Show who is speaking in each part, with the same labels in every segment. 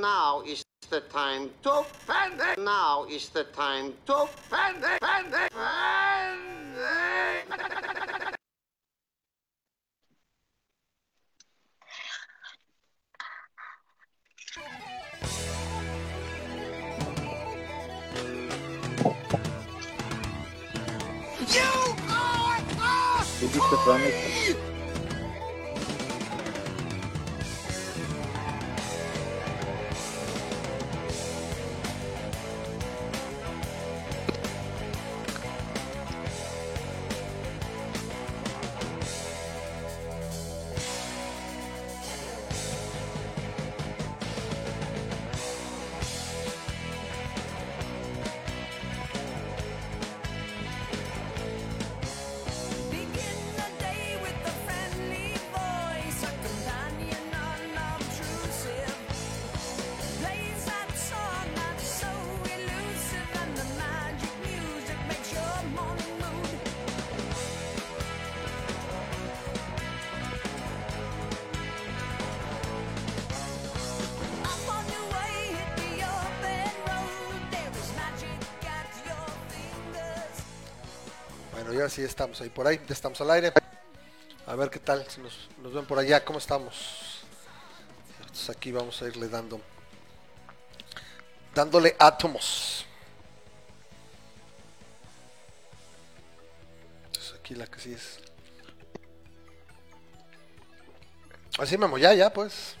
Speaker 1: Now is the time to panic. Now is the time to panic. Panic. Panic.
Speaker 2: Dijiste Sonic.
Speaker 3: Begin
Speaker 4: sí estamos ahí por ahí, ya estamos al aire. A ver qué tal, si nos, ven por allá, ¿cómo estamos? Entonces aquí vamos a irle dando. Dándole átomos. Entonces aquí la que sí es. Así Memo, ya, ya pues.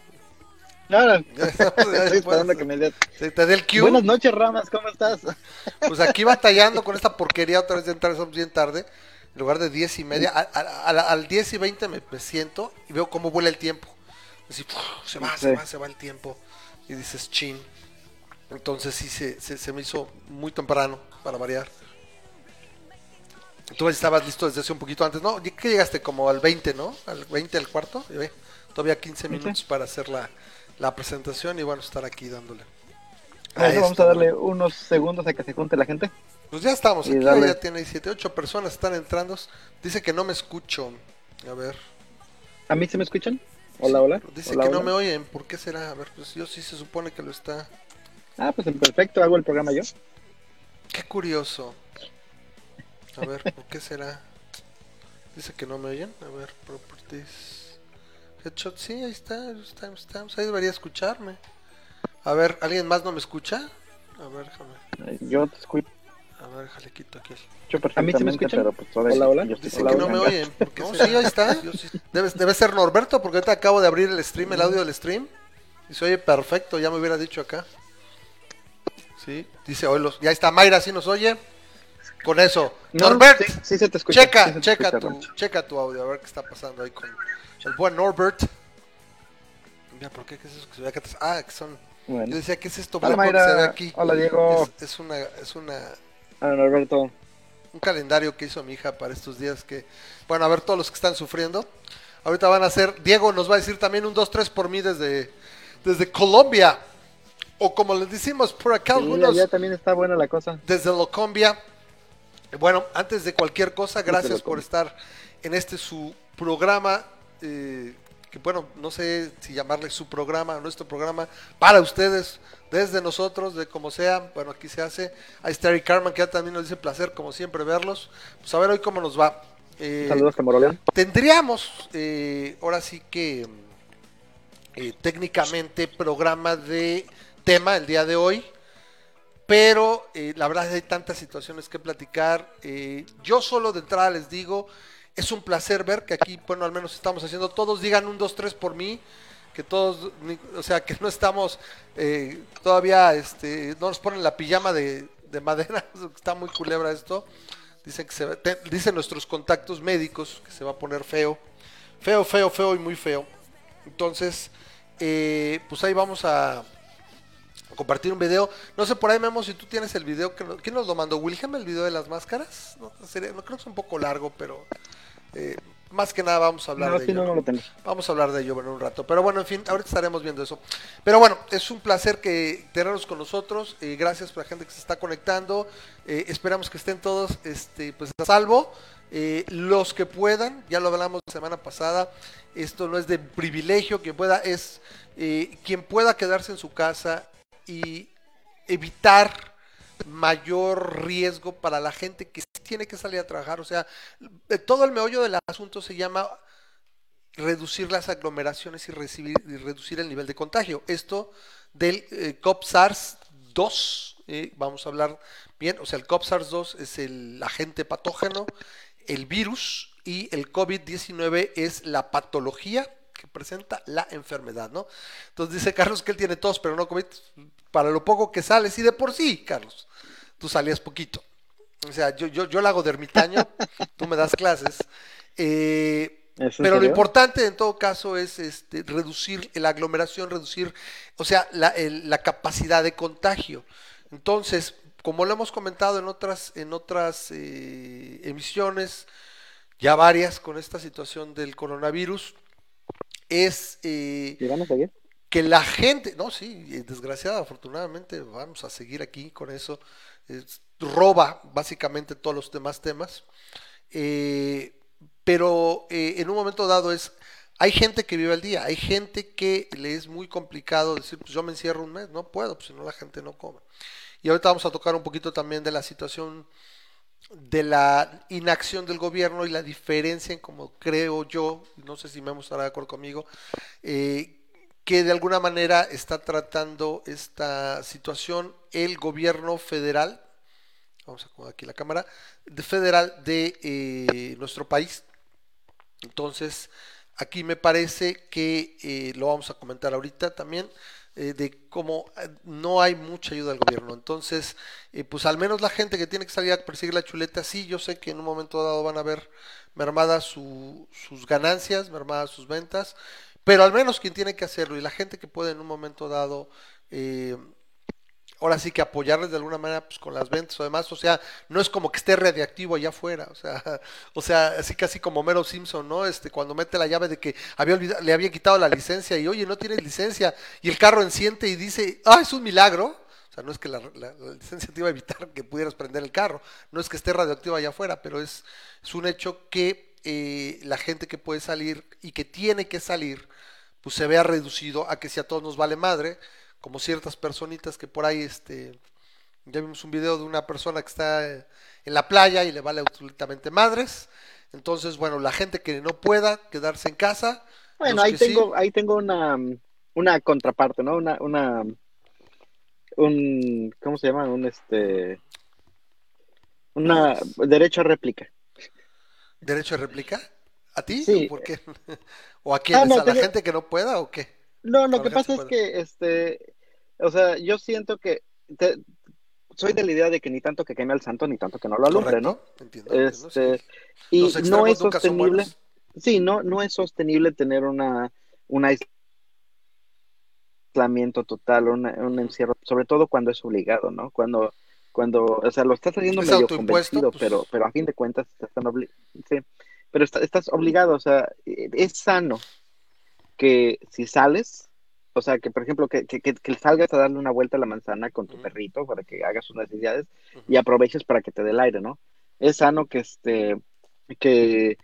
Speaker 2: Ahora, estoy esperando que me dé.
Speaker 4: Te, te dé el cue.
Speaker 2: Buenas noches, Ramas, ¿cómo estás?
Speaker 4: Pues aquí batallando con esta porquería otra vez de entrar, somos bien tarde. En lugar de 10 y media, a- a- a la- al 10 y 20 me, me siento y veo cómo vuela el tiempo. Así, ¡puf! se va, se va, se va el tiempo. Y dices, chin. Entonces sí se, se, se me hizo muy temprano para variar. Tú estabas listo desde hace un poquito antes, ¿no? ¿Qué llegaste? Como al 20, ¿no? Al 20 al cuarto. Y ve, todavía 15 minutos para hacer la, la presentación y bueno, estar aquí dándole.
Speaker 2: A vamos a darle unos segundos a que se junte la gente.
Speaker 4: Pues ya estamos, aquí
Speaker 2: dale.
Speaker 4: ya tiene 7, 8 personas están entrando. Dice que no me escucho. A ver.
Speaker 2: ¿A mí se me escuchan? Hola, hola.
Speaker 4: Dice
Speaker 2: Hola,
Speaker 4: que no me oyen. ¿Por qué será? A ver, pues yo sí se supone que lo está.
Speaker 2: Ah, pues perfecto, hago el programa yo.
Speaker 4: Qué curioso. A ver, ¿por qué será? Dice que no me oyen. A ver, properties. Headshot, sí, ahí está. Estamos, estamos. Ahí debería escucharme. A ver, ¿alguien más no me escucha? A ver, déjame.
Speaker 2: Yo te escucho
Speaker 4: A ver, déjale quito aquí.
Speaker 2: ¿A mí se me escuchan? hola, hola.
Speaker 4: Dice que no me oyen. ¿Por qué será? sí, ahí está. Yo sí- Debe, debe ser Norberto, porque ahorita acabo de abrir el stream, el audio del stream. Y se oye perfecto, ya me hubiera dicho acá. Sí, dice oílos. Ya está, Mayra, ¿sí nos oye? Con eso.
Speaker 2: No,
Speaker 4: Norbert,
Speaker 2: sí, sí se te escucha,
Speaker 4: checa,
Speaker 2: sí se te
Speaker 4: checa,
Speaker 2: escucha,
Speaker 4: tu,
Speaker 2: Rancho.
Speaker 4: checa tu audio, a ver qué está pasando ahí con el buen Norbert. Mira, ¿por qué? ¿Qué es eso que se ve acá atrás? Ah, que son...
Speaker 2: Bueno.
Speaker 4: Yo decía, ¿qué es esto
Speaker 2: Hola,
Speaker 4: blanco que se ve
Speaker 2: Mayra.
Speaker 4: aquí?
Speaker 2: Hola, Diego.
Speaker 4: Es, es una... Es una
Speaker 2: Ah, Norberto.
Speaker 4: un calendario que hizo mi hija para estos días que, bueno, a ver todos los que están sufriendo. Ahorita van a hacer, Diego nos va a decir también un 2-3 por mí desde, desde Colombia. O como les decimos por acá
Speaker 2: Sí,
Speaker 4: algunos,
Speaker 2: allá también está buena la cosa.
Speaker 4: desde Locombia. Bueno, antes de cualquier cosa, gracias por estar en este su programa. Eh, que bueno, no sé si llamarle su programa, nuestro programa, para ustedes, desde nosotros, de como sea. Bueno, aquí se hace. Ahí está Eric Carman, que ya también nos dice placer, como siempre, verlos. Pues a ver hoy cómo nos va. Eh,
Speaker 2: Saludos a Moroleón.
Speaker 4: Tendríamos, eh, ahora sí que eh, técnicamente programa de tema el día de hoy, pero la verdad hay tantas situaciones que platicar. yo solo de entrada les digo, es un placer ver que aquí, bueno, al menos estamos haciendo, todos digan un 2, 3 por mí, que todos, o sea, que no estamos eh, todavía, este, no nos ponen la pijama de, de madera, está muy culebra esto. Dicen que se te- dicen nuestros contactos médicos que se va a poner feo. Feo, feo, feo y muy feo. Entonces, eh, pues ahí vamos a, compartir un video. No sé por ahí, Memo, si tú tienes el video. que ¿Quién nos lo mandó? ¿Wilhelm el video de las máscaras? No creo que es un poco largo, pero eh, más que nada vamos a hablar
Speaker 2: No,
Speaker 4: de
Speaker 2: sí,
Speaker 4: ello.
Speaker 2: no, no.
Speaker 4: Vamos a hablar de ello en un rato. Pero bueno, en fin, ahorita estaremos viendo eso. Pero bueno, es un placer que tenerlos con nosotros. eh, gracias por la gente que se está conectando. eh, esperamos que estén todos este, pues, a salvo. Eh, los que puedan, ya lo hablamos la semana pasada, esto no es de privilegio, quien pueda es quien pueda quedarse en su casa y evitar mayor riesgo para la gente que tiene que salir a trabajar. O sea, todo el meollo del asunto se llama reducir las aglomeraciones y, recibir- y reducir el nivel de contagio. Esto del eh, COP-SARS-2, eh, vamos a hablar bien, o sea, el COP-SARS-2 es el agente patógeno, el virus y el COVID-19 es la patología que presenta la enfermedad, ¿no? Entonces dice Carlos que él tiene tos, pero no COVID, para lo poco que sales, y de por sí, Carlos, tú salías poquito. O sea, yo, yo, yo la hago de ermitaño, tú me das clases. eh,
Speaker 2: ¿Es en
Speaker 4: pero lo importante en todo caso es este, reducir la aglomeración, reducir, o sea, la, el- la capacidad de contagio. Entonces, como lo hemos comentado en otras, en otras eh, emisiones, ya varias con esta situación del coronavirus, es eh, que la gente, no, sí, eh, desgraciada, afortunadamente vamos a seguir aquí con eso, es- roba básicamente todos los demás temas, eh, pero eh, en un momento dado es, hay gente que vive al día, hay gente que le es muy complicado decir, pues yo me encierro un mes, no puedo, pues si no la gente no come. Y ahorita vamos a tocar un poquito también de la situación de la inacción del gobierno y la diferencia en como creo yo, no sé si Memo estará de acuerdo conmigo, eh, que de alguna manera está tratando esta situación el gobierno federal, vamos a acomodar aquí la cámara, de federal de eh, nuestro país. Entonces, aquí me parece que eh, lo vamos a comentar ahorita también, eh, de cómo no hay mucha ayuda del gobierno. Entonces, pues al menos la gente que tiene que salir a perseguir la chuleta, sí, yo sé que en un momento dado van a ver mermadas su- sus ganancias, mermadas sus ventas, pero al menos quien tiene que hacerlo y la gente que puede en un momento dado eh, ahora sí que apoyarles de alguna manera pues con las ventas o demás, o sea, no es como que esté radiactivo allá afuera, o sea, o sea, así casi como Mero Simpson, ¿no? Este, cuando mete la llave de que había olvidado, le había quitado la licencia y oye, no tienes licencia, y el carro enciende y dice, ah, es un milagro, o sea, no es que la, la- la licencia te iba a evitar que pudieras prender el carro, no es que esté radioactivo allá afuera, pero es, es un hecho que eh, la gente que puede salir y que tiene que salir, pues se vea reducido a que si a todos nos vale madre, como ciertas personitas que por ahí, este, ya vimos un video de una persona que está eh, en la playa y le vale absolutamente madres. Entonces, bueno, la gente que no pueda quedarse en casa.
Speaker 2: Bueno, ahí
Speaker 4: sí,
Speaker 2: tengo, ahí tengo una, una contraparte, ¿no? Una, una, un, ¿cómo se llama? Un, este, una derecho a réplica.
Speaker 4: Derecho a réplica. ¿A ti?
Speaker 2: Sí.
Speaker 4: ¿O por qué? ¿O a quiénes?
Speaker 2: Ah, no,
Speaker 4: ¿A la
Speaker 2: tengo-
Speaker 4: gente que no pueda o qué?
Speaker 2: No, lo que pasa es
Speaker 4: pueda.
Speaker 2: que, este, o sea, yo siento que te- soy de la idea de que ni tanto que queme al santo, ni tanto que no lo alumbre, ¿no?
Speaker 4: Correcto, Entiendo. entiendo,
Speaker 2: Este,
Speaker 4: sí.
Speaker 2: y no es sostenible, sí, no, no es sostenible tener una, un aislamiento total, una- un encierro, sobre todo cuando es obligado, ¿no? Cuando, cuando, o sea, lo estás haciendo
Speaker 4: Es
Speaker 2: medio convencido,
Speaker 4: pues.
Speaker 2: pero, pero a fin de cuentas están obli- sí, pero está- estás obligado, o sea, eh, es sano que si sales, o sea, que por ejemplo, que, que, que- salgas a darle una vuelta a la manzana con tu perrito para que hagas sus necesidades y aproveches para que te dé el aire, ¿no? Es sano que este, que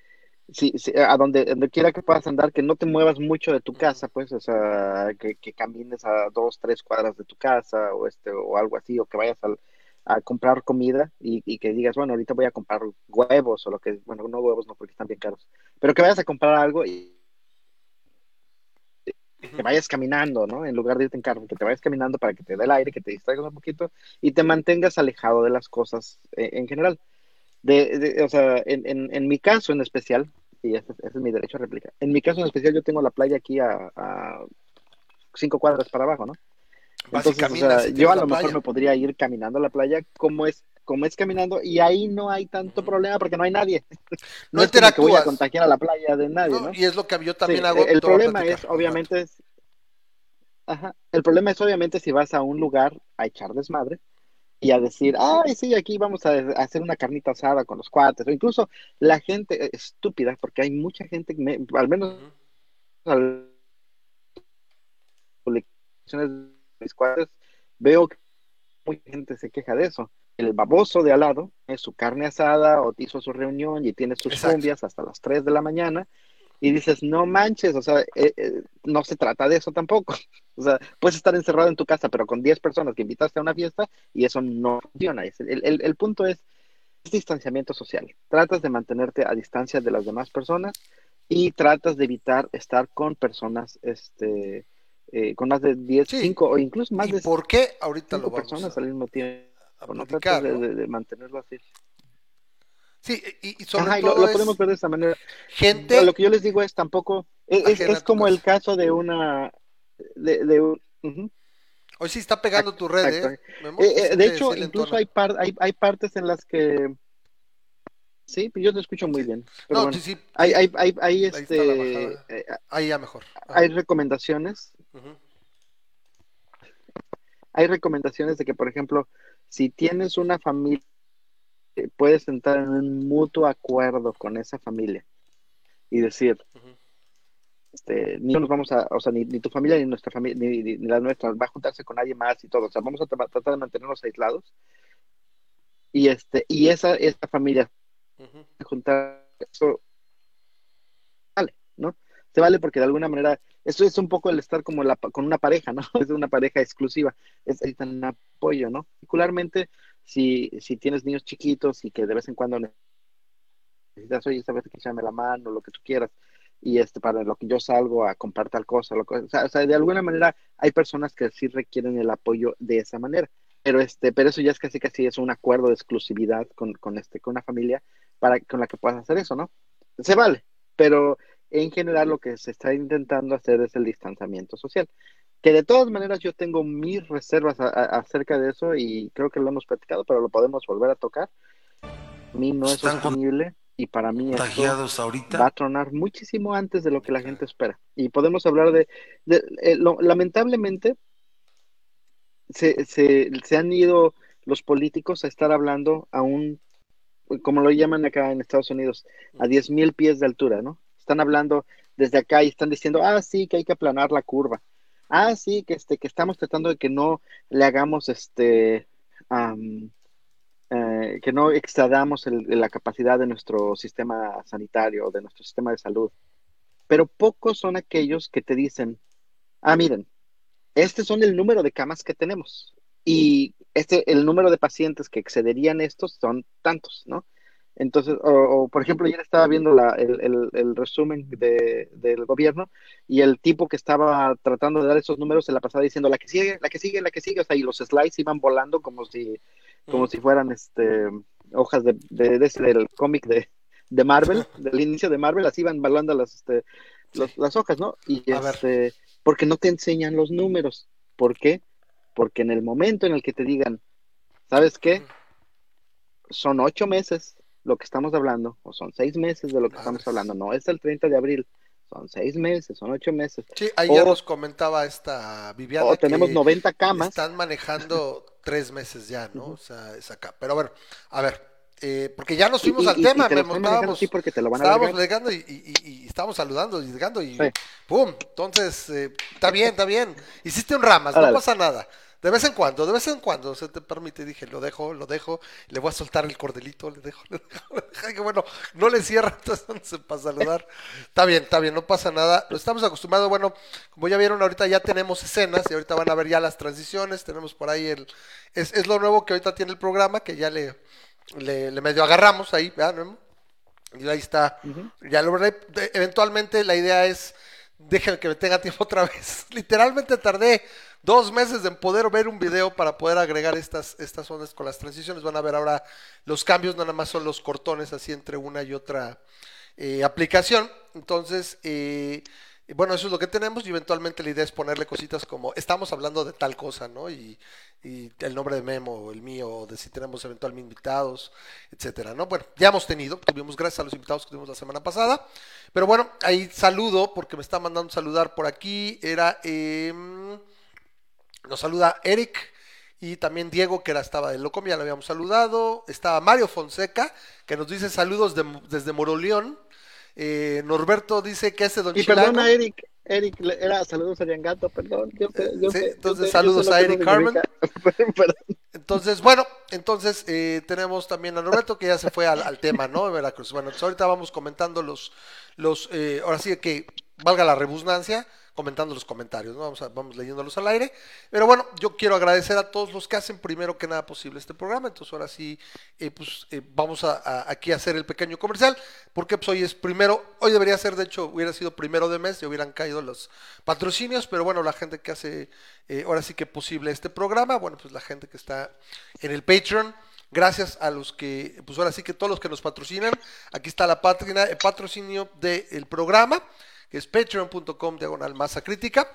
Speaker 2: si, si- a donde, donde quiera que puedas andar, que no te muevas mucho de tu casa, pues, o sea, que, que camines a dos, tres cuadras de tu casa o este, o algo así, o que vayas al- a comprar comida y, y que digas, bueno, ahorita voy a comprar huevos o lo que, bueno, no huevos no porque están bien caros, pero que vayas a comprar algo y que vayas caminando, ¿no? En lugar de irte en carro, que te vayas caminando para que te dé el aire, que te distraigas un poquito y te mantengas alejado de las cosas eh, en general. De, de- o sea, en, en, en mi caso en especial, y ese, ese es mi derecho a réplica, en mi caso en especial yo tengo la playa aquí a, a cinco cuadras para abajo, ¿no? Entonces, o sea, yo a lo mejor
Speaker 4: playa.
Speaker 2: me podría ir caminando a la playa como es, como es caminando y ahí no hay tanto problema porque no hay nadie.
Speaker 4: No
Speaker 2: es como que voy a contagiar a la playa de nadie,
Speaker 4: ¿no?
Speaker 2: ¿no?
Speaker 4: Y es lo que yo también
Speaker 2: Sí,
Speaker 4: hago.
Speaker 2: el problema es,
Speaker 4: al
Speaker 2: obviamente, es, ajá, el problema es obviamente si vas a un lugar a echar desmadre y a decir, ay, sí, aquí vamos a, hacer una carnita asada con los cuates, o incluso la gente eh, estúpida, porque hay mucha gente, me- al menos
Speaker 4: Ujú.
Speaker 2: al- publicaciones de mis cuates, veo que mucha gente se queja de eso. El baboso de al lado es su carne asada o hizo su reunión y tiene sus
Speaker 4: Exacto.
Speaker 2: cumbias hasta las 3 de la mañana y dices, no manches, o sea, eh, eh, no se trata de eso tampoco. O sea, puedes estar encerrado en tu casa, pero con 10 personas que invitaste a una fiesta y eso no funciona. Es- El, el- el punto es, es distanciamiento social. Tratas de mantenerte a distancia de las demás personas y tratas de evitar estar con personas, este, eh, con más de 10,
Speaker 4: Sí.
Speaker 2: 5 o incluso más
Speaker 4: ¿Y
Speaker 2: de
Speaker 4: por qué? Ahorita lo
Speaker 2: 5
Speaker 4: vamos
Speaker 2: personas
Speaker 4: a,
Speaker 2: al mismo tiempo.
Speaker 4: a
Speaker 2: No
Speaker 4: platicar,
Speaker 2: tratas
Speaker 4: ¿no?
Speaker 2: de- de mantenerlo así.
Speaker 4: Sí, y, y sobre
Speaker 2: Ajá, y lo, podemos ver de esa manera.
Speaker 4: gente...
Speaker 2: Lo que yo les digo es tampoco, es, es- es como el caso de una, de, de un-.
Speaker 4: Hoy sí está pegando tu red, ¿eh?
Speaker 2: Eh, eh, de hecho, incluso hay, par- hay, hay partes en las que... Sí, yo te escucho muy bien. Pero
Speaker 4: No,
Speaker 2: bueno,
Speaker 4: sí, sí.
Speaker 2: hay, hay, hay, hay, este, eh,
Speaker 4: Ahí ya mejor. Ajá.
Speaker 2: hay recomendaciones, Hay recomendaciones de que, por ejemplo, si tienes una familia, eh, puedes entrar en un mutuo acuerdo con esa familia y decir, este, ni nos vamos a, o sea, ni, ni tu familia ni nuestra familia, ni, ni- ni la nuestra va a juntarse con nadie más y todo, o sea, vamos a tra- tratar de mantenernos aislados y este, y esa, esa familia
Speaker 4: Ujú.
Speaker 2: juntar eso. Se vale porque de alguna manera eso es un poco el estar como la, con una pareja, ¿no? Es una pareja exclusiva, es necesitan apoyo, ¿no? Particularmente si, si tienes niños chiquitos y que de vez en cuando necesitas, oye, sabes que echame la mano, lo que tú quieras, y este para lo que yo salgo a comprar tal cosa, lo que- o, sea, o sea, de alguna manera hay personas que sí requieren el apoyo de esa manera, pero este, pero eso ya es casi casi es un acuerdo de exclusividad con, con este, con una familia para con la que puedas hacer eso, ¿no? Se vale, pero en general lo que se está intentando hacer es el distanciamiento social. Que de todas maneras yo tengo mis reservas a- a- acerca de eso y creo que lo hemos platicado, pero lo podemos volver a tocar. A mí no es sostenible y para mí esto va a tronar muchísimo antes de lo que la gente espera. Y podemos hablar de, de- eh, lo- lamentablemente, se, se, se han ido los políticos a estar hablando a un, como lo llaman acá en Estados Unidos, a 10.000 pies de altura, ¿no? Están hablando desde acá y están diciendo, ah, sí, que hay que aplanar la curva. Ah, sí, que, este, que estamos tratando de que no le hagamos este, am, eh, que no excedamos el- la capacidad de nuestro sistema sanitario, de nuestro sistema de salud. Pero pocos son aquellos que te dicen, ah, miren, este son el número de camas que tenemos y este, el número de pacientes que excederían estos son tantos, ¿no? Entonces, o, o, por ejemplo, ayer estaba viendo la- el, el- el resumen de- del gobierno y el tipo que estaba tratando de dar esos números se la pasaba diciendo la que sigue, la que sigue, la que sigue, o sea, y los slides iban volando como si, como
Speaker 4: Ujú.
Speaker 2: si fueran este, hojas de, de- de del cómic de, de Marvel, del inicio de Marvel, así iban volando las, este, los- las hojas, ¿no? Y
Speaker 4: A ver.
Speaker 2: este, porque no te enseñan los números. ¿Por qué? Porque en el momento en el que te digan, ¿sabes qué?
Speaker 4: Ujú.
Speaker 2: Son ocho meses lo que estamos hablando, o son seis meses de lo que estamos
Speaker 4: Madres.
Speaker 2: hablando, no es el 30 de abril, son seis meses, son ocho meses.
Speaker 4: Sí, ayer
Speaker 2: O-
Speaker 4: nos comentaba esta Viviana
Speaker 2: O tenemos
Speaker 4: que
Speaker 2: 90 camas.
Speaker 4: están manejando tres meses ya, ¿no? O sea, es acá. Pero bueno, a ver, eh, porque ya nos fuimos
Speaker 2: y-
Speaker 4: al
Speaker 2: y-
Speaker 4: tema,
Speaker 2: y te manejando
Speaker 4: estábamos,
Speaker 2: porque te lo van a
Speaker 4: estábamos llegando y, estábamos saludando y llegando y
Speaker 2: Sí.
Speaker 4: ¡pum! Entonces, eh, está bien, está bien. Hiciste un ramas, no pasa nada. De vez en cuando, de vez en cuando se te permite, dije, lo dejo, lo dejo, le voy a soltar el cordelito, le dejo, le dejo, le dejo, que bueno, no le cierra, entonces para saludar. Está bien, está bien, no pasa nada. Lo estamos acostumbrados, bueno, como ya vieron, ahorita ya tenemos escenas y ahorita van a ver ya las transiciones, tenemos por ahí el, es, es lo nuevo que ahorita tiene el programa, que ya le, le, le medio agarramos ahí, ¿verdad, Memo? Y ahí está. Ya lo veré. Eventualmente la idea es, déjenme que me tenga tiempo otra vez. Literalmente tardé dos meses en poder ver un video para poder agregar estas, estas ondas con las transiciones. Van a ver ahora los cambios, no nada más son los cortones así entre una y otra eh, aplicación. Entonces, eh, bueno, eso es lo que tenemos y eventualmente la idea es ponerle cositas como estamos hablando de tal cosa, ¿no? Y, y el nombre de Memo, el mío, de si tenemos eventualmente invitados, etcétera, ¿no? Bueno, ya hemos tenido, tuvimos gracias a los invitados que tuvimos la semana pasada, pero bueno, ahí saludo, porque me está mandando saludar por aquí, era, em, nos saluda Eric Y también Diego, que era, estaba de Locom, ya lo habíamos saludado. Estaba Mario Fonseca, que nos dice saludos de- desde Moroleón. Eh, Norberto dice que ese Don
Speaker 2: Y
Speaker 4: Chilango-
Speaker 2: perdona, Eric. Eric, era saludos a Gato, perdón. Yo yo
Speaker 4: Sí, entonces,
Speaker 2: yo
Speaker 4: saludos a Eric Carmen. Entonces, bueno, entonces eh, tenemos también a Norberto que ya se fue al, al tema, ¿no? De Veracruz. Bueno, entonces ahorita vamos comentando los, los eh, ahora sí que valga la rebusnancia, comentando los comentarios, ¿no? Vamos, a- vamos leyéndolos al aire. Pero bueno, yo quiero agradecer a todos los que hacen primero que nada posible este programa. Entonces ahora sí, eh, pues eh, vamos a, aquí a hacer el pequeño comercial, porque pues hoy es primero, hoy debería ser, de hecho, hubiera sido primero de mes y hubieran caído los patrocinios, pero bueno, la gente que hace eh, ahora sí que posible este programa, bueno, pues la gente que está en el Patreon. Gracias a los que, pues ahora sí que todos los que nos patrocinan. Aquí está la página, el patrocinio del programa, que es patreon.com diagonal masa crítica.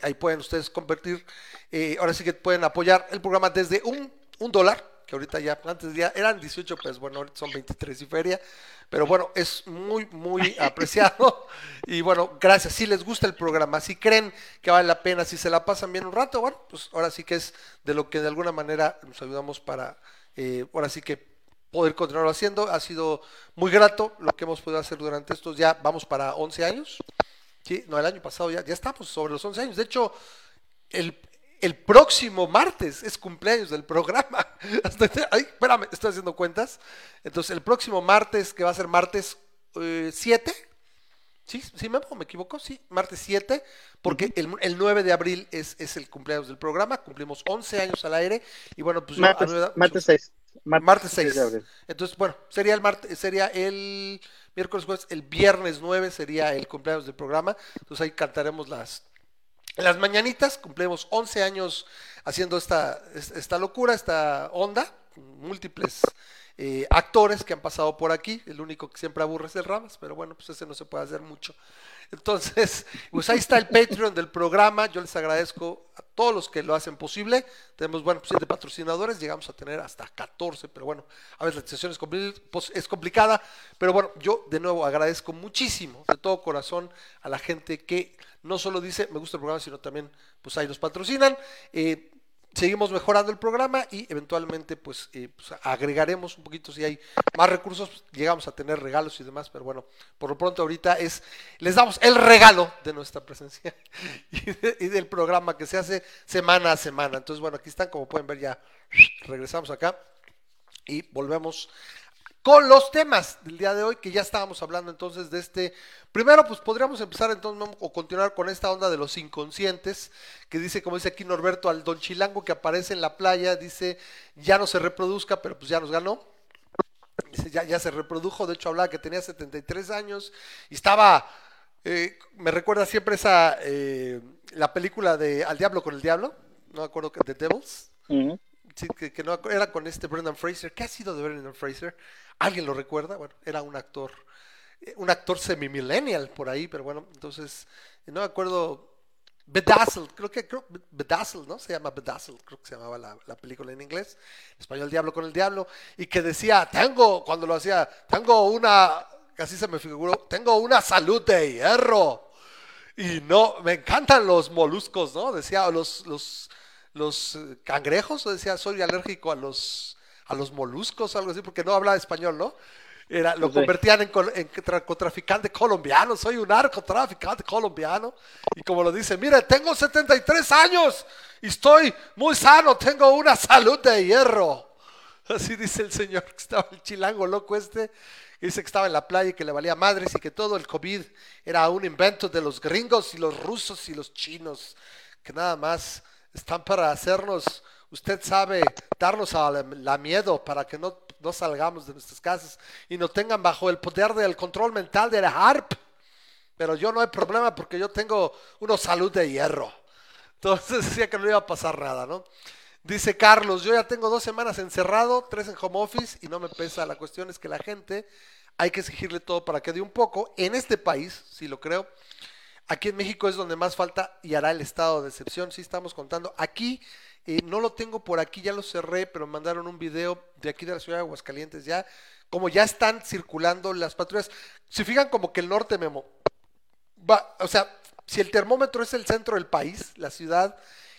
Speaker 4: Ahí pueden ustedes convertir, eh, ahora sí que pueden apoyar el programa desde un, un dólar, que ahorita ya, antes ya eran 18 pesos, bueno, ahorita son 23 y feria, pero bueno, es muy, muy apreciado. Y bueno, gracias. Si les gusta el programa, si creen que vale la pena, si se la pasan bien un rato, bueno, pues ahora sí que es de lo que de alguna manera nos ayudamos para, eh, ahora sí que poder continuarlo haciendo. Ha sido muy grato lo que hemos podido hacer durante estos ya, vamos para 11 años. Sí, no, el año pasado ya, ya estamos sobre los 11 años. De hecho, el, el próximo martes es cumpleaños del programa. Hasta- ay, espérame, estoy haciendo cuentas. Entonces, el próximo martes, que va a ser martes eh, 7, ¿sí? ¿Sí me, me equivoco? Sí, martes 7, porque el, el 9 de abril es, es el cumpleaños del programa. Cumplimos 11 años al aire. Y bueno, pues yo-
Speaker 2: Martes,
Speaker 4: da-
Speaker 2: martes 6.
Speaker 4: Martes 6.
Speaker 2: de abril.
Speaker 4: Entonces, bueno, sería el martes, sería el miércoles jueves, el viernes 9 sería el cumpleaños del programa. Entonces ahí cantaremos las las mañanitas, cumplimos 11 años haciendo esta, es- esta locura, esta onda, múltiples eh, actores que han pasado por aquí, el único que siempre aburre es el Ramas, pero bueno, pues ese no se puede hacer mucho. Entonces, pues ahí está el Patreon del programa, yo les agradezco a todos los que lo hacen posible, tenemos, bueno, pues siete patrocinadores, llegamos a tener hasta 14, pero bueno, a veces la compli- pues, es complicada, pero bueno, yo de nuevo agradezco muchísimo, de todo corazón, a la gente que no solo dice me gusta el programa, sino también pues ahí nos patrocinan. Eh, seguimos mejorando el programa y eventualmente pues, eh, pues, agregaremos un poquito si hay más recursos, pues, llegamos a tener regalos y demás, pero bueno, por lo pronto ahorita es, les damos el regalo de nuestra presencia y, de- y del programa que se hace semana a semana. Entonces bueno, aquí están, como pueden ver ya, regresamos acá y volvemos con los temas del día de hoy, que ya estábamos hablando entonces de este. Primero, pues podríamos empezar entonces o continuar con esta onda de los inconscientes, que dice, como dice aquí Norberto, al don Chilango que aparece en la playa, dice, ya no se reproduzca, pero pues ya nos ganó. Dice, ya, ya se reprodujo, de hecho hablaba que tenía 73 años y estaba, eh, me recuerda siempre esa, eh, la película de Al Diablo con el Diablo, no me acuerdo, que The Devils. Era con este Brendan Fraser. ¿Qué ha sido de Brendan Fraser? ¿Alguien lo recuerda? Bueno, era un actor, eh, un actor semi-millennial por ahí, pero bueno, entonces, eh, no me acuerdo. Bedazzled, creo que, creo, Bedazzled, ¿no? Se llama Bedazzled, creo que se llamaba la, la película en inglés. En español, Diablo con el Diablo. Y que decía, tengo, cuando lo hacía, tengo una, casi se me figuró, tengo una salud de hierro. Y no, me encantan los moluscos, ¿no? Decía, los, los, los eh, cangrejos, o decía, soy alérgico a los, a los moluscos, algo así, porque no hablaba español, ¿no? Era, lo convertían en, en narcotraficante colombiano, soy un narcotraficante colombiano. Y como lo dice, mire, tengo 73 años y estoy muy sano, tengo una salud de hierro. Así dice el señor que estaba el chilango loco este, que dice que estaba en la playa y que le valía madres y que todo el COVID era un invento de los gringos y los rusos y los chinos, que nada más están para hacernos, usted sabe, darnos a la, la miedo para que no, no salgamos de nuestras casas y nos tengan bajo el poder del control mental de la HARP. Pero yo no hay problema porque yo tengo una salud de hierro. Entonces decía que no iba a pasar nada, ¿no? Dice Carlos, yo ya tengo dos semanas encerrado, tres en home office y no me pesa. La cuestión es que la gente hay que exigirle todo para que dé un poco. En este país, si lo creo, aquí en México es donde más falta y hará el estado de excepción. Sí estamos contando. Aquí eh, no lo tengo por aquí, ya lo cerré, pero mandaron un video de aquí de la ciudad de Aguascalientes ya. Como ya están circulando las patrullas. Se fijan como que el norte, Memo, va, o sea, si el termómetro es el centro del país, la ciudad,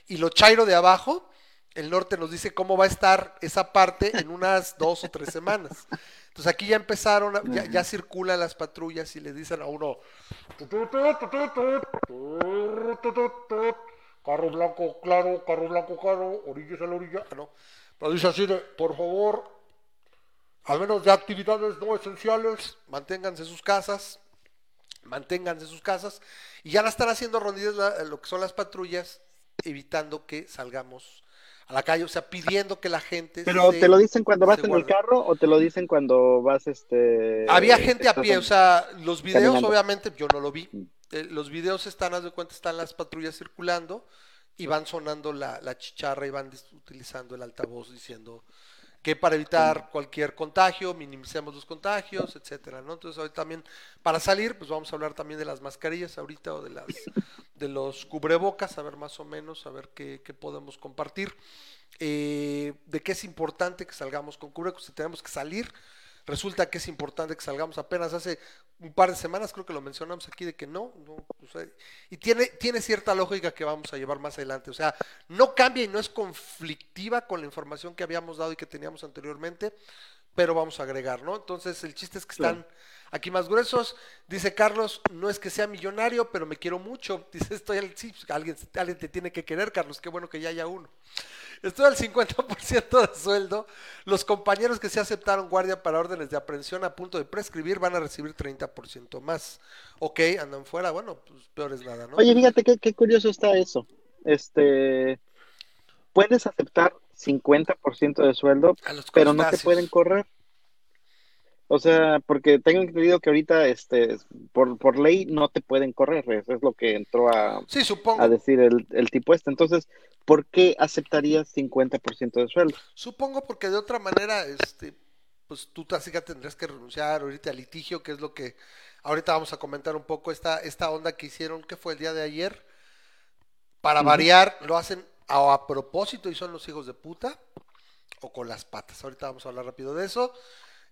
Speaker 4: y lo chairo de abajo, el norte nos dice cómo va a estar esa parte en unas dos o tres semanas. Entonces aquí ya empezaron, a- ya, ya circulan las patrullas y le dicen a uno, carro blanco claro, carro blanco claro, orillas a la orilla, Ah, no. Pero dice así de, por favor, al menos de actividades no esenciales, manténganse en sus casas, manténganse en sus casas, y ya la están haciendo rondillas la- lo que son las patrullas, evitando que salgamos a la calle, o sea, pidiendo que la gente
Speaker 2: Pero
Speaker 4: se-
Speaker 2: te lo dicen cuando vas en el carro o te lo dicen cuando vas este
Speaker 4: Había gente a pie,
Speaker 2: en-
Speaker 4: o sea, los videos
Speaker 2: caminando.
Speaker 4: obviamente yo no lo vi. Eh, los videos están, haz de cuenta, están las patrullas circulando y van sonando la, la chicharra y van utilizando el altavoz diciendo que para evitar cualquier contagio, minimicemos los contagios, etcétera, ¿no? Entonces hoy también, para salir, pues vamos a hablar también de las mascarillas ahorita o de las de los cubrebocas, a ver más o menos, a ver qué, podemos compartir. Eh, de qué es importante que salgamos con cubrebocas, si tenemos que salir, resulta que es importante que salgamos apenas hace un par de semanas, creo que lo mencionamos aquí, de que no, no, y tiene, tiene cierta lógica que vamos a llevar más adelante, o sea, no cambia y no es conflictiva con la información que habíamos dado y que teníamos anteriormente, pero vamos a agregar, ¿no? Entonces, el chiste es que están aquí más gruesos. Dice Carlos, no es que sea millonario, pero me quiero mucho. Dice, estoy al... Sí, pues, alguien, alguien te tiene que querer, Carlos, qué bueno que ya haya uno. Estoy al 50% de sueldo. Los compañeros que se aceptaron guardia para órdenes de aprehensión a punto de prescribir van a recibir 30% más. Ok, andan fuera, bueno, pues peor es nada, ¿no?
Speaker 2: Oye, fíjate qué, qué curioso está eso. Este, puedes aceptar 50% de sueldo,
Speaker 4: A los
Speaker 2: pero no te pueden correr. O sea, porque tengo entendido que ahorita, este, por, por ley no te pueden correr. Eso es lo que entró a,
Speaker 4: Sí, supongo.
Speaker 2: a decir el, el tipo este. Entonces, ¿por qué aceptarías 50% de sueldo?
Speaker 4: Supongo porque de otra manera, este, pues tú así que tendrías que renunciar ahorita al litigio, que es lo que ahorita vamos a comentar un poco esta, esta onda que hicieron, que fue el día de ayer. Para variar, lo hacen a, a propósito y son los hijos de puta o con las patas. Ahorita vamos a hablar rápido de eso.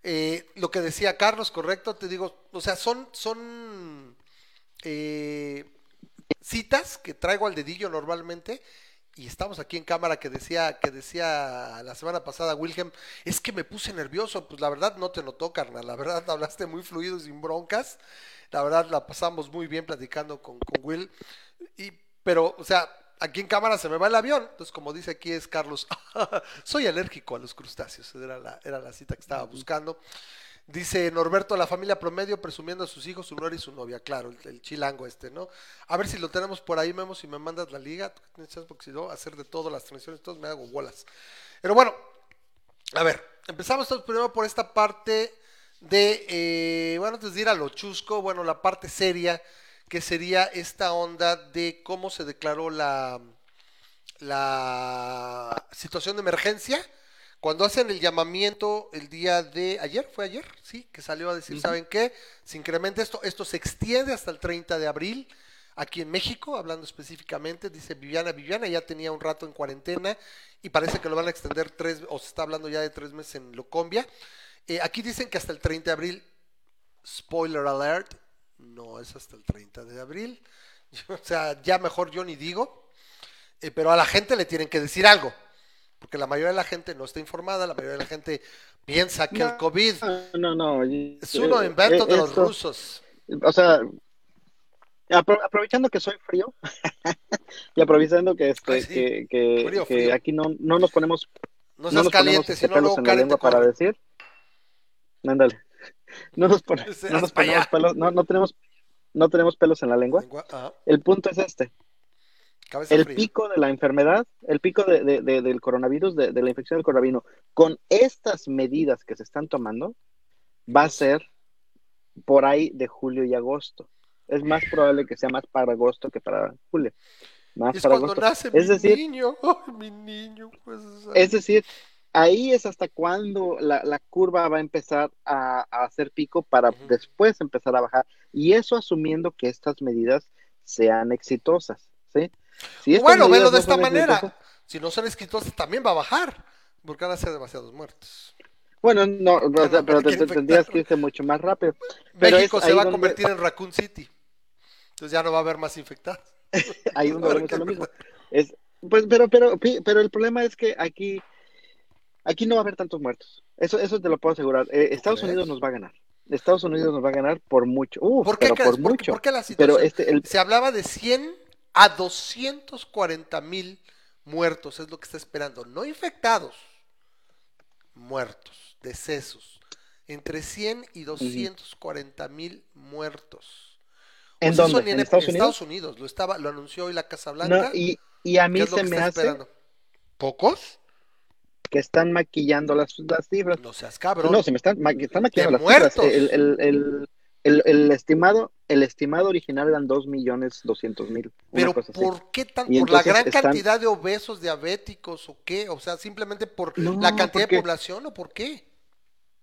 Speaker 4: Eh, lo que decía Carlos, correcto, te digo, o sea, son, son eh, citas que traigo al dedillo normalmente y estamos aquí en cámara que decía que decía la semana pasada Wilhelm, es que me puse nervioso, pues la verdad no te notó, carnal, la verdad hablaste muy fluido sin broncas, la verdad la pasamos muy bien platicando con, con Will, y, pero, o sea, aquí en cámara se me va el avión, entonces como dice aquí es Carlos, soy alérgico a los crustáceos, era la, era la cita que estaba buscando. Dice Norberto, la familia promedio presumiendo a sus hijos, su nuera y su novia, claro, el, el chilango este, ¿no? A ver si lo tenemos por ahí, Memo, si me mandas la liga, porque si no, hacer de todo, las transmisiones, todos me hago bolas. Pero bueno, a ver, empezamos primero por esta parte de, eh, bueno, antes de ir a lo chusco, bueno, la parte seria, que sería esta onda de cómo se declaró la, la situación de emergencia. Cuando hacen el llamamiento el día de ayer, fue ayer, sí, que salió a decir, ¿saben qué? Se incrementa esto, esto se extiende hasta el 30 de abril, aquí en México, hablando específicamente, dice Viviana, Viviana ya tenía un rato en cuarentena y parece que lo van a extender tres, o se está hablando ya de tres meses en Locombia. Eh, aquí dicen que hasta el 30 de abril, spoiler alert, no es hasta el 30 de abril, o sea, ya mejor yo ni digo, eh, pero a la gente le tienen que decir algo, porque la mayoría de la gente no está informada, la mayoría de la gente piensa que el COVID
Speaker 2: No, no.
Speaker 4: es uno
Speaker 2: eh,
Speaker 4: invento
Speaker 2: eh,
Speaker 4: de los
Speaker 2: esto-
Speaker 4: rusos.
Speaker 2: O sea, apro- aprovechando que soy frío y aprovechando que este
Speaker 4: Ay, sí.
Speaker 2: que, que-
Speaker 4: Frío,
Speaker 2: que
Speaker 4: frío.
Speaker 2: aquí no, no nos ponemos
Speaker 4: No seas
Speaker 2: nos
Speaker 4: caliente, si no luego
Speaker 2: para decir. Ándale. No nos, pone-
Speaker 4: Seas
Speaker 2: no nos
Speaker 4: pa'
Speaker 2: ponemos pelos, no, no tenemos no tenemos pelos en la lengua. El punto es este.
Speaker 4: cabeza
Speaker 2: El
Speaker 4: fría.
Speaker 2: pico de la enfermedad, el pico de, de- de- del coronavirus, de, la infección del coronavirus, con estas medidas que se están tomando, va a ser por ahí de julio y agosto. Es más probable que sea más para agosto que para julio. Más
Speaker 4: Es
Speaker 2: para
Speaker 4: cuando
Speaker 2: agosto.
Speaker 4: nace
Speaker 2: Es
Speaker 4: mi
Speaker 2: decir,
Speaker 4: niño, mi niño. Pues,
Speaker 2: es decir, ahí es hasta cuando la, la curva va a empezar a, a hacer pico para después empezar a bajar. Y eso asumiendo que estas medidas sean exitosas. ¿sí? Si
Speaker 4: bueno, velo de
Speaker 2: no
Speaker 4: esta manera.
Speaker 2: exitosas-
Speaker 4: Si no son exitosos, también va a bajar. Porque van a ser demasiados muertos.
Speaker 2: Bueno, no, o sea, pero te- tendrías que irte mucho más rápido. Pero
Speaker 4: México se va a
Speaker 2: donde-
Speaker 4: convertir en Raccoon City. Entonces ya no va a haber más infectados.
Speaker 2: Ahí donde a lo mismo. Es, Pues, pero, pero, pero el problema es que aquí, aquí no va a haber tantos muertos. Eso, eso te lo puedo asegurar. Eh, Estados
Speaker 4: crees?
Speaker 2: Unidos nos va a ganar. Estados Unidos nos va a ganar por mucho. Uf,
Speaker 4: ¿Por qué
Speaker 2: pero
Speaker 4: crees?
Speaker 2: por
Speaker 4: ¿Por,
Speaker 2: mucho.
Speaker 4: por qué la situación?
Speaker 2: Pero este, el,
Speaker 4: Se hablaba de 100 a 240 mil muertos, es lo que está esperando. No infectados, muertos, decesos. Entre 100 y 240 mil muertos.
Speaker 2: ¿En
Speaker 4: O sea, eso
Speaker 2: dónde? ¿En Estados Unidos?
Speaker 4: Estados Unidos. Lo, estaba, lo anunció hoy la Casa Blanca.
Speaker 2: No, y, y a
Speaker 4: ¿Qué
Speaker 2: mí se me hace
Speaker 4: esperando? ¿Pocos?
Speaker 2: Que están maquillando las, las cifras.
Speaker 4: No seas cabrón.
Speaker 2: No, se me están, ma- están maquillando las cifras.
Speaker 4: muertos.
Speaker 2: El, el, el, el, el estimado, el estimado original eran dos millones doscientos mil.
Speaker 4: Pero
Speaker 2: así.
Speaker 4: ¿por qué tan?
Speaker 2: Y
Speaker 4: ¿Por la gran
Speaker 2: están-
Speaker 4: cantidad de obesos, diabéticos o qué? O sea, simplemente por
Speaker 2: No,
Speaker 4: la cantidad
Speaker 2: porque-
Speaker 4: de población o por qué?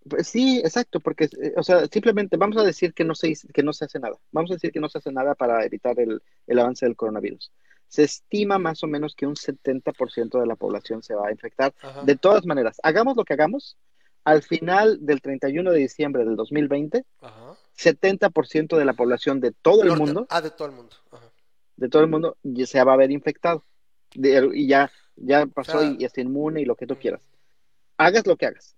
Speaker 2: Pues sí, exacto, porque, eh, o sea, simplemente vamos a decir que no se, que no se hace nada. Vamos a decir que no se hace nada para evitar el, el avance del coronavirus. Se estima más o menos que un 70% de la población se va a infectar.
Speaker 4: Ajá.
Speaker 2: De todas maneras, hagamos lo que hagamos, al final del 31 de diciembre del 2020,
Speaker 4: Ajá.
Speaker 2: 70% de la población de todo el mundo,
Speaker 4: Ah, de todo el mundo. Ajá.
Speaker 2: de todo el mundo, ya se va a ver infectado. De- y ya, ya pasó
Speaker 4: O sea-
Speaker 2: y, y está inmune y lo que tú quieras. Hagas lo que hagas.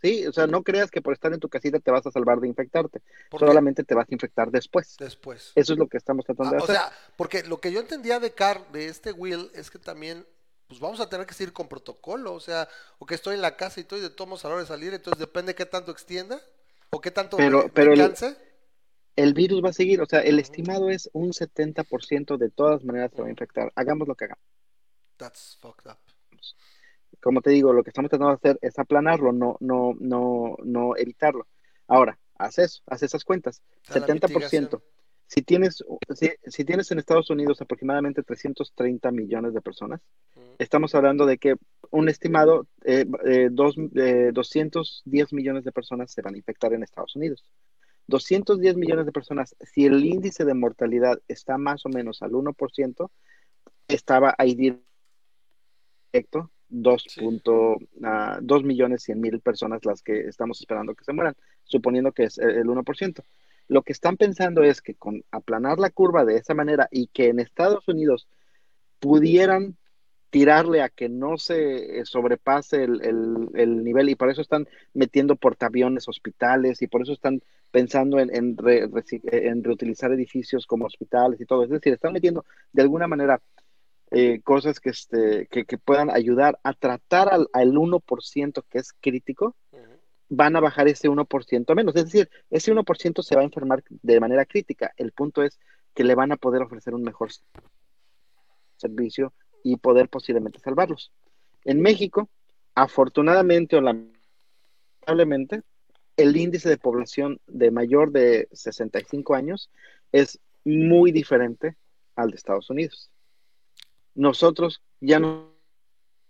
Speaker 2: Sí, o sea, no creas que por estar en tu casita te vas a salvar de infectarte. Solamente te vas a infectar después.
Speaker 4: Después.
Speaker 2: Eso es lo que estamos tratando
Speaker 4: Ah,
Speaker 2: de
Speaker 4: o
Speaker 2: hacer.
Speaker 4: sea, porque lo que yo entendía de Car, de este Will, es que también, pues vamos a tener que seguir con protocolo. O sea, o que estoy en la casa y estoy de tomos a la hora de salir, entonces depende qué tanto extienda o qué tanto
Speaker 2: Pero-
Speaker 4: me,
Speaker 2: pero
Speaker 4: canse.
Speaker 2: el virus va a seguir, o sea, el estimado es un 70% de todas maneras se va a infectar. Hagamos lo que hagamos.
Speaker 4: That's fucked up.
Speaker 2: Como te digo, lo que estamos tratando de hacer es aplanarlo, no, no, no, no evitarlo. Ahora, haz eso, haz esas cuentas.
Speaker 4: O sea, la
Speaker 2: 70%.
Speaker 4: mitigación.
Speaker 2: Si tienes, si, si tienes en Estados Unidos aproximadamente 330 millones de personas, estamos hablando de que un estimado, eh, eh, dos, eh, 210 millones de personas se van a infectar en Estados Unidos. 210 millones de personas, si el índice de mortalidad está más o menos al 1%, estaba ahí directo 2,
Speaker 4: Sí.
Speaker 2: punto, 2 millones 100 mil personas las que estamos esperando que se mueran, suponiendo que es el 1%. Lo que están pensando es que con aplanar la curva de esa manera y que en Estados Unidos pudieran tirarle a que no se eh, sobrepase el, el- el nivel y por eso están metiendo portaaviones hospitales y por eso están pensando en, en re- en reutilizar edificios como hospitales y todo. Es decir, están metiendo de alguna manera eh, cosas que, este, que, que puedan ayudar a tratar al, al 1% que es crítico, van a bajar ese 1% a menos. Es decir, ese 1% se va a enfermar de manera crítica. El punto es que le van a poder ofrecer un mejor servicio y poder posiblemente salvarlos. En México, afortunadamente o lamentablemente, el índice de población de mayor de 65 años es muy diferente al de Estados Unidos. Nosotros ya no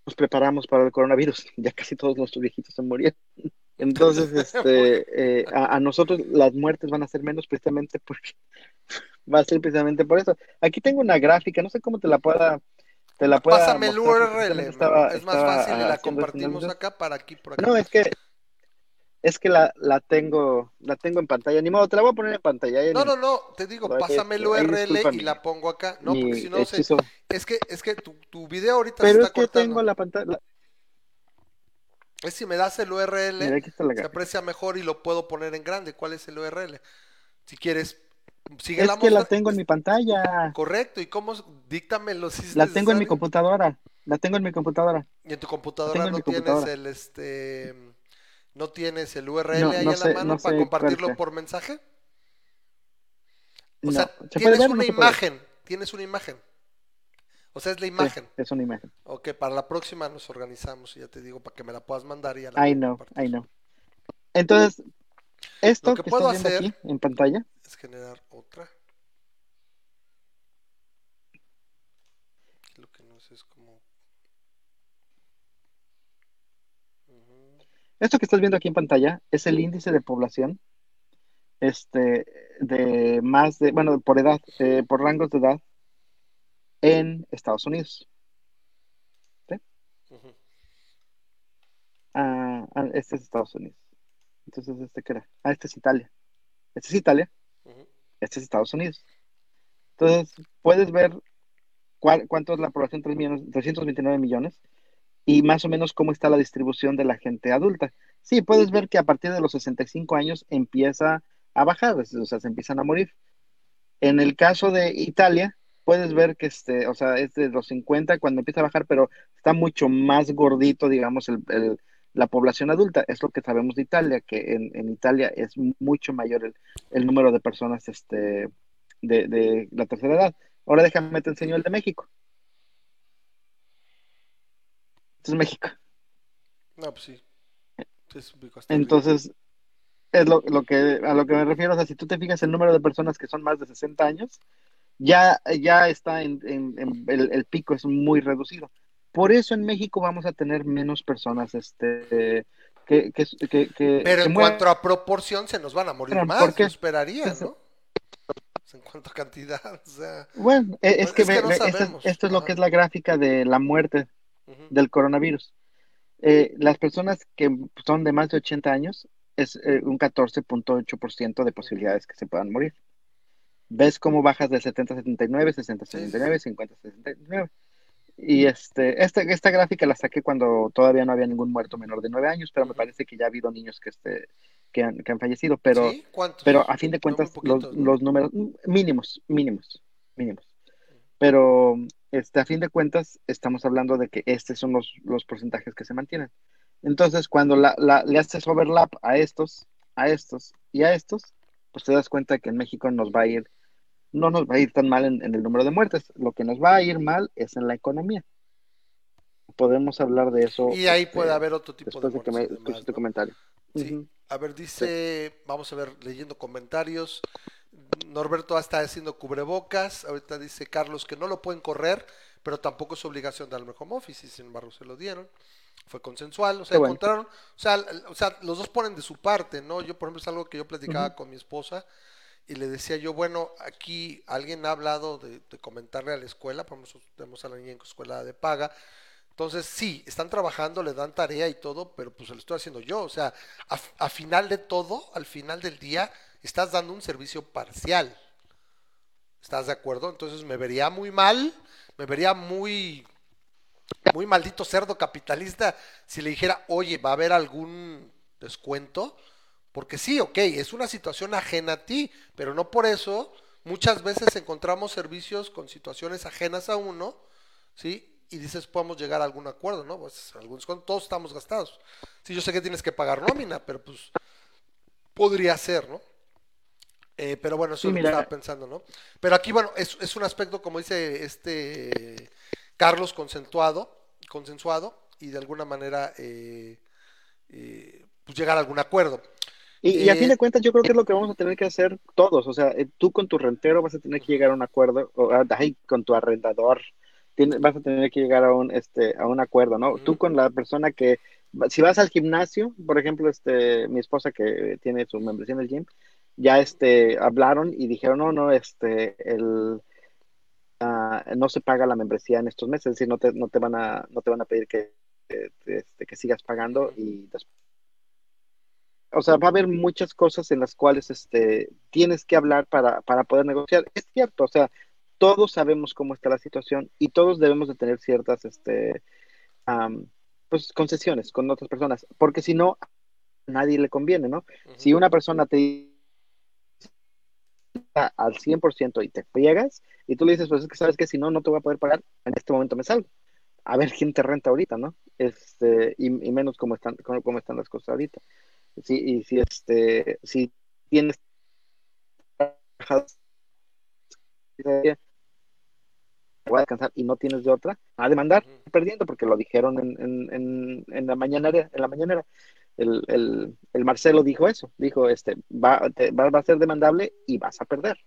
Speaker 2: nos preparamos para el coronavirus, ya casi todos nuestros viejitos se murieron. Entonces, este, eh, a, a nosotros las muertes van a ser menos precisamente porque va a ser precisamente por eso. Aquí tengo una gráfica, no sé cómo te la pueda, te la pueda
Speaker 4: Pásame el
Speaker 2: mostrar,
Speaker 4: URL, ¿no?
Speaker 2: estaba-
Speaker 4: es más fácil y
Speaker 2: ah,
Speaker 4: la
Speaker 2: haciendo este
Speaker 4: compartimos acá para aquí, por acá.
Speaker 2: No, es que es que la, la tengo, la tengo en pantalla, ni modo, te la voy a poner en pantalla.
Speaker 4: No, no, no, te digo, pásame el URL y
Speaker 2: mi-
Speaker 4: la pongo acá. No, porque si no, se- es que, es que tu, tu video ahorita
Speaker 2: Pero
Speaker 4: se
Speaker 2: es
Speaker 4: está
Speaker 2: que
Speaker 4: cortando.
Speaker 2: tengo la pantalla, la-
Speaker 4: Es si me das el URL,
Speaker 2: mira,
Speaker 4: se aprecia mejor y lo puedo poner en grande. ¿Cuál es el URL? Si quieres, sigue
Speaker 2: Es
Speaker 4: la
Speaker 2: que la tengo en mi pantalla,
Speaker 4: Correcto, ¿y cómo? Díctamelo si es
Speaker 2: la tengo en mi computadora, la tengo en mi computadora.
Speaker 4: Y en tu computadora
Speaker 2: en
Speaker 4: no tienes
Speaker 2: computadora.
Speaker 4: el este no tienes el URL
Speaker 2: No,
Speaker 4: ahí
Speaker 2: no
Speaker 4: en
Speaker 2: sé-
Speaker 4: la mano
Speaker 2: no
Speaker 4: para
Speaker 2: cuál
Speaker 4: compartirlo por mensaje. O
Speaker 2: No,
Speaker 4: sea,
Speaker 2: ¿se puede
Speaker 4: tienes
Speaker 2: ver no
Speaker 4: una imagen, tienes una imagen. O sea, es la
Speaker 2: Sí,
Speaker 4: imagen.
Speaker 2: es una imagen.
Speaker 4: Ok, para la próxima nos organizamos y ya te digo para que me la puedas mandar y ya la
Speaker 2: know,
Speaker 4: compartir.
Speaker 2: I know. Entonces, esto
Speaker 4: Lo
Speaker 2: que,
Speaker 4: que puedo hacer-
Speaker 2: aquí en pantalla,
Speaker 4: Es generar otra. Lo que no sé es como
Speaker 2: esto que estás viendo aquí en pantalla es el índice de población, este, de más de, bueno, por edad, eh, por rangos de edad en Estados Unidos.
Speaker 4: Ujú.
Speaker 2: Ah, ah, este es Estados Unidos. Entonces, ¿este qué era? Ah, este es Italia. Este es Italia, este es Estados Unidos. Entonces, puedes ver ¿cuál- ¿cuánto es la población? 3 millones, 329 millones. Y más o menos cómo está la distribución de la gente adulta. Sí, puedes ver que a partir de los 65 años empieza a bajar, o sea, se empiezan a morir. En el caso de Italia, puedes ver que este, o sea, es de los 50 cuando empieza a bajar, pero está mucho más gordito, digamos, el, el- la población adulta. Es lo que sabemos de Italia, que en, en Italia es mucho mayor el, el número de personas este, de, de la tercera edad. Ahora déjame te enseño el de México. Es México.
Speaker 4: No, pues sí. Es
Speaker 2: Entonces, es lo, lo que, a lo que me refiero. O sea, si tú te fijas el número de personas que son más de 60 años, ya, ya está en, en- en- el, el pico es muy reducido. Por eso en México vamos a tener menos personas este, que, que, que, que-
Speaker 4: Pero en
Speaker 2: mueran.
Speaker 4: cuanto a proporción, se nos van a morir
Speaker 2: Pero,
Speaker 4: más,
Speaker 2: ¿por qué?
Speaker 4: yo esperaría,
Speaker 2: Pues,
Speaker 4: ¿no? En cuanto a cantidad, o sea.
Speaker 2: Bueno, e- es
Speaker 4: Es
Speaker 2: que,
Speaker 4: no
Speaker 2: esto, es-
Speaker 4: sabemos.
Speaker 2: esto es lo
Speaker 4: Ajá.
Speaker 2: que es la gráfica de la muerte
Speaker 4: ujú.
Speaker 2: del coronavirus. Eh, las personas que son de más de 80 años es eh, un 14.8% de posibilidades que se puedan morir. ¿Ves cómo bajas de 70 a 79, 60 a
Speaker 4: Sí, sí,
Speaker 2: 79, 50 a 69? Y este, esta, esta gráfica la saqué cuando todavía no había ningún muerto menor de 9 años, pero me parece que ya ha habido niños que, este, que, han, que han fallecido, pero,
Speaker 4: ¿Sí?
Speaker 2: Pero a fin de cuentas los,
Speaker 4: poquitos, ¿no?
Speaker 2: los números mínimos, mínimos, mínimos. Pero este, a fin de cuentas estamos hablando de que estos son los, los porcentajes que se mantienen. Entonces, cuando la, la- le haces overlap a estos, a estos y a estos, pues te das cuenta que en México nos va a ir, no nos va a ir tan mal en, en el número de muertes. Lo que nos va a ir mal es en la economía. Podemos hablar de eso.
Speaker 4: Y ahí
Speaker 2: este,
Speaker 4: puede haber otro tipo de
Speaker 2: después de que me
Speaker 4: muertes y
Speaker 2: escuches
Speaker 4: demás,
Speaker 2: tu
Speaker 4: ¿no?
Speaker 2: comentario.
Speaker 4: Sí. A ver, dice, vamos a ver, leyendo comentarios. Norberto está haciendo cubrebocas. Ahorita dice Carlos que no lo pueden correr, pero tampoco es obligación darle home office, y sin embargo se lo dieron. Fue consensual, o sea,
Speaker 2: bueno.
Speaker 4: encontraron, o sea, o sea, los dos ponen de su parte, ¿no? Yo, por ejemplo, es algo que yo platicaba con mi esposa y le decía yo, bueno, aquí alguien ha hablado de, de comentarle a la escuela, por ejemplo, tenemos a la niña en escuela de paga, entonces, sí, están trabajando, le dan tarea y todo, pero pues se lo estoy haciendo yo. O sea, a, a final de todo, al final del día, estás dando un servicio parcial. ¿Estás de acuerdo? Entonces me vería muy mal, me vería muy, muy maldito cerdo capitalista si le dijera, oye, va a haber algún descuento. Porque sí, ok, es una situación ajena a ti, pero no por eso muchas veces encontramos servicios con situaciones ajenas a uno, ¿sí? Y dices, podemos llegar a algún acuerdo, ¿no? Pues algunos, todos estamos gastados. Sí, yo sé que tienes que pagar nómina, pero pues podría ser, ¿no? Eh, pero bueno, eso
Speaker 2: Sí,
Speaker 4: es lo que estaba pensando, ¿no? Pero aquí, bueno, es, es un aspecto, como dice este Carlos, consensuado, consensuado y de alguna manera eh, eh, pues llegar a algún acuerdo.
Speaker 2: Y, y a
Speaker 4: Eh,
Speaker 2: fin de cuentas, yo creo que es lo que vamos a tener que hacer todos. O sea, eh, tú con tu rentero vas a tener que llegar a un acuerdo, o ah, ay, con tu arrendador vas a tener que llegar a un, este, a un acuerdo, ¿no?
Speaker 4: Ujú.
Speaker 2: Tú con la persona que, si vas al gimnasio, por ejemplo, este, mi esposa que tiene su membresía en el gym, ya este, hablaron y dijeron, no, no, este, el, ah, no se paga la membresía en estos meses, es decir, no te, no te van a, no te van a pedir que, este, que sigas pagando y después o sea, va a haber muchas cosas en las cuales este, tienes que hablar para, para poder negociar. Es cierto, o sea, todos sabemos cómo está la situación y todos debemos de tener ciertas este, am, pues, concesiones con otras personas, porque si no, a nadie le conviene, ¿no? Si una persona te dice al 100% y te pegas y tú le dices, pues es que sabes que si no, no te voy a poder pagar, en este momento me salgo. A ver quién te renta ahorita, ¿no? Este, y, y menos cómo están, cómo, cómo están las cosas ahorita. Sí, y si este, si tienes voy a descansar y no tienes de otra, a demandar, perdiendo, porque lo dijeron en, en, en, en la mañanera, en la mañanera. El, el, el Marcelo dijo eso, dijo, este, va, te- va, va a ser demandable y vas a perder.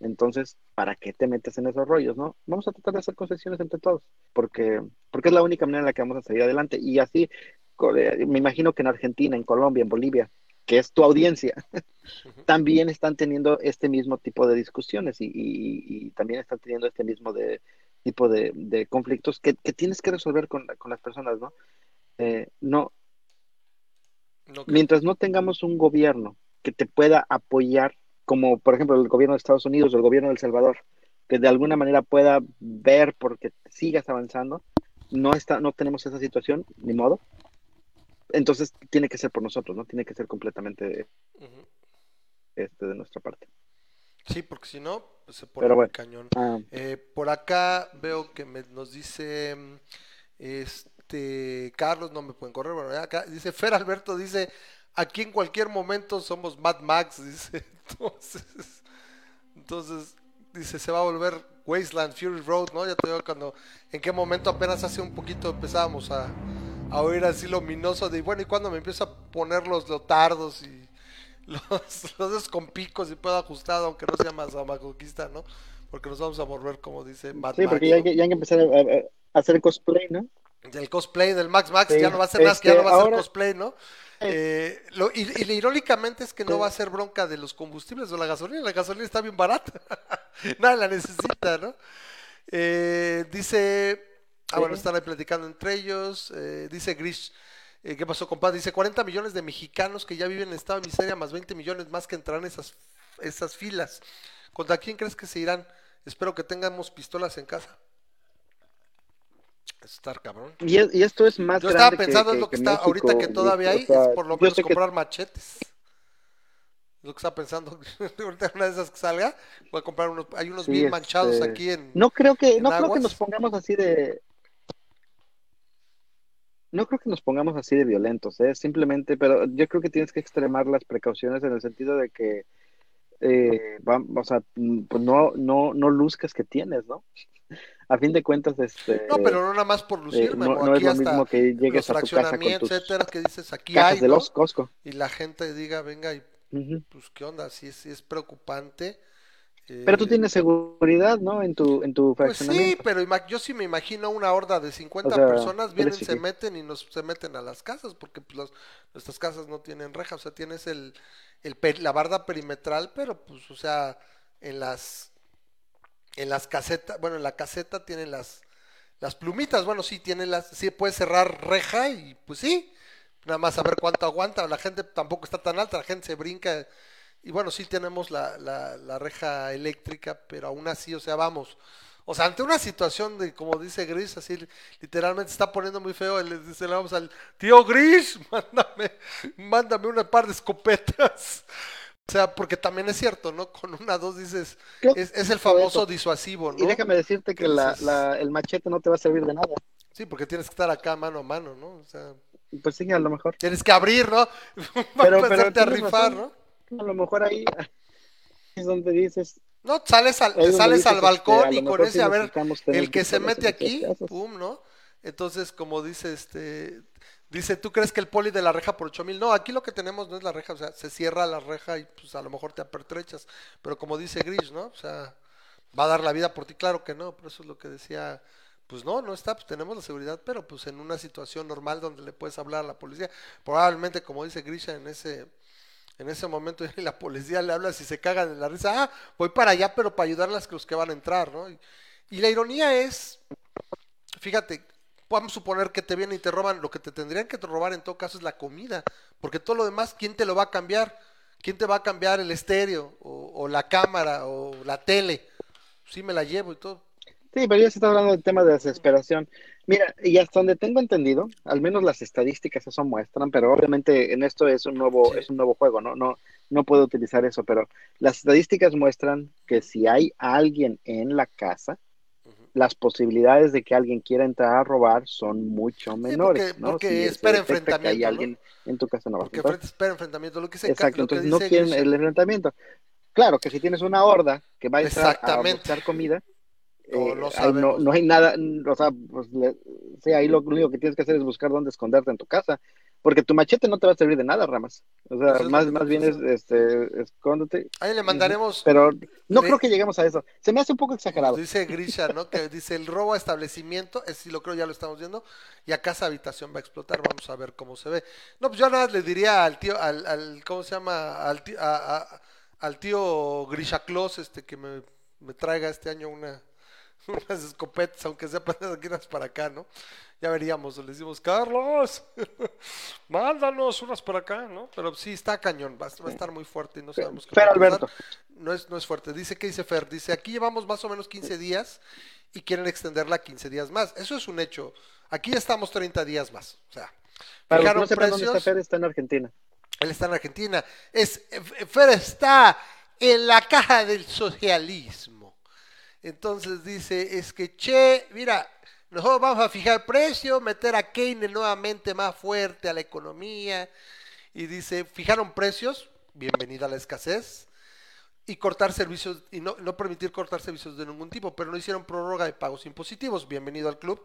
Speaker 2: Entonces, ¿para qué te metes en esos rollos, no? Vamos a tratar de hacer concesiones entre todos, porque, porque es la única manera en la que vamos a salir adelante. Y así, eh, me imagino que en Argentina, en Colombia, en Bolivia, que es tu audiencia, también están teniendo este mismo tipo de discusiones y, y- y también están teniendo este mismo de, tipo de, de conflictos que, que tienes que resolver con, con las personas, ¿no? Eh, no, Mientras no tengamos un gobierno que te pueda apoyar, como por ejemplo el gobierno de Estados Unidos o el gobierno de El Salvador, que de alguna manera pueda ver porque sigas avanzando. No está, no tenemos esa situación, ni modo. Entonces tiene que ser por nosotros, ¿no? Tiene que ser completamente este, de nuestra parte.
Speaker 4: Sí, porque si no, pues se pone
Speaker 2: bueno.
Speaker 4: cañón.
Speaker 2: Ah,
Speaker 4: Eh, por acá veo que me- nos dice mm, este Carlos, no me pueden correr, bueno, ya acá dice Fer Alberto, dice, aquí en cualquier momento somos Mad Max, dice, entonces, entonces, dice, se va a volver Wasteland, Fury Road, ¿no? Ya te digo cuando, en qué momento apenas hace un poquito empezábamos a, a oír así lo ominoso de, bueno, y cuando me empiezo a poner los leotardos y los, los con picos y puedo ajustado, aunque no sea más amacoquista, ¿no? Porque nos vamos a volver, como dice Mad
Speaker 2: sí, porque ya hay que, ya hay que empezar a- a hacer cosplay, ¿no?
Speaker 4: Del cosplay del Max Max,
Speaker 2: Sí,
Speaker 4: ya no va a ser más que ya no va a ser cosplay, ¿no? Eh, lo- y, y irónicamente es que no va a ser bronca de los combustibles o la gasolina, la gasolina está bien barata, nadie la necesita, ¿no? Eh, dice, ah bueno, están ahí platicando entre ellos, eh, dice Grish, eh, ¿qué pasó compadre? Dice 40 millones de mexicanos que ya viven en estado de miseria, más 20 millones más que entrarán en esas, esas filas. ¿Contra quién crees que se irán? Espero que tengamos pistolas en casa. Estar cabrón.
Speaker 2: Y, es- y esto es más
Speaker 4: Yo estaba
Speaker 2: grande
Speaker 4: pensando
Speaker 2: que-
Speaker 4: es lo que,
Speaker 2: que
Speaker 4: está ahorita que todavía
Speaker 2: o
Speaker 4: hay,
Speaker 2: sea,
Speaker 4: es por lo menos
Speaker 2: sé que-
Speaker 4: comprar machetes. Lo que estaba pensando, ahorita una de esas que salga, voy a comprar unos, hay unos
Speaker 2: Sí,
Speaker 4: bien manchados
Speaker 2: este,
Speaker 4: aquí en...
Speaker 2: No creo que, no creo que nos pongamos así de. No creo que nos pongamos así de violentos, ¿eh? Simplemente, pero yo creo que tienes que extremar las precauciones en el sentido de que, eh, va- o sea, pues no, no, no luzcas que tienes, ¿no? A fin de cuentas, este,
Speaker 4: No, pero no nada más por
Speaker 2: eh,
Speaker 4: lucirme,
Speaker 2: no, no es
Speaker 4: aquí
Speaker 2: lo mismo que llegues a tu casa con
Speaker 4: fraccionamientos,
Speaker 2: tus
Speaker 4: etcétera, que dices aquí
Speaker 2: cajas
Speaker 4: hay,
Speaker 2: de
Speaker 4: ¿no?
Speaker 2: los Costco.
Speaker 4: Y la gente diga, venga, y pues qué onda, sí es, sí es preocupante.
Speaker 2: Pero tú
Speaker 4: Eh,
Speaker 2: tienes seguridad, ¿no? En tu, en tu
Speaker 4: Pues sí, pero yo sí me imagino una horda de 50
Speaker 2: O sea,
Speaker 4: personas vienen, se meten y nos se meten a las casas porque pues, nuestras casas no tienen reja, o sea, tienes el, el la barda perimetral, pero pues, o sea, en las en las casetas, bueno, en la caseta tienen las las plumitas, bueno, sí tiene las, sí puede cerrar reja y pues sí, nada más a ver cuánto aguanta, la gente tampoco está tan alta, la gente se brinca y bueno, sí tenemos la, la, la reja eléctrica, pero aún así, o sea, vamos. O sea, ante una situación de, como dice Gris, así literalmente está poniendo muy feo, le dice, le vamos al tío Gris, mándame, mándame una par de escopetas. O sea, porque también es cierto, ¿no? Con una dos dices, es, el famoso disuasivo, ¿no?
Speaker 2: Y déjame decirte que
Speaker 4: ¿Qué
Speaker 2: la, la- el machete no te va a servir de nada.
Speaker 4: Sí, porque tienes que estar acá mano a mano, ¿no? O sea,
Speaker 2: Pues sí, a lo mejor.
Speaker 4: tienes que abrir, ¿no?
Speaker 2: Pero,
Speaker 4: Para
Speaker 2: pero
Speaker 4: a rifar,
Speaker 2: razón.
Speaker 4: ¿no?
Speaker 2: A lo mejor ahí es donde dices.
Speaker 4: No, sales al, sales al
Speaker 2: este,
Speaker 4: balcón
Speaker 2: a
Speaker 4: y con ese, a ver, el que se mete aquí, pum, ¿no? Entonces, como dice este, dice, ¿tú crees que el poli de la reja por ocho mil? No, aquí lo que tenemos no es la reja, o sea, se cierra la reja y pues a lo mejor te apertrechas, pero como dice Gris, ¿no? O sea, va a dar la vida por ti, claro que no, pero eso es lo que decía, pues no, no está, pues tenemos la seguridad, pero pues en una situación normal donde le puedes hablar a la policía, probablemente como dice Grisha en ese en ese momento la policía le habla si se cagan de la risa, ah, voy para allá, pero para ayudar a los que van a entrar, ¿no? Y la ironía es, fíjate, vamos a suponer que te vienen y te roban, lo que te tendrían que robar en todo caso es la comida, porque todo lo demás, ¿quién te lo va a cambiar? ¿Quién te va a cambiar el estéreo o, o la cámara o la tele? Sí me la llevo y todo.
Speaker 2: Sí, pero ya se está hablando del tema de desesperación. Mira, y hasta donde tengo entendido, al menos las estadísticas eso muestran, pero obviamente en esto es un nuevo,
Speaker 4: Sí.
Speaker 2: es un nuevo juego, ¿no? No, no puedo utilizar eso, pero las estadísticas muestran que si hay alguien en la casa, las posibilidades de que alguien quiera entrar a robar son mucho menores,
Speaker 4: porque-
Speaker 2: ¿no?
Speaker 4: porque
Speaker 2: Si se
Speaker 4: espera
Speaker 2: que hay
Speaker 4: enfrentamiento, ¿no?
Speaker 2: alguien en tu casa no va a
Speaker 4: Porque espera enfrentamiento. Lo que dice,
Speaker 2: Exacto,
Speaker 4: lo que
Speaker 2: entonces no quieren
Speaker 4: Grisha.
Speaker 2: el enfrentamiento. Claro que si tienes una horda que va a entrar a buscar comida,
Speaker 4: No,
Speaker 2: eh,
Speaker 4: no sabemos.
Speaker 2: no hay nada, o sea, pues, le- sí, ahí lo único que tienes que hacer es buscar dónde esconderte en tu casa, porque tu machete no te va a servir de nada, Ramas. O sea,
Speaker 4: Eso es lo
Speaker 2: más, más bien es, este, escóndete,
Speaker 4: Ahí le mandaremos,
Speaker 2: pero no
Speaker 4: Le-
Speaker 2: creo que lleguemos a eso. Se me hace un poco exagerado.
Speaker 4: dice Grisha, ¿no? Que dice el robo a establecimiento, es si lo creo, ya lo estamos viendo, y a casa habitación va a explotar, vamos a ver cómo se ve. No, pues yo nada más le diría al tío, al, al ¿cómo se llama? Al tío, a- a- al tío Grisha Claus, este, que me, me traiga este año una, unas escopetas, aunque sea para unas para acá, ¿no? Ya veríamos, le decimos, Carlos, mándanos unas para acá, ¿no? Pero sí, está cañón, va, a- va a estar muy fuerte y no sabemos qué
Speaker 2: Fer. Alberto.
Speaker 4: No es, no es fuerte. Dice, ¿qué dice Fer? Dice, aquí llevamos más o menos 15 días y quieren extenderla a 15 días más. Eso es un hecho. Aquí ya estamos 30 días más. O sea,
Speaker 2: Para los que
Speaker 4: fijaron
Speaker 2: no dónde está. Fer, está en Argentina.
Speaker 4: Él está en Argentina. Es, Fer está en la caja del socialismo. Entonces dice, es que, che, mira, nosotros vamos a fijar precio, meter a Keynes nuevamente más fuerte a la economía. Y dice, fijaron precios, bienvenida a la escasez. Y cortar servicios, y no, no permitir cortar servicios de ningún tipo, pero no hicieron prórroga de pagos impositivos. Bienvenido al club.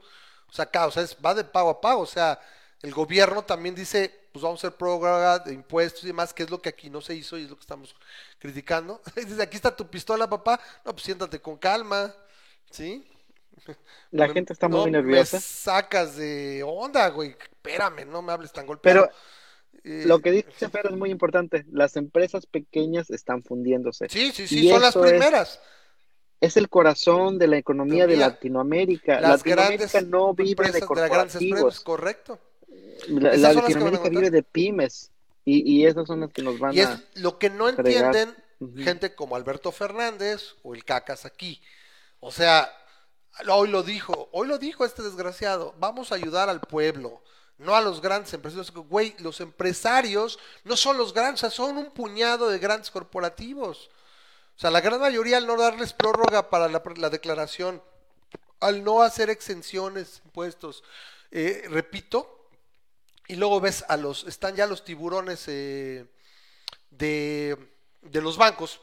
Speaker 4: O sea, acá, o sea, es, va de pago a pago. O sea, el gobierno también dice, pues vamos a hacer prórroga de impuestos y demás, que es lo que aquí no se hizo y es lo que estamos criticando. Dice, aquí está tu pistola, papá. No, pues siéntate con calma. ¿Sí?
Speaker 2: La
Speaker 4: Me-
Speaker 2: gente está
Speaker 4: no
Speaker 2: muy nerviosa.
Speaker 4: Me sacas de onda, güey. Espérame, no me hables tan golpeado.
Speaker 2: Pero
Speaker 4: Eh,
Speaker 2: lo que dice Fer es muy importante. Las empresas pequeñas están fundiéndose.
Speaker 4: Sí, sí, sí,
Speaker 2: Y
Speaker 4: son las
Speaker 2: es-
Speaker 4: primeras.
Speaker 2: Es el corazón de la economía de. Latinoamérica.
Speaker 4: Las
Speaker 2: Latinoamérica
Speaker 4: grandes
Speaker 2: no vive
Speaker 4: empresas
Speaker 2: de
Speaker 4: las grandes empresas, correcto.
Speaker 2: La, la Latinoamérica vive de pymes. Y, y esas son las que nos van
Speaker 4: Y es
Speaker 2: a...
Speaker 4: lo que no entienden gente como Alberto Fernández o el Cacas aquí. O sea, hoy lo dijo, hoy lo dijo este desgraciado, vamos a ayudar al pueblo, no a los grandes empresarios. Güey, los empresarios no son los grandes, o sea, son un puñado de grandes corporativos. O sea, la gran mayoría al no darles prórroga para la, la declaración, al no hacer exenciones, impuestos, eh, repito, y luego ves a los, están ya los tiburones eh, de, de los bancos,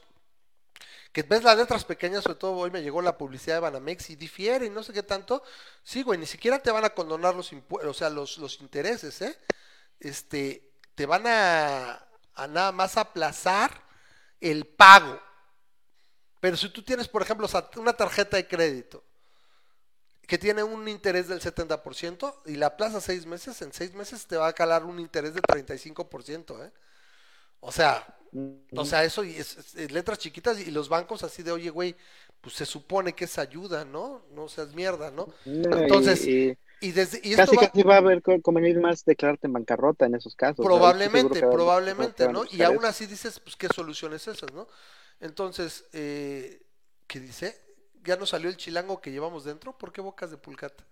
Speaker 4: que ves las letras pequeñas, sobre todo hoy me llegó la publicidad de Banamex y difiere y no sé qué tanto, sí, güey, ni siquiera te van a condonar los impuestos, o sea, los, los intereses, ¿eh? Este, te van a, a nada más aplazar el pago. Pero si tú tienes, por ejemplo, una tarjeta de crédito que tiene un interés del 70% y la aplaza seis meses, en seis meses te va a calar un interés de 35%, ¿eh? O sea, o sea, eso y es, es- es letras chiquitas y los bancos así de, oye, güey, pues se supone que es ayuda, ¿no? No seas mierda, ¿no? Entonces,
Speaker 2: y
Speaker 4: Y desde y esto
Speaker 2: casi
Speaker 4: va-
Speaker 2: casi va a haber co- convenir más declararte en bancarrota en esos casos.
Speaker 4: Probablemente, probablemente, ¿no? Y aún así dices, pues, ¿qué soluciones esas, no? Entonces, eh, ¿qué dice? ¿Ya no salió el chilango que llevamos dentro? ¿Por qué bocas de pulcata?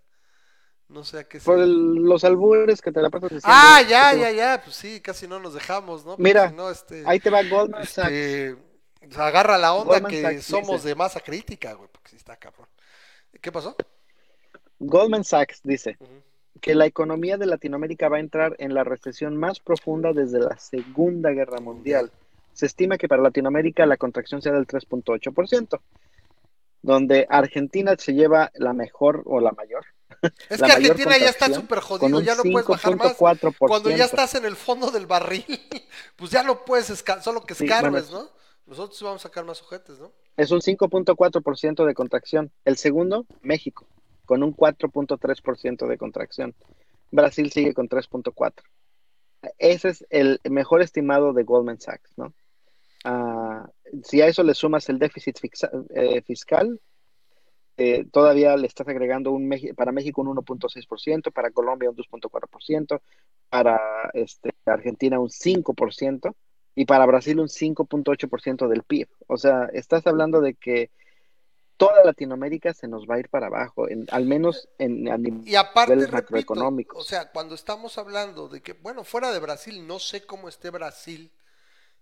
Speaker 4: No sé a qué
Speaker 2: Por el- los albures que te la pasas diciendo.
Speaker 4: Ah, ya, ya, ya, pues sí, casi no nos dejamos, ¿no? Porque
Speaker 2: Mira,
Speaker 4: no, este,
Speaker 2: Ahí te va Goldman Sachs.
Speaker 4: este, se agarra la onda
Speaker 2: Goldman
Speaker 4: que
Speaker 2: Sachs
Speaker 4: somos
Speaker 2: dice.
Speaker 4: de masa crítica, güey, porque sí está cabrón. ¿Qué pasó?
Speaker 2: Goldman Sachs dice que la economía de Latinoamérica va a entrar en la recesión más profunda desde la Segunda Guerra Mundial. Se estima que para Latinoamérica la contracción sea del 3.8%, donde Argentina se lleva la mejor o la mayor.
Speaker 4: Es
Speaker 2: La
Speaker 4: que Argentina ya está súper jodido, ya no puedes bajar más.
Speaker 2: 5.4%.
Speaker 4: Cuando ya estás en el fondo del barril, pues ya no puedes, solo que
Speaker 2: Sí,
Speaker 4: escarbes,
Speaker 2: bueno,
Speaker 4: ¿no? Nosotros vamos a sacar más ojetes, ¿no?
Speaker 2: Es un 5.4% de contracción. El segundo, México, con un 4.3% de contracción. Brasil sigue con 3.4%. Ese es el mejor estimado de Goldman Sachs, ¿no? Ah, si a eso le sumas el déficit fixa- eh, fiscal, eh, todavía le estás agregando un para México un 1.6%, para Colombia un 2.4%, para este, Argentina un 5% y para Brasil un 5.8% del PIB. O sea, estás hablando de que toda Latinoamérica se nos va a ir para abajo, en, al menos en, a nivel
Speaker 4: Y aparte,
Speaker 2: niveles
Speaker 4: repito,
Speaker 2: macroeconómicos.
Speaker 4: o sea, cuando estamos hablando de que, bueno, fuera de Brasil, no sé cómo esté Brasil,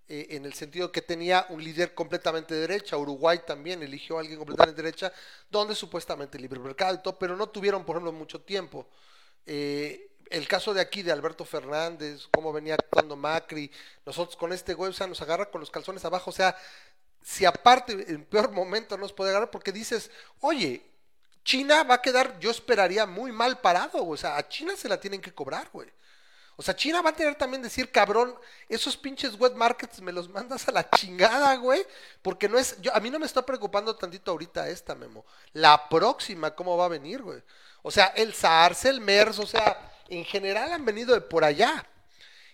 Speaker 4: eh, en el sentido que tenía un líder completamente de derecha, Uruguay también eligió a alguien completamente de derecha, donde supuestamente libre mercado pero no tuvieron, por ejemplo, mucho tiempo. Eh, el caso de aquí de Alberto Fernández, cómo venía actuando Macri, nosotros con este güey, o sea, nos agarra con los calzones abajo, o sea, si aparte en peor momento nos puede agarrar porque dices, oye, China va a quedar, yo esperaría muy mal parado, o sea, a China se la tienen que cobrar, güey. O sea, China va a tener también decir, cabrón, esos pinches wet markets me los mandas a la chingada, güey, porque no es, yo, a mí no me está preocupando tantito ahorita esta, Memo. La próxima, ¿cómo va a venir, güey? O sea, el SARS, el MERS, o sea, en general han venido de por allá.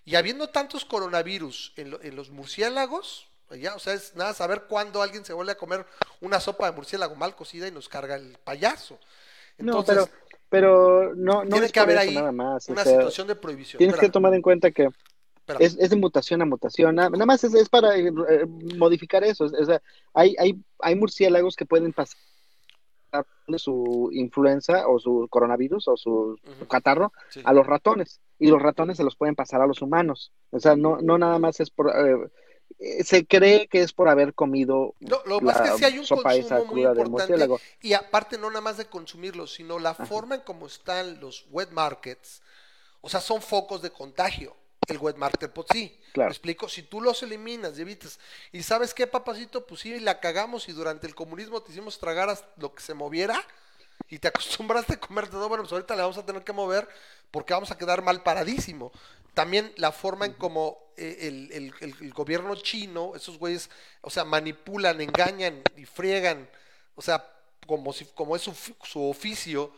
Speaker 4: Y habiendo tantos coronavirus en, lo- en los murciélagos, Ya, o sea, es nada saber cuándo alguien se vuelve a comer una sopa de murciélago mal cocida y nos carga el payaso.
Speaker 2: No,
Speaker 4: Entonces,
Speaker 2: pero, pero no, no
Speaker 4: tiene
Speaker 2: es
Speaker 4: que haber ahí
Speaker 2: nada más. o
Speaker 4: una
Speaker 2: sea,
Speaker 4: situación de prohibición.
Speaker 2: tienes que tomar en cuenta que es, es de mutación a mutación. Nada, más es, es para eh, modificar eso. O sea, hay, hay, hay murciélagos que pueden pasar su influenza o su coronavirus o su, su
Speaker 4: Ujú.
Speaker 2: catarro
Speaker 4: Sí.
Speaker 2: a los ratones y los ratones se los pueden pasar a los humanos. O sea, no, no nada más es por... eh, se cree que es por haber comido
Speaker 4: No, lo
Speaker 2: la
Speaker 4: que sí hay un
Speaker 2: sopa esa
Speaker 4: consumo muy
Speaker 2: cruda murciélago.
Speaker 4: y aparte no nada más de consumirlo, sino la forma en cómo están los wet markets, o sea, son focos de contagio. El wet market, pues sí,
Speaker 2: Claro.
Speaker 4: me explico, si tú los eliminas y evitas, y sabes qué, papacito, pues sí, la cagamos y durante el comunismo te hicimos tragar hasta lo que se moviera y te acostumbraste a comer todo, bueno, pues ahorita le vamos a tener que mover porque vamos a quedar mal paradísimo. También la forma en cómo eh, el, el- el- el gobierno chino, esos güeyes, o sea, manipulan, engañan y friegan, o sea, como, si, como es su, su oficio,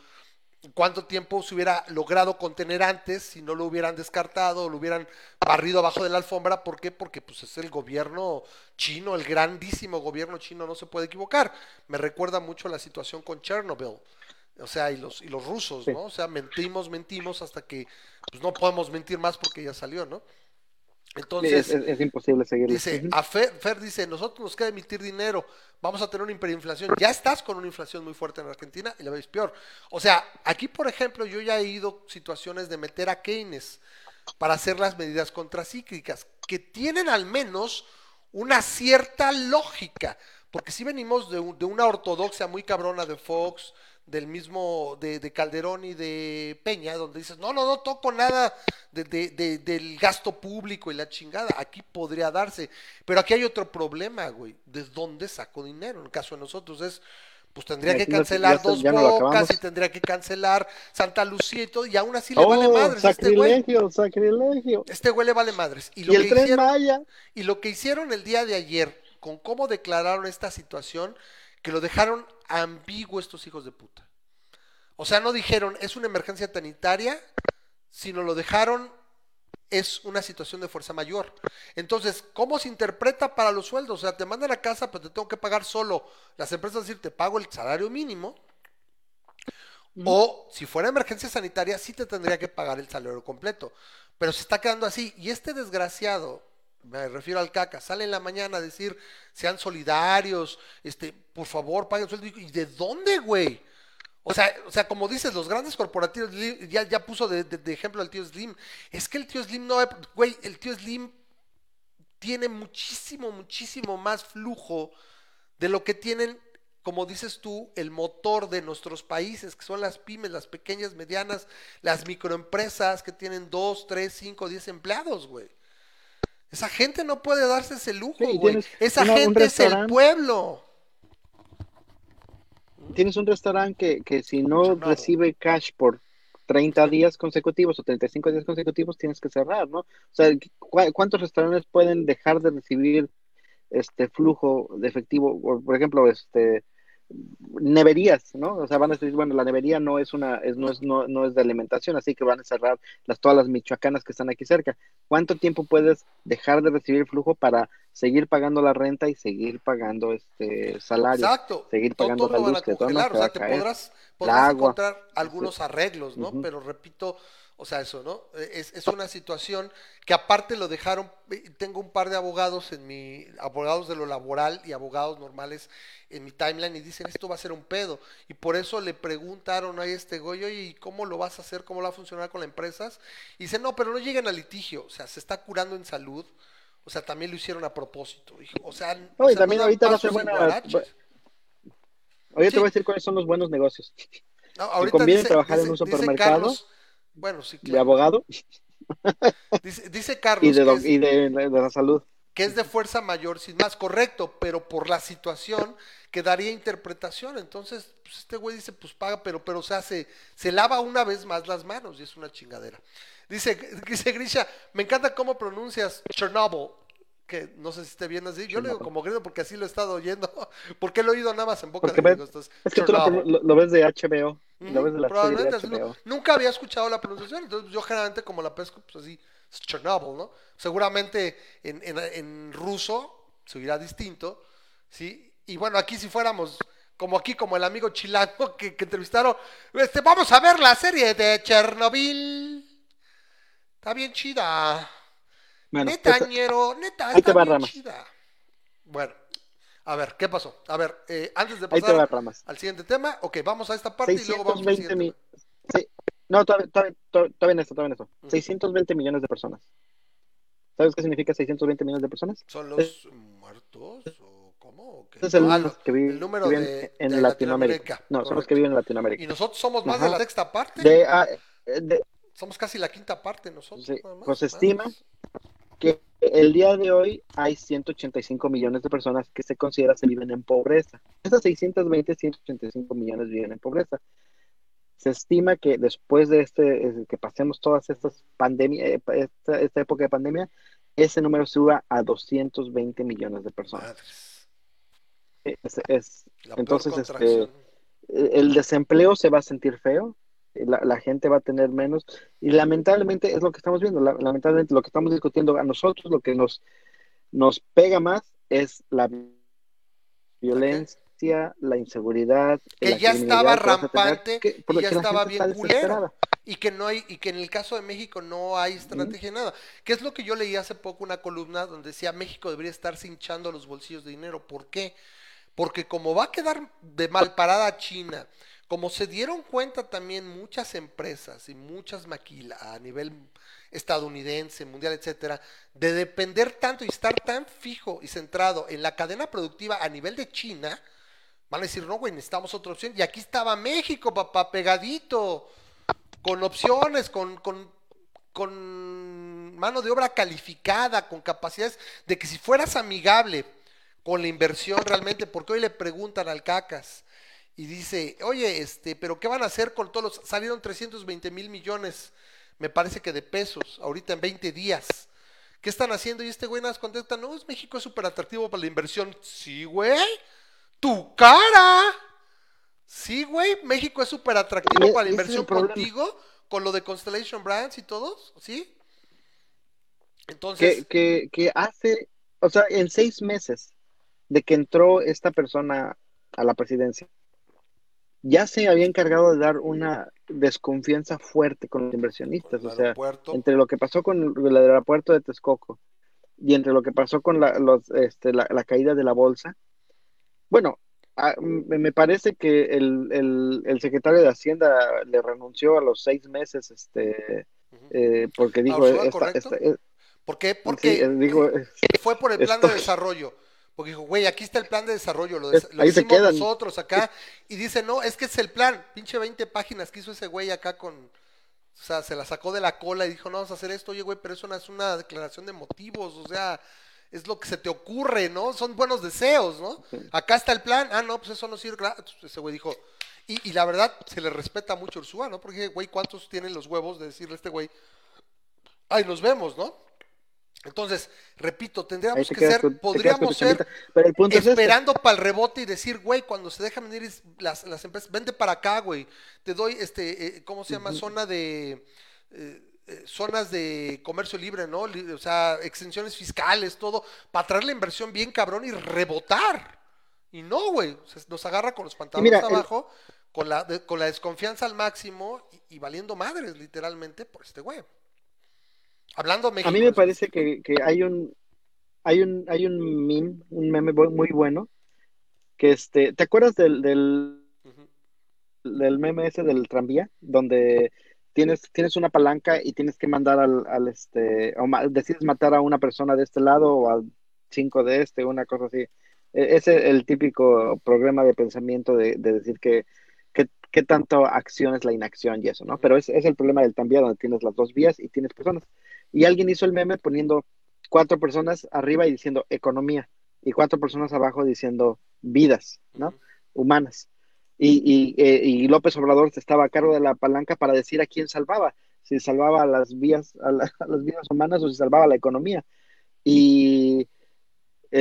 Speaker 4: cuánto tiempo se hubiera logrado contener antes si no lo hubieran descartado lo hubieran barrido abajo de la alfombra. ¿Por qué? Porque pues es el gobierno chino, el grandísimo gobierno chino, no se puede equivocar. Me recuerda mucho la situación con Chernobyl. O sea, y los, y los rusos. ¿no? O sea, mentimos, mentimos hasta que pues, no podemos mentir más porque ya salió, ¿no? Entonces,
Speaker 2: es, es- es imposible seguirlo.
Speaker 4: Dice, a Fer, Fer dice, nosotros nos queda emitir dinero, vamos a tener una hiperinflación. Ya estás con una inflación muy fuerte en Argentina y la veis peor. O sea, aquí, por ejemplo, yo ya he ido situaciones de meter a Keynes para hacer las medidas contracíclicas, que tienen al menos una cierta lógica, porque si venimos de, un- de una ortodoxia muy cabrona de Fox, del mismo, de, de Calderón y de Peña, donde dices, no, no, no toco nada de, de- de- del gasto público y la chingada, aquí podría darse, pero aquí hay otro problema, güey, ¿de dónde saco dinero? En el caso de nosotros es, pues tendría que cancelar dos
Speaker 2: ya
Speaker 4: bocas y tendría que cancelar Santa Lucía y todo, y aún así le vale
Speaker 2: ¡Oh,
Speaker 4: madres a este güey.
Speaker 2: sacrilegio, sacrilegio!
Speaker 4: Este güey le vale madres. Y
Speaker 2: Y,
Speaker 4: lo,
Speaker 2: el
Speaker 4: que
Speaker 2: tren
Speaker 4: hicieron,
Speaker 2: Maya.
Speaker 4: y lo que hicieron el día de ayer, con cómo declararon esta situación, que lo dejaron ambiguo estos hijos de puta. O sea, no dijeron es una emergencia sanitaria, sino lo dejaron es una situación de fuerza mayor. Entonces, ¿cómo se interpreta para los sueldos? O sea, te mandan a casa, pero te tengo que pagar solo. Las empresas decir, te pago el salario mínimo. O si fuera emergencia sanitaria, sí te tendría que pagar el salario completo. Pero se está quedando así. Y este desgraciado, me refiero al caca, sale en la mañana a decir, sean solidarios, este, por favor, paguen sueldo. ¿Y de dónde, güey? O sea, o sea, como dices, los grandes corporativos, ya, ya puso de- de ejemplo al tío Slim. Es que el tío Slim no, güey, el tío Slim tiene muchísimo, muchísimo más flujo de lo que tienen, como dices tú, el motor de nuestros países, que son las pymes, las pequeñas, medianas, las microempresas que tienen dos, tres, cinco, diez empleados, güey. Esa gente no puede darse ese lujo,
Speaker 2: Sí,
Speaker 4: güey. Esa
Speaker 2: una-
Speaker 4: gente es el pueblo.
Speaker 2: Tienes un restaurante que, que si no recibe cash por 30 días consecutivos o 35 días consecutivos, tienes que cerrar, ¿no? O sea, ¿cu- ¿cuántos restaurantes pueden dejar de recibir este flujo de efectivo? Por ejemplo, este neverías, ¿no? O sea, van a decir, bueno, la nevería no es una, es, no es, no, no es de alimentación, así que van a cerrar las, todas las michoacanas que están aquí cerca. ¿Cuánto tiempo puedes dejar de recibir flujo para seguir pagando la renta y seguir pagando este salario?
Speaker 4: Exacto.
Speaker 2: seguir pagando
Speaker 4: todo
Speaker 2: la
Speaker 4: van
Speaker 2: luz,
Speaker 4: a
Speaker 2: todo
Speaker 4: congelar.
Speaker 2: te
Speaker 4: o sea, te podrás, podrás encontrar algunos arreglos, ¿no? Pero repito, o sea, eso, ¿no? Eh, Es, es una situación que aparte lo dejaron, eh, tengo un par de abogados en mi, abogados de lo laboral y abogados normales en mi timeline y dicen esto va a ser un pedo. Y por eso le preguntaron a este Goyo, ¿y cómo lo vas a hacer? ¿Cómo lo va a funcionar con las empresas? Y dice, no, pero no lleguen a litigio, o sea, se está curando en salud. O sea, también lo hicieron a propósito. Dijo, O sea,
Speaker 2: No,
Speaker 4: o
Speaker 2: y
Speaker 4: sea,
Speaker 2: también
Speaker 4: dan
Speaker 2: ahorita va a
Speaker 4: pasos
Speaker 2: ser
Speaker 4: sin
Speaker 2: buena-
Speaker 4: guaraches.
Speaker 2: Oye,
Speaker 4: Sí.
Speaker 2: te voy a decir cuáles son los buenos negocios.
Speaker 4: No, ahorita
Speaker 2: conviene
Speaker 4: dice,
Speaker 2: trabajar en un supermercado
Speaker 4: Carlos- bueno, sí,
Speaker 2: De
Speaker 4: claro.
Speaker 2: abogado
Speaker 4: Dice, dice Carlos
Speaker 2: y de,
Speaker 4: es,
Speaker 2: de, de la salud.
Speaker 4: que es de fuerza mayor, sin más, correcto, pero por la situación que daría interpretación. Entonces, pues este güey dice, pues paga, pero, pero o sea, se, se lava una vez más las manos y es una chingadera. Dice, dice Grisha, me encanta cómo pronuncias Chernobyl, que no sé si esté bien así. Yo le digo como gringo porque así lo he estado oyendo, porque lo he oído nada más en boca
Speaker 2: Porque
Speaker 4: de gringos. Entonces,
Speaker 2: Es que tú lo,
Speaker 4: Chernobyl.
Speaker 2: lo- lo ves de HBO.
Speaker 4: Ujú,
Speaker 2: Lo ves de la serie de
Speaker 4: probablemente así,
Speaker 2: HBO.
Speaker 4: no- nunca había escuchado la pronunciación, entonces yo generalmente como la pesco, pues así, es Chernobyl, ¿no? Seguramente en, en- en ruso se oirá distinto, ¿sí? Y bueno, aquí si fuéramos como aquí, como el amigo chilango que, que entrevistaron, este, vamos a ver la serie de Chernobyl. Está bien chida.
Speaker 2: Bueno,
Speaker 4: neta,
Speaker 2: esa-
Speaker 4: ñero, neta,
Speaker 2: ahí te
Speaker 4: está
Speaker 2: va,
Speaker 4: bien chida. Bueno, a ver, ¿qué pasó? A ver, eh, antes de pasar
Speaker 2: va, Ramas.
Speaker 4: al siguiente tema, ok, vamos a esta parte y luego vamos al
Speaker 2: 620
Speaker 4: siguiente.
Speaker 2: Sí. No, todavía, todavía, todavía en esto, todavía en esto.
Speaker 4: Ujú.
Speaker 2: 620 millones de personas. ¿Sabes qué significa 620 millones de personas?
Speaker 4: ¿Son los muertos o cómo? ¿O qué?
Speaker 2: Ese es el,
Speaker 4: Ah,
Speaker 2: número
Speaker 4: lo-
Speaker 2: que viven,
Speaker 4: el número
Speaker 2: viven
Speaker 4: de,
Speaker 2: en
Speaker 4: de
Speaker 2: Latinoamérica. No, son los que viven en
Speaker 4: Y
Speaker 2: Latinoamérica.
Speaker 4: nosotros somos más de la sexta parte.
Speaker 2: De, ah, eh, de-
Speaker 4: Somos casi la quinta parte nosotros.
Speaker 2: Sí,
Speaker 4: nada más,
Speaker 2: pues se estima que el día de hoy hay 185 millones de personas que se considera se viven en pobreza. Esas 620, 185 millones viven en pobreza. Se estima que después de este, eh, que pasemos todas estas pandemias, esta, esta época de pandemia, ese número suba a 220 millones de personas. Es- es- Entonces, este, el desempleo se va a sentir feo, la, la gente va a tener menos y lamentablemente es lo que estamos viendo, la- lamentablemente lo que estamos discutiendo a nosotros, lo que nos, nos pega más es la violencia, la inseguridad,
Speaker 4: Que
Speaker 2: la
Speaker 4: ya estaba rampante
Speaker 2: que-
Speaker 4: y ya estaba bien culero. Y que no hay, y que en el caso de México no hay estrategia de nada. Que es lo que yo leí hace poco una columna donde decía México debería estar hinchando los bolsillos de dinero. ¿Por qué? Porque como va a quedar de mal parada China, como se dieron cuenta también muchas empresas y muchas maquilas a nivel estadounidense, mundial, etcétera, de depender tanto y estar tan fijo y centrado en la cadena productiva a nivel de China, van a decir, no, güey, necesitamos otra opción. Y aquí estaba México, papá, pegadito, con opciones, con, con, con mano de obra calificada, con capacidades de que si fueras amigable con la inversión realmente, porque hoy le preguntan al Cacas y dice, oye, este, pero ¿qué van a hacer con todos los, salieron 320 mil millones, me parece que de pesos, ahorita en 20 días. ¿Qué están haciendo? Y este güey nada más contesta, no, es México es súper atractivo para la inversión. Sí, güey, tu cara. Sí, güey, México es súper atractivo para la inversión contigo, con lo de Constellation Brands y todos, ¿sí? Entonces,
Speaker 2: que, que, que hace, o sea, en seis meses de que entró esta persona a la presidencia, ya se había encargado de dar una desconfianza fuerte con los inversionistas, o sea, entre lo que pasó con el aeropuerto de Texcoco y entre lo que pasó con la, los, este, la, la caída de la bolsa, bueno, a- me me parece que el, el, el secretario de Hacienda le renunció a los seis meses, este,
Speaker 4: Ujú.
Speaker 2: eh, porque dijo, esta- esta- eh,
Speaker 4: ¿por qué? Porque
Speaker 2: eh, dijo, eh,
Speaker 4: fue por el plan de desarrollo. Porque dijo, güey, aquí está el plan de desarrollo, lo, des-
Speaker 2: Es-
Speaker 4: lo
Speaker 2: ahí se
Speaker 4: hicimos
Speaker 2: quedan.
Speaker 4: nosotros acá. Y dice, no, es que es el plan. Pinche 20 páginas que hizo ese güey acá con... O sea, se la sacó de la cola y dijo, no, vamos a hacer esto. Oye, güey, pero eso no es una declaración de motivos. O sea, es lo que se te ocurre, ¿no? Son buenos deseos, ¿no? Acá está el plan. Ah, no, pues eso no sirve. Entonces Ese güey dijo... Y, y la verdad, se le respeta mucho a Ursúa, ¿no? Porque, güey, ¿cuántos tienen los huevos de decirle a este güey? Ay, nos vemos, ¿no? Entonces, repito, tendríamos
Speaker 2: te
Speaker 4: que ser,
Speaker 2: con-
Speaker 4: podríamos ser
Speaker 2: chambita. Pero el punto es este.
Speaker 4: esperando para el rebote y decir, güey, cuando se dejan venir las, las empresas, vente para acá, güey. Te doy, este, eh, ¿cómo se llama? Zona de, eh, eh, zonas de comercio libre, ¿no? O sea, exenciones fiscales, todo, para traer la inversión bien cabrón y rebotar. Y no, güey, se- nos agarra con los pantalones
Speaker 2: mira, el-
Speaker 4: abajo, con, la, de- con la desconfianza al máximo y, y valiendo madres, literalmente, por este güey. Hablando México.
Speaker 2: A mí me parece que, que hay un hay un hay un meme, un meme muy bueno que este, ¿te acuerdas del, del, meme ese del tranvía donde tienes tienes una palanca y tienes que mandar al, al este o ma- decides matar a una persona de este lado o a cinco de este, una cosa así. E- Ese es el típico programa de pensamiento de, de decir que que qué tanto acción es la inacción y eso, ¿no? Pero es, es el problema del tranvía donde tienes las dos vías y tienes personas. Y alguien hizo el meme poniendo cuatro personas arriba y diciendo economía y cuatro personas abajo diciendo vidas, ¿no? Humanas. Y, y, eh, y López Obrador estaba a cargo de la palanca para decir a quién salvaba, si salvaba a las vías, a, la- las vidas humanas o si salvaba la economía. Y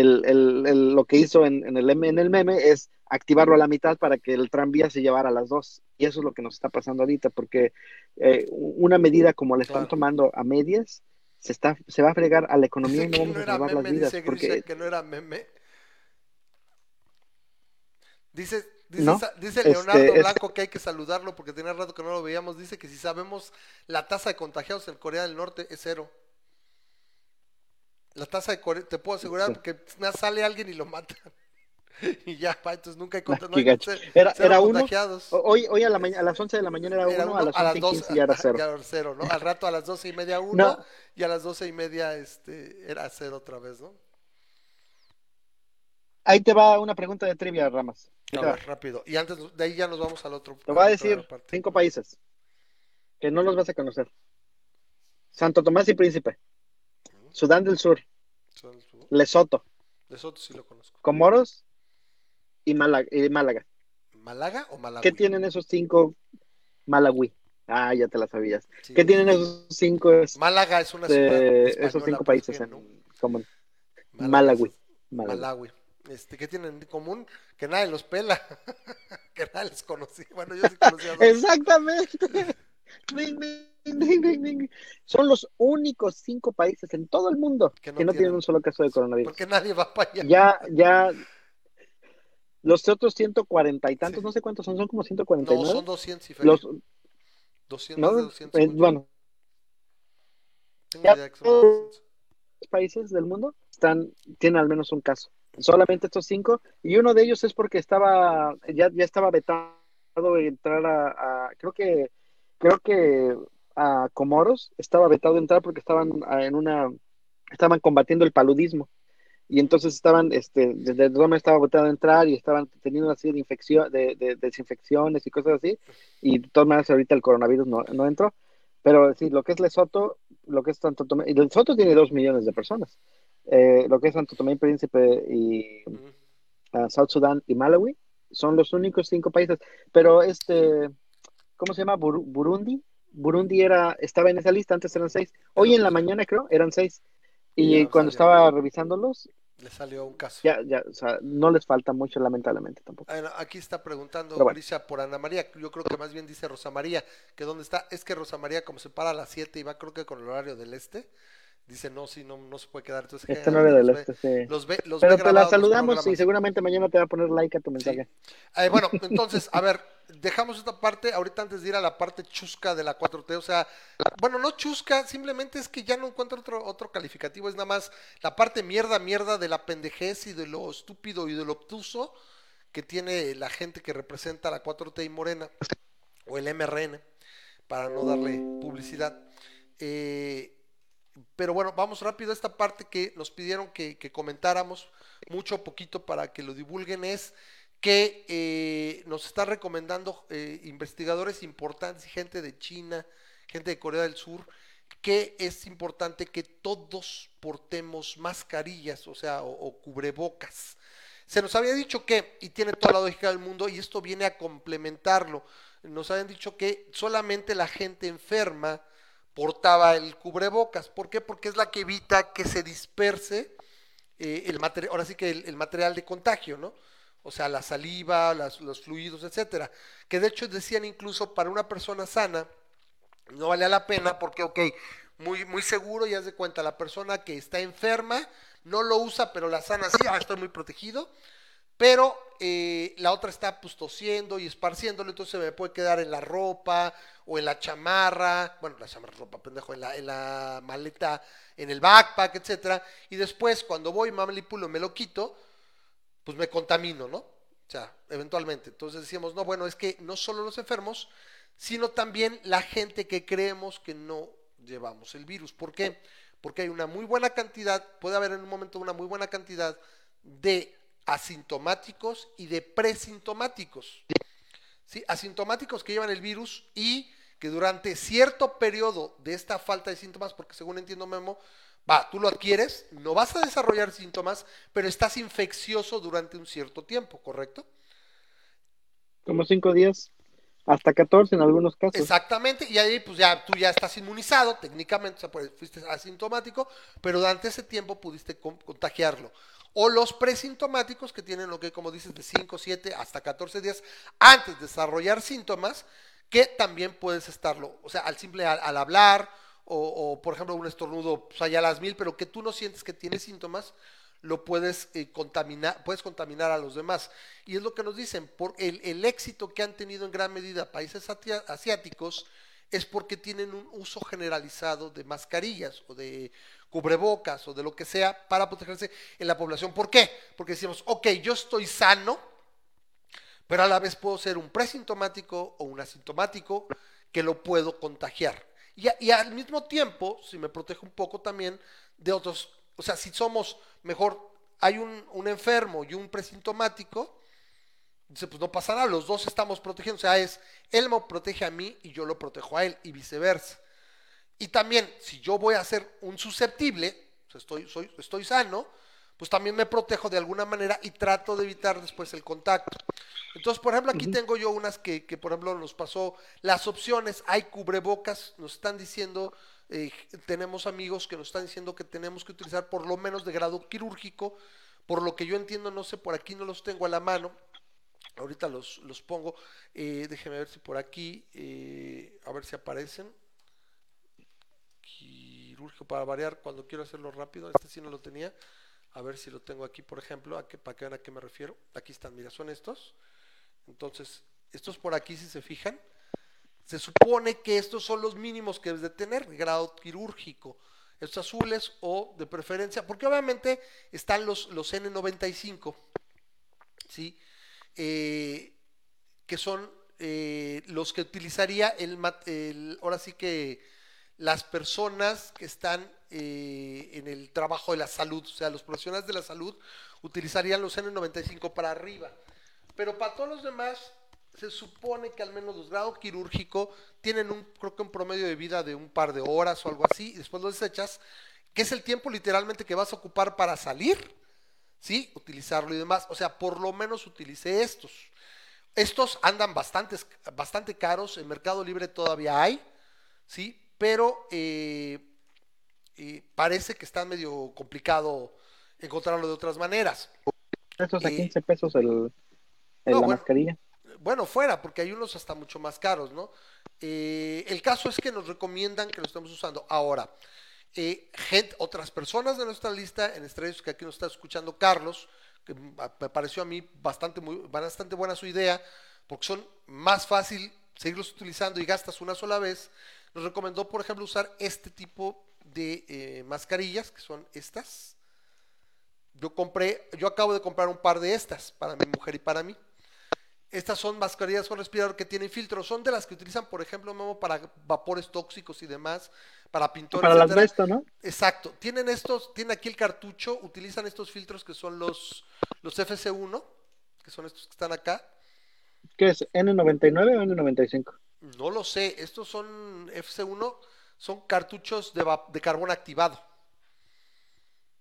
Speaker 2: el, el- el- lo que hizo en, en el, en el meme es activarlo a la mitad para que el tranvía se llevara a las dos. Y eso es lo que nos está pasando ahorita, porque eh, una medida como la están
Speaker 4: Claro.
Speaker 2: tomando a medias se está, se va a fregar a la economía
Speaker 4: Dice
Speaker 2: y no vamos
Speaker 4: no
Speaker 2: a salvar las vidas.
Speaker 4: dice
Speaker 2: Porque
Speaker 4: Grisha que no era meme. Dice, dice,
Speaker 2: No,
Speaker 4: Sa- dice
Speaker 2: este,
Speaker 4: Leonardo Blanco que hay que saludarlo porque tenía rato que no lo veíamos. Dice que si sabemos la tasa de contagiados en Corea del Norte es cero. La tasa de Corea, te puedo asegurar nada, sale alguien y lo matan. y ya, pa, entonces nunca hay,
Speaker 2: Ah,
Speaker 4: conta- no hay
Speaker 2: Era,
Speaker 4: cero
Speaker 2: era uno. Hoy, hoy a, la a las 11 de la mañana era,
Speaker 4: Era
Speaker 2: uno,
Speaker 4: uno,
Speaker 2: a las 11 y
Speaker 4: 12,
Speaker 2: 15 ya era cero.
Speaker 4: ya era cero, ¿no? Al rato a las doce y media uno
Speaker 2: No.
Speaker 4: y a las doce y media este, era cero otra vez, ¿no?
Speaker 2: Ahí te va una pregunta de trivia, Ramas.
Speaker 4: Rápido. Y antes de ahí ya nos vamos al otro.
Speaker 2: Te voy a decir cinco países que no los vas a conocer. Santo Tomás y Príncipe, Sudán del Sur, Lesoto,
Speaker 4: Lesoto sí lo conozco.
Speaker 2: Comoros y Málaga. y Málaga.
Speaker 4: ¿Malaga o Malawi?
Speaker 2: ¿Qué tienen esos cinco? Malawi. Ah, ya te la sabías.
Speaker 4: Sí.
Speaker 2: ¿Qué tienen esos cinco,
Speaker 4: Málaga es una ciudad española,
Speaker 2: esos cinco
Speaker 4: pues,
Speaker 2: países
Speaker 4: ¿qué,
Speaker 2: en
Speaker 4: no?
Speaker 2: común?
Speaker 4: Málaga
Speaker 2: Malawi. Malawi.
Speaker 4: Malawi. Este, ¿Qué tienen en común? Que nadie los pela. que nadie les conocía. Bueno, yo sí conocía a dos.
Speaker 2: Exactamente. Son los únicos cinco países en todo el mundo
Speaker 4: Que
Speaker 2: que
Speaker 4: no
Speaker 2: no, tienen
Speaker 4: tienen.
Speaker 2: un solo caso de coronavirus.
Speaker 4: Porque nadie va para allá.
Speaker 2: Ya, ya, los otros 140 y tantos,
Speaker 4: Sí.
Speaker 2: no sé cuántos son, son como
Speaker 4: no,
Speaker 2: 149.
Speaker 4: son 200 y
Speaker 2: los,
Speaker 4: 200,
Speaker 2: ¿no?
Speaker 4: más de 200.
Speaker 2: Eh, bueno,
Speaker 4: Tengo
Speaker 2: ya
Speaker 4: idea que son 200.
Speaker 2: países del mundo están, tienen al menos un caso. Solamente estos cinco, y uno de ellos es porque estaba, ya, ya estaba vetado entrar a, a- creo que, creo que a Comoros estaba vetado entrar porque estaban ah, en una, estaban combatiendo el paludismo. Y entonces estaban, este, desde Roma estaba vetado entrar y estaban teniendo una serie de infección, de, de desinfecciones y cosas así. Y de todas maneras ahorita el coronavirus no, no entró. Pero sí, lo que es Lesoto, lo que es Santo Tomé, y Lesoto tiene dos millones de personas. Eh, lo que es Santo Tomé y Príncipe y ah, South Sudán y Malawi son los únicos cinco países. Pero este, ¿cómo se llama? Buru- Burundi. Burundi era, estaba en esa lista, antes eran seis. Hoy en la mañana creo, eran seis. Y
Speaker 4: Ya
Speaker 2: cuando
Speaker 4: salió.
Speaker 2: estaba revisándolos,
Speaker 4: Le salió un caso.
Speaker 2: ya, ya, o sea, no les falta mucho, lamentablemente tampoco.
Speaker 4: Aquí está preguntando
Speaker 2: bueno.
Speaker 4: Grisha por Ana María. Yo creo que más bien dice Rosa María, que dónde está. Es que Rosa María, como se para a las 7 y va, creo que con el horario del este, dice no, sí, no, no se puede quedar. Entonces,
Speaker 2: Este no
Speaker 4: generalmente
Speaker 2: este, sí.
Speaker 4: los ve, los ve, los
Speaker 2: Pero
Speaker 4: ve
Speaker 2: te la
Speaker 4: los
Speaker 2: saludamos y seguramente mañana te va a poner like a tu mensaje.
Speaker 4: Eh, bueno, entonces, a ver, dejamos esta parte, ahorita antes de ir a la parte chusca de la 4T, o sea, bueno, no chusca, simplemente es que ya no encuentro otro, otro calificativo, es nada más la parte mierda, mierda de la pendejez y de lo estúpido y de lo obtuso que tiene la gente que representa la 4T y Morena, o el MRN, para no darle publicidad. Eh, pero bueno, vamos rápido a esta parte que nos pidieron que, que comentáramos mucho o poquito para que lo divulguen es que eh, nos está recomendando eh, investigadores importantes gente de China, gente de Corea del Sur, que es importante que todos portemos mascarillas, o sea, o, o cubrebocas. Se nos había dicho que, y tiene toda la lógica del mundo, y esto viene a complementarlo, nos habían dicho que solamente la gente enferma portaba el cubrebocas. ¿Por qué? Porque es la que evita que se disperse eh, el material, ahora sí que el, material de contagio, ¿no? O sea, la saliva, los fluidos, etcétera. Que de hecho decían incluso para una persona sana, no valía la pena porque, ok, muy, muy seguro, ya de cuenta, la persona que está enferma no lo usa, pero la sana sí, ah, estoy muy protegido, pero eh, la otra está pues tosiendo y esparciéndolo, entonces se me puede quedar en la ropa o en la chamarra, bueno, la chamarra, ropa, pendejo, en la, en la maleta, en el backpack, etcétera, y después cuando voy, manipulo, me lo quito, pues me contamino, ¿no? O sea, eventualmente. Entonces decíamos, no, bueno, es que no solo los enfermos, sino también la gente que creemos que no llevamos el virus. ¿Por qué? Porque hay una muy buena cantidad, puede haber en un momento una muy buena cantidad de asintomáticos y de presintomáticos. ¿sí? Asintomáticos que llevan el virus y que durante cierto periodo de esta falta de síntomas, porque según entiendo Memo, va, tú lo adquieres, no vas a desarrollar síntomas, pero estás infeccioso durante un cierto tiempo, ¿correcto?
Speaker 2: Como cinco días, hasta 14 en algunos casos.
Speaker 4: Exactamente, y ahí pues ya tú ya estás inmunizado, técnicamente, o sea, pues, fuiste asintomático, pero durante ese tiempo pudiste con- contagiarlo. O los presintomáticos que tienen lo que, como dices, de 5, 7 hasta 14 días antes de desarrollar síntomas, que también puedes estarlo, o sea, al simple al, hablar o, o, por ejemplo un estornudo pues, allá a las mil, pero que tú no sientes que tienes síntomas, lo puedes eh, contaminar, puedes contaminar a los demás. Y es lo que nos dicen, por el, el éxito que han tenido en gran medida países asiáticos es porque tienen un uso generalizado de mascarillas o de cubrebocas o de lo que sea para protegerse en la población. ¿Por qué? Porque decimos, ok, yo estoy sano, pero a la vez puedo ser un presintomático o un asintomático que lo puedo contagiar. Y, y al mismo tiempo, si me protejo un poco también de otros, o sea, si somos mejor, hay un, enfermo y un presintomático, dice, pues no pasa nada, los dos estamos protegiendo, o sea, es, él me protege a mí y yo lo protejo a él y viceversa. Y también, si yo voy a ser un susceptible, estoy, soy, estoy sano, pues también me protejo de alguna manera y trato de evitar después el contacto. Entonces, por ejemplo, aquí tengo yo unas que, que, por ejemplo, nos pasó las opciones, hay cubrebocas, nos están diciendo, eh, tenemos amigos que nos están diciendo que tenemos que utilizar por lo menos de grado quirúrgico, por lo que yo entiendo, no sé, por aquí no los tengo a la mano, ahorita los, los pongo, eh, déjenme ver si por aquí, eh, a ver si aparecen quirúrgico para variar cuando quiero hacerlo rápido. Este sí no lo tenía. A ver si lo tengo aquí, por ejemplo, a que, para que vean a qué me refiero. Aquí están, mira, son estos. Entonces, estos por aquí, si se fijan, se supone que estos son los mínimos que debes de tener, grado quirúrgico. Estos azules o de preferencia, porque obviamente están los, los N95, ¿sí? Eh, que son eh, los que utilizaría el, el- ahora sí que las personas que están eh, en el trabajo de la salud, o sea, los profesionales de la salud utilizarían los N95 para arriba. Pero para todos los demás, se supone que al menos los grados quirúrgico tienen un, creo que un promedio de vida de un par de horas o algo así, y después lo desechas, que es el tiempo literalmente que vas a ocupar para salir, ¿sí? Utilizarlo y demás. O sea, por lo menos utilicé estos. Estos andan bastantes, bastante caros, en Mercado Libre todavía hay, ¿sí? Pero eh, eh, parece que está medio complicado encontrarlo de otras maneras.
Speaker 2: Estos a
Speaker 4: Eh,
Speaker 2: 15 pesos el-
Speaker 4: no,
Speaker 2: la
Speaker 4: bueno.
Speaker 2: mascarilla.
Speaker 4: Bueno, fuera, porque hay unos hasta mucho más caros, ¿no? Eh, el caso es que nos recomiendan que lo estemos usando. Ahora, eh, gente, otras personas de nuestra lista, en estrellas que aquí nos está escuchando Carlos, que me pareció a mí bastante, muy, bastante buena su idea, porque son más fácil seguirlos utilizando y gastas una sola vez, nos recomendó, por ejemplo, usar este tipo de eh, mascarillas, que son estas. Yo compré, yo acabo de comprar un par de estas para mi mujer y para mí. Estas son mascarillas con respirador que tienen filtros. Son de las que utilizan, por ejemplo, Memo, para vapores tóxicos y demás, para pintores,
Speaker 2: Para las
Speaker 4: etcétera.
Speaker 2: asbesto, ¿no?
Speaker 4: Exacto. Tienen estos, tienen aquí el cartucho, utilizan estos filtros que son los, los FC1, que son estos que están acá.
Speaker 2: ¿Qué es? ¿N99 o N95?
Speaker 4: No lo sé, estos son FC1, son cartuchos de, de carbón activado.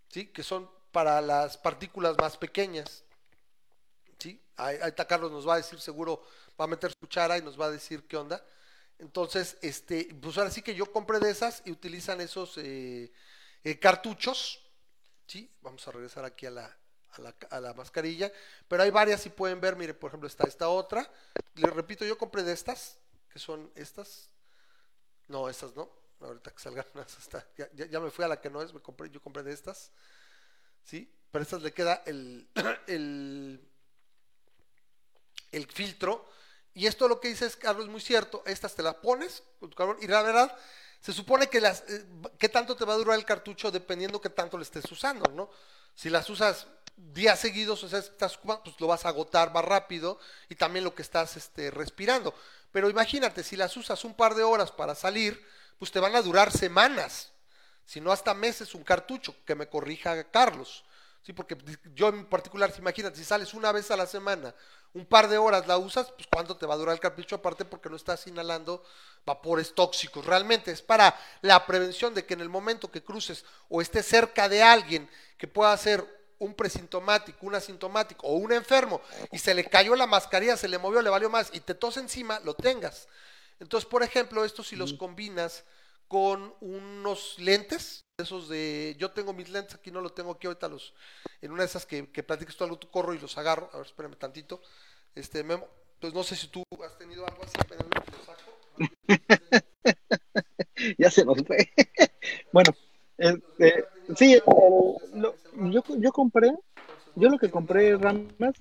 Speaker 4: ¿Sí? Que son para las partículas más pequeñas. ¿Sí? Ahí, ahorita Carlos nos va a decir, seguro va a meter su cuchara y nos va a decir qué onda. Entonces, este, pues ahora sí que yo compré de esas y utilizan esos eh, eh, cartuchos. ¿Sí? Vamos a regresar aquí a la, a la, mascarilla. Pero hay varias, si pueden ver, mire, por ejemplo, está esta otra. Les repito, yo compré de estas, que son estas. No, estas no. Ahorita que salgan unas, ya, ya- me fui a la que no es, me compré, yo compré de estas. ¿Sí? Pero estas le queda el, el filtro. Y esto lo que dice es, Carlos, es muy cierto. Estas te las pones con tu carbón y la verdad, se supone que las, eh, qué tanto te va a durar el cartucho dependiendo qué tanto le estés usando, ¿no? Si las usas días seguidos, o sea, estás pues lo vas a agotar más rápido y también lo que estás este, respirando. Pero imagínate, si las usas un par de horas para salir, pues te van a durar semanas, si no hasta meses un cartucho, que me corrija Carlos. Sí, porque yo en particular, si imagínate, si sales una vez a la semana, un par de horas la usas, pues cuánto te va a durar el cartucho aparte porque no estás inhalando vapores tóxicos. Realmente es para la prevención de que en el momento que cruces o estés cerca de alguien que pueda ser un presintomático, un asintomático o un enfermo y se le cayó la mascarilla, se le movió, le valió más y te tos encima, lo tengas. Entonces, por ejemplo, estos si los combinas con unos lentes, esos de, yo tengo mis lentes, aquí no lo tengo aquí ahorita los, en una de esas que, que platiques tú algo, tú corro y los agarro, a ver, espérame tantito, este, Memo, pues no sé si tú has tenido algo así, espérame, lo saco.
Speaker 2: ya se nos fue. bueno, este, sí, lo- yo, yo compré, yo lo que compré ramas,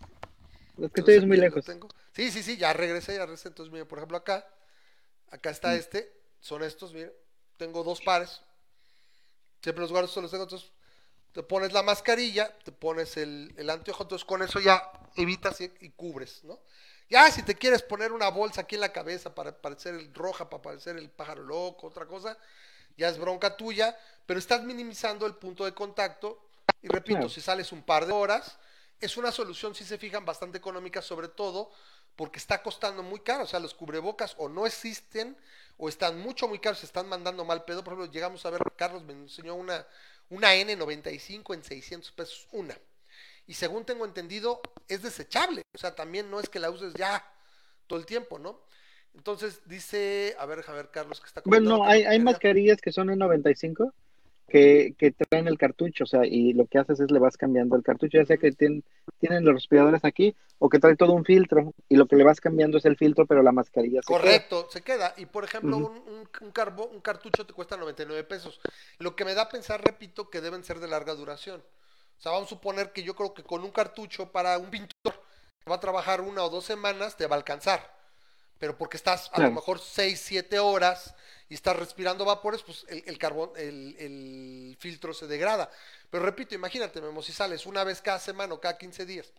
Speaker 2: es que estoy muy lejos.
Speaker 4: tengo. Sí, sí, sí, ya regresé, ya regresé. Entonces, miren, por ejemplo, acá, acá
Speaker 2: Mm.
Speaker 4: está este, son estos, miren, tengo dos pares. Siempre los guardo, solo los tengo. Entonces, te pones la mascarilla, te pones el, el anteojo, entonces con eso ya evitas y, y cubres, ¿no? Ya si te quieres poner una bolsa aquí en la cabeza para parecer el roja, para parecer el pájaro loco, otra cosa, ya es bronca tuya, pero estás minimizando el punto de contacto. Y repito, si sales un par de horas, es una solución, si se fijan, bastante económica, sobre todo porque está costando muy caro. O sea, los cubrebocas o no existen o están mucho, muy caros, se están mandando mal pedo. Por ejemplo, llegamos a ver, Carlos me enseñó una, una N95 en 600 pesos, una. Y según tengo entendido, es desechable. O sea, también no es que la uses ya todo el tiempo, ¿no? Entonces dice, a ver, a ver, Carlos, que está
Speaker 2: Bueno, hay, hay
Speaker 4: mascarilla-
Speaker 2: mascarillas que son en 95 que, que traen el cartucho, o sea, y lo que haces es le vas cambiando el cartucho, ya sea que tienen, tienen los respiradores aquí o que trae todo un filtro y lo que le vas cambiando es el filtro, pero la mascarilla se queda.
Speaker 4: Correcto, se queda. Y por ejemplo, un, un, un carbo- un cartucho te cuesta 99 pesos. Lo que me da a pensar, repito, que deben ser de larga duración. O sea, vamos a suponer que yo creo que con un cartucho para un pintor que va a trabajar una o dos semanas te va a alcanzar. Pero porque estás a lo mejor 6, 7 horas y estás respirando vapores, pues el, el carbón, el, el filtro se degrada. Pero repito, imagínate, Memo, si sales una vez cada semana o cada 15 días,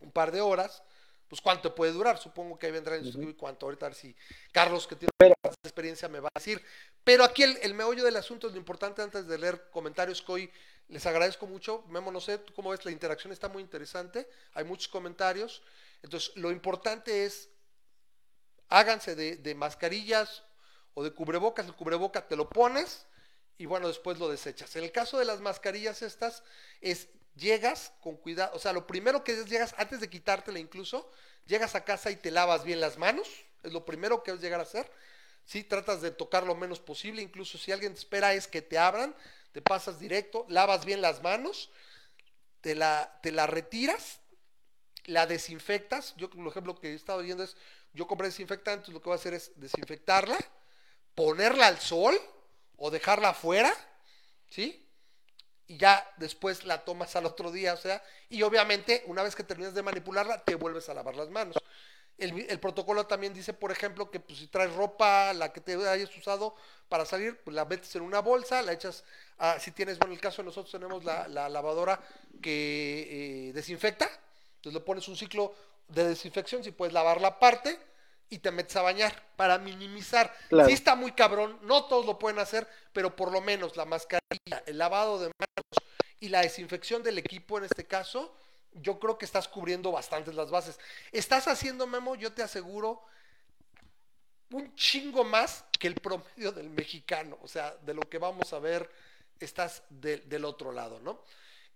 Speaker 4: un par de horas, pues cuánto puede durar. Supongo que ahí vendrá en su cuánto. Ahorita a ver si Carlos, que tiene más experiencia, me va a decir. Pero aquí el, el meollo del asunto es lo importante antes de leer comentarios que hoy les agradezco mucho. Memo, no sé, tú cómo ves, la interacción está muy interesante. Hay muchos comentarios. Entonces, lo importante es háganse de, mascarillas o de cubrebocas. El cubreboca te lo pones y bueno, después lo desechas. En el caso de las mascarillas estas, es llegas con cuidado, o sea, lo primero que llegas, antes de quitártela incluso, llegas a casa y te lavas bien las manos, es lo primero que es llegar a hacer. Sí, tratas de tocar lo menos posible, incluso si alguien te espera es que te abran, te pasas directo, lavas bien las manos, te la, te retiras, la desinfectas. Yo, por ejemplo, que he estado viendo es, yo compré desinfectante, lo que voy a hacer es desinfectarla, ponerla al sol o dejarla afuera, ¿sí? Y ya después la tomas al otro día, o sea, y obviamente una vez que terminas de manipularla, te vuelves a lavar las manos. El, protocolo también dice, por ejemplo, que pues, si traes ropa, la que te hayas usado para salir, pues la metes en una bolsa, la echas, si tienes, bueno, en el caso de nosotros tenemos la, la lavadora que eh, desinfecta, entonces le pones un ciclo de desinfección, si puedes lavar la parte y te metes a bañar para minimizar.
Speaker 2: Claro.
Speaker 4: Sí está muy cabrón, no todos lo pueden hacer, pero por lo menos la mascarilla, el lavado de manos y la desinfección del equipo en este caso, yo creo que estás cubriendo bastantes las bases. Estás haciendo, Memo, yo te aseguro, un chingo más que el promedio del mexicano. O sea, de lo que vamos a ver, estás de- del otro lado, ¿no?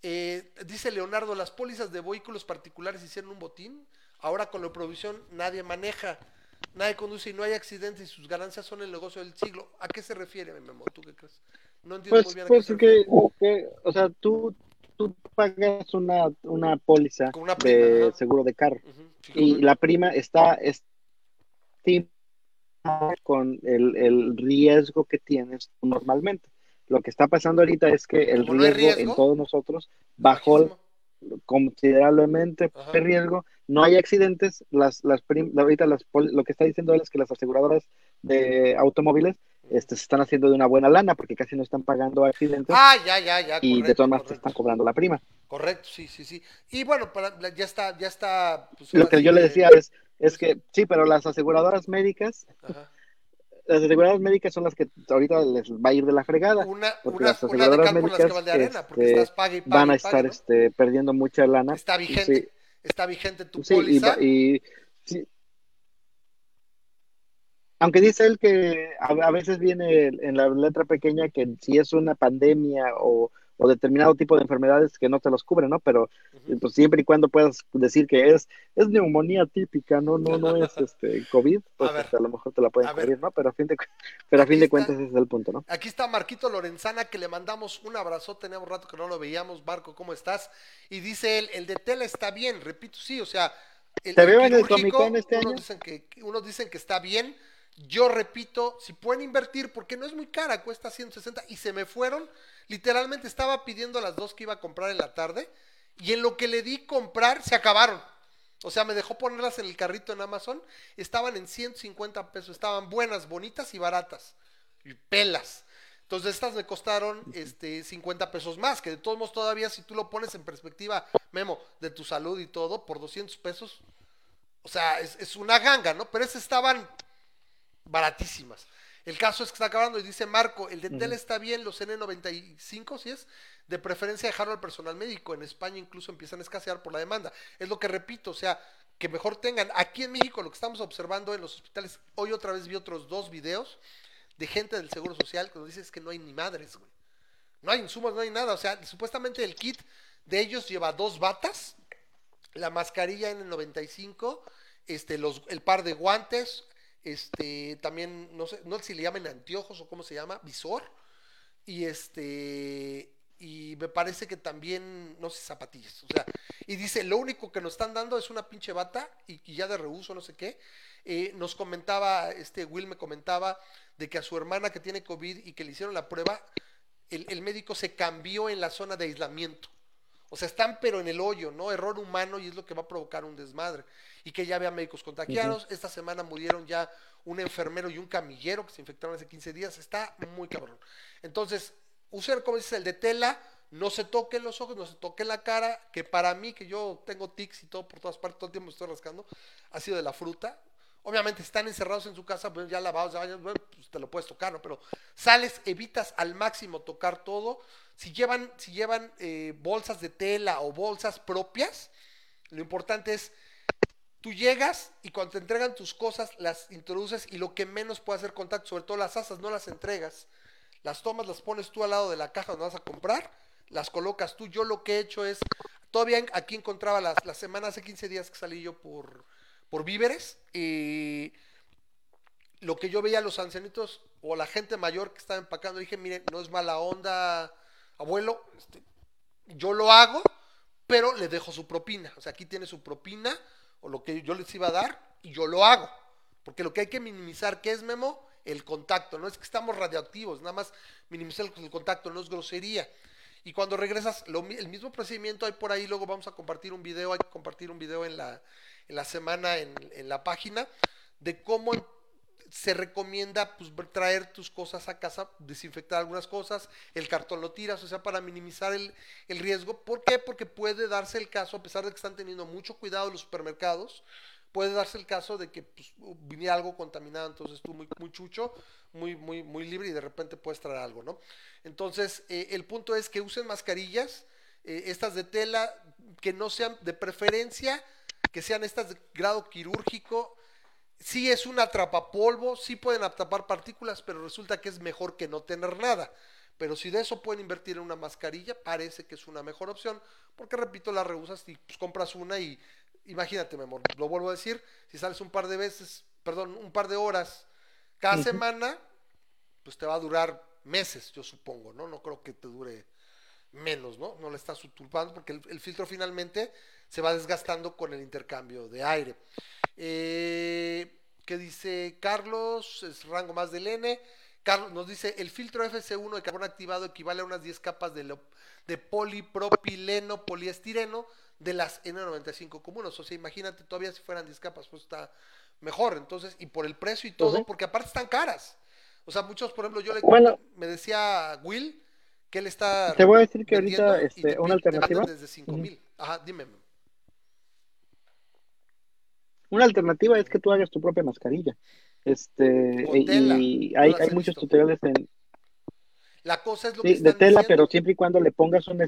Speaker 4: Eh, dice Leonardo, las pólizas de vehículos particulares hicieron un botín. Ahora con la provisión nadie maneja, nadie conduce y no hay accidentes y sus ganancias son el negocio del siglo. ¿A qué se refiere, Memo? ¿Tú qué crees? No entiendo
Speaker 2: Pues,
Speaker 4: muy bien a
Speaker 2: pues
Speaker 4: qué se
Speaker 2: que, o sea, tú, tú pagas una, una póliza
Speaker 4: Con una prima,
Speaker 2: de seguro de carro
Speaker 4: sí,
Speaker 2: y la prima está estimada con el, el riesgo que tienes normalmente. Lo que está pasando ahorita es que el
Speaker 4: no
Speaker 2: riesgo, en todos nosotros bajó
Speaker 4: Bajísimo.
Speaker 2: considerablemente
Speaker 4: Ajá.
Speaker 2: riesgo, no hay accidentes, las, las prim- ahorita las, lo que está diciendo él es que las aseguradoras de automóviles este, se están haciendo de una buena lana porque casi no están pagando accidentes
Speaker 4: Ah, ya, ya, ya.
Speaker 2: y de todas maneras te están cobrando la prima.
Speaker 4: Correcto, sí, sí, sí. Y bueno, para, ya está, ya está. pues,
Speaker 2: Lo que yo le decía es, es que sí, pero las aseguradoras médicas,
Speaker 4: Ajá.
Speaker 2: Las aseguradoras médicas son las que ahorita les va a ir de la fregada.
Speaker 4: Una,
Speaker 2: Porque
Speaker 4: una,
Speaker 2: las
Speaker 4: una de
Speaker 2: aseguradoras
Speaker 4: las que
Speaker 2: médicas
Speaker 4: van de arena, porque
Speaker 2: este,
Speaker 4: estás pague y pague
Speaker 2: van a
Speaker 4: pague,
Speaker 2: estar
Speaker 4: ¿no?
Speaker 2: este, perdiendo mucha lana.
Speaker 4: Está vigente,
Speaker 2: sí,
Speaker 4: está vigente tu
Speaker 2: Sí,
Speaker 4: póliza.
Speaker 2: y- sí. aunque dice él que a, a veces viene en la letra pequeña que si es una pandemia o, o determinado tipo de enfermedades que no te los cubren, ¿no? Pero pues, siempre y cuando puedas decir que es, es neumonía típica, no, no, no es este COVID, pues
Speaker 4: A ver,
Speaker 2: este, a lo mejor te la pueden
Speaker 4: ver.
Speaker 2: cubrir, ¿no? Pero a fin de, pero a fin de cuentas ese es el punto, ¿no?
Speaker 4: Aquí está Marquito Lorenzana, que le mandamos un abrazo, teníamos rato que no lo veíamos. Marco, ¿cómo estás? Y dice él, el de tela está bien, repito, sí, o sea, el,
Speaker 2: ¿Te
Speaker 4: el
Speaker 2: veo en el
Speaker 4: quirúrgico,
Speaker 2: Comic Con este
Speaker 4: unos
Speaker 2: año?
Speaker 4: Dicen que, unos dicen que está bien, Yo repito, si pueden invertir, porque no es muy cara, cuesta 160 y se me fueron. Literalmente estaba pidiendo las dos que iba a comprar en la tarde y en lo que le di comprar se acabaron. O sea, me dejó ponerlas en el carrito en Amazon. Estaban en 150 pesos. Estaban buenas, bonitas y baratas. Y pelas. Entonces estas me costaron este 50 pesos más, que de todos modos todavía si tú lo pones en perspectiva, Memo, de tu salud y todo, por 200 pesos, o sea, es, es una ganga, ¿no? Pero esas estaban baratísimas. El caso es que está acabando y dice Marco, el de tela está bien, los N95, si es, de preferencia dejarlo al personal médico. En España incluso empiezan a escasear por la demanda. Es lo que repito, o sea, que mejor tengan. Aquí en México lo que estamos observando en los hospitales, hoy otra vez vi otros dos videos de gente del Seguro Social que nos dice es que no hay ni madres, güey. No hay insumos, no hay nada. O sea, supuestamente el kit de ellos lleva dos batas, la mascarilla N95, este, los, el par de guantes, este, también, no sé, no sé si le llaman anteojos o cómo se llama, visor, y este, y me parece que también, no sé, zapatillas, o sea, y dice, lo único que nos están dando es una pinche bata, y, ya de reuso, no sé qué, Eh, nos comentaba, este Will me comentaba, de que a su hermana que tiene COVID y que le hicieron la prueba, el, el médico se cambió en la zona de aislamiento. O sea, están pero en el hoyo, ¿no? Error humano y es lo que va a provocar un desmadre. Y que ya había médicos contagiados. Esta semana murieron ya un enfermero y un camillero que se infectaron hace 15 días. Está muy cabrón. Entonces, usar, como dices, el de tela, no se toquen los ojos, no se toquen la cara, que para mí, que yo tengo tics y todo por todas partes, todo el tiempo me estoy rascando, ha sido de la fruta. Obviamente están encerrados en su casa, pues ya lavados, ya pues te lo puedes tocar, ¿no? Pero sales, evitas al máximo tocar todo. Si llevan, si llevan eh, bolsas de tela o bolsas propias, lo importante es, tú llegas y cuando te entregan tus cosas, las introduces y lo que menos puede hacer contacto, sobre todo las asas, no las entregas. Las tomas, las pones tú al lado de la caja donde vas a comprar, las colocas tú. Yo lo que he hecho es, todavía aquí encontraba las, la semana, hace 15 días que salí yo por, por víveres, y lo que yo veía a los ancianitos o la gente mayor que estaba empacando, dije, miren, no es mala onda, abuelo, este, yo lo hago, pero le dejo su propina. O sea, aquí tiene su propina o lo que yo les iba a dar y yo lo hago. Porque lo que hay que minimizar, ¿qué es Memo? El contacto. No es que estamos radioactivos, nada más minimizar el, contacto, no es grosería. Y cuando regresas, el mismo procedimiento hay por ahí, luego vamos a compartir un video, hay que compartir un video en la, en la semana en, la página de cómo se recomienda pues, traer tus cosas a casa, desinfectar algunas cosas, el cartón lo tiras, o sea, para minimizar el, el riesgo. ¿Por qué? Porque puede darse el caso, a pesar de que están teniendo mucho cuidado los supermercados, puede darse el caso de que pues, viniera algo contaminado, entonces tú muy, muy chucho, muy, muy, muy libre y de repente puedes traer algo, ¿no? Entonces, eh, el punto es que usen mascarillas, eh, estas de tela, que no sean de preferencia, que sean estas de grado quirúrgico, sí es un atrapapolvo, sí pueden atrapar partículas, pero resulta que es mejor que no tener nada. Pero si de eso pueden invertir en una mascarilla, parece que es una mejor opción, porque repito, la rehusas y pues, compras una y imagínate, mi amor, lo vuelvo a decir, si sales un par de veces, perdón, un par de horas cada semana, pues te va a durar meses, yo supongo, ¿no? No creo que te dure menos, ¿no? No le estás usurpando porque el, el filtro finalmente se va desgastando con el intercambio de aire. Eh, ¿Qué dice Carlos? Es rango más del N. Carlos nos dice, el filtro FC1 de carbón activado equivale a unas 10 capas de, lo- de polipropileno, poliestireno de las N95 comunes. O sea, imagínate, todavía si fueran 10 capas, pues está mejor. Entonces, y por el precio y todo, porque aparte están caras. O sea, muchos, por ejemplo, yo le
Speaker 2: Bueno.
Speaker 4: me decía Will que él está
Speaker 2: Te voy a decir que ahorita, este,
Speaker 4: te-
Speaker 2: una alternativa.
Speaker 4: desde 5 mil. Ajá, dime.
Speaker 2: Una alternativa es que tú hagas tu propia mascarilla. Este, y
Speaker 4: tela.
Speaker 2: y
Speaker 4: Yo
Speaker 2: hay, muchos
Speaker 4: visto.
Speaker 2: tutoriales en,
Speaker 4: La cosa es lo
Speaker 2: sí,
Speaker 4: que
Speaker 2: de tela,
Speaker 4: diciendo.
Speaker 2: pero siempre y cuando le pongas un,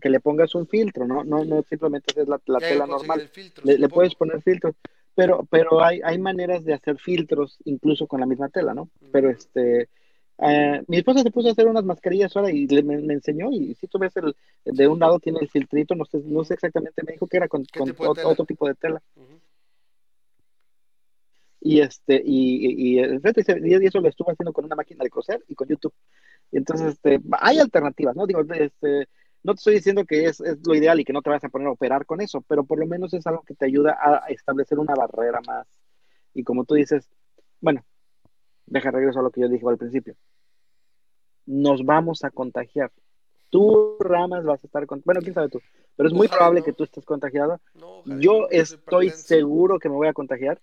Speaker 2: que le pongas un filtro, ¿no? No, no simplemente es la, tela normal.
Speaker 4: filtro,
Speaker 2: Le, puedes poner filtros, pero, pero hay, hay maneras de hacer filtros incluso con la misma tela, ¿no? Pero
Speaker 4: Ujú.
Speaker 2: este, eh, mi esposa se puso a hacer unas mascarillas ahora y le, me, me enseñó y si tú ves el, de un lado tiene el filtrito, no sé, no sé exactamente, me dijo que era con, otro tipo de tela.
Speaker 4: Ujú.
Speaker 2: Y este, y, y, y, eso lo estuve haciendo con una máquina de coser y con YouTube. Entonces, este, hay alternativas, ¿no? Digo, este, no te estoy diciendo que es, es lo ideal y que no te vas a poner a operar con eso, pero por lo menos es algo que te ayuda a establecer una barrera más. Y como tú dices, bueno, deja regreso a lo que yo dije al principio. Nos vamos a contagiar. Tú, Ramas, vas a estar con... Bueno, quién sabe tú, pero es muy
Speaker 4: Ojalá
Speaker 2: probable
Speaker 4: no.
Speaker 2: que tú estés contagiado.
Speaker 4: No,
Speaker 2: Yo estoy seguro que me voy a contagiar.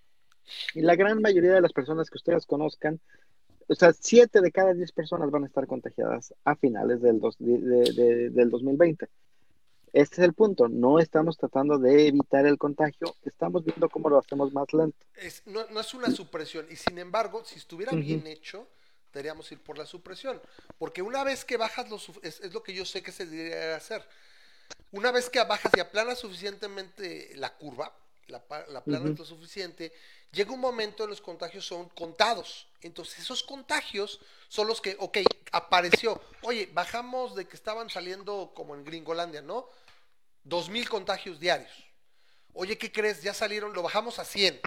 Speaker 2: Y la gran mayoría de las personas que ustedes conozcan, o sea, siete de cada diez personas van a estar contagiadas a finales del, dos- de- de- de- del 2020. Este es el punto. No estamos tratando de evitar el contagio, estamos viendo cómo lo hacemos más lento.
Speaker 4: Es- no, no es una supresión. Y sin embargo, si estuviera
Speaker 2: Ujú.
Speaker 4: bien hecho, deberíamos ir por la supresión. Porque una vez que bajas, lo, suf- es, es lo que yo sé que se debería hacer. Una vez que bajas y aplanas suficientemente la curva, la, la aplanas
Speaker 2: Ujú.
Speaker 4: lo suficiente, llega un momento en los contagios son contados. Entonces esos contagios son los que, ok, apareció. Oye, bajamos de que estaban saliendo como en Gringolandia, ¿no? Dos mil contagios diarios. Oye, ¿qué crees? Ya salieron, lo bajamos a 100.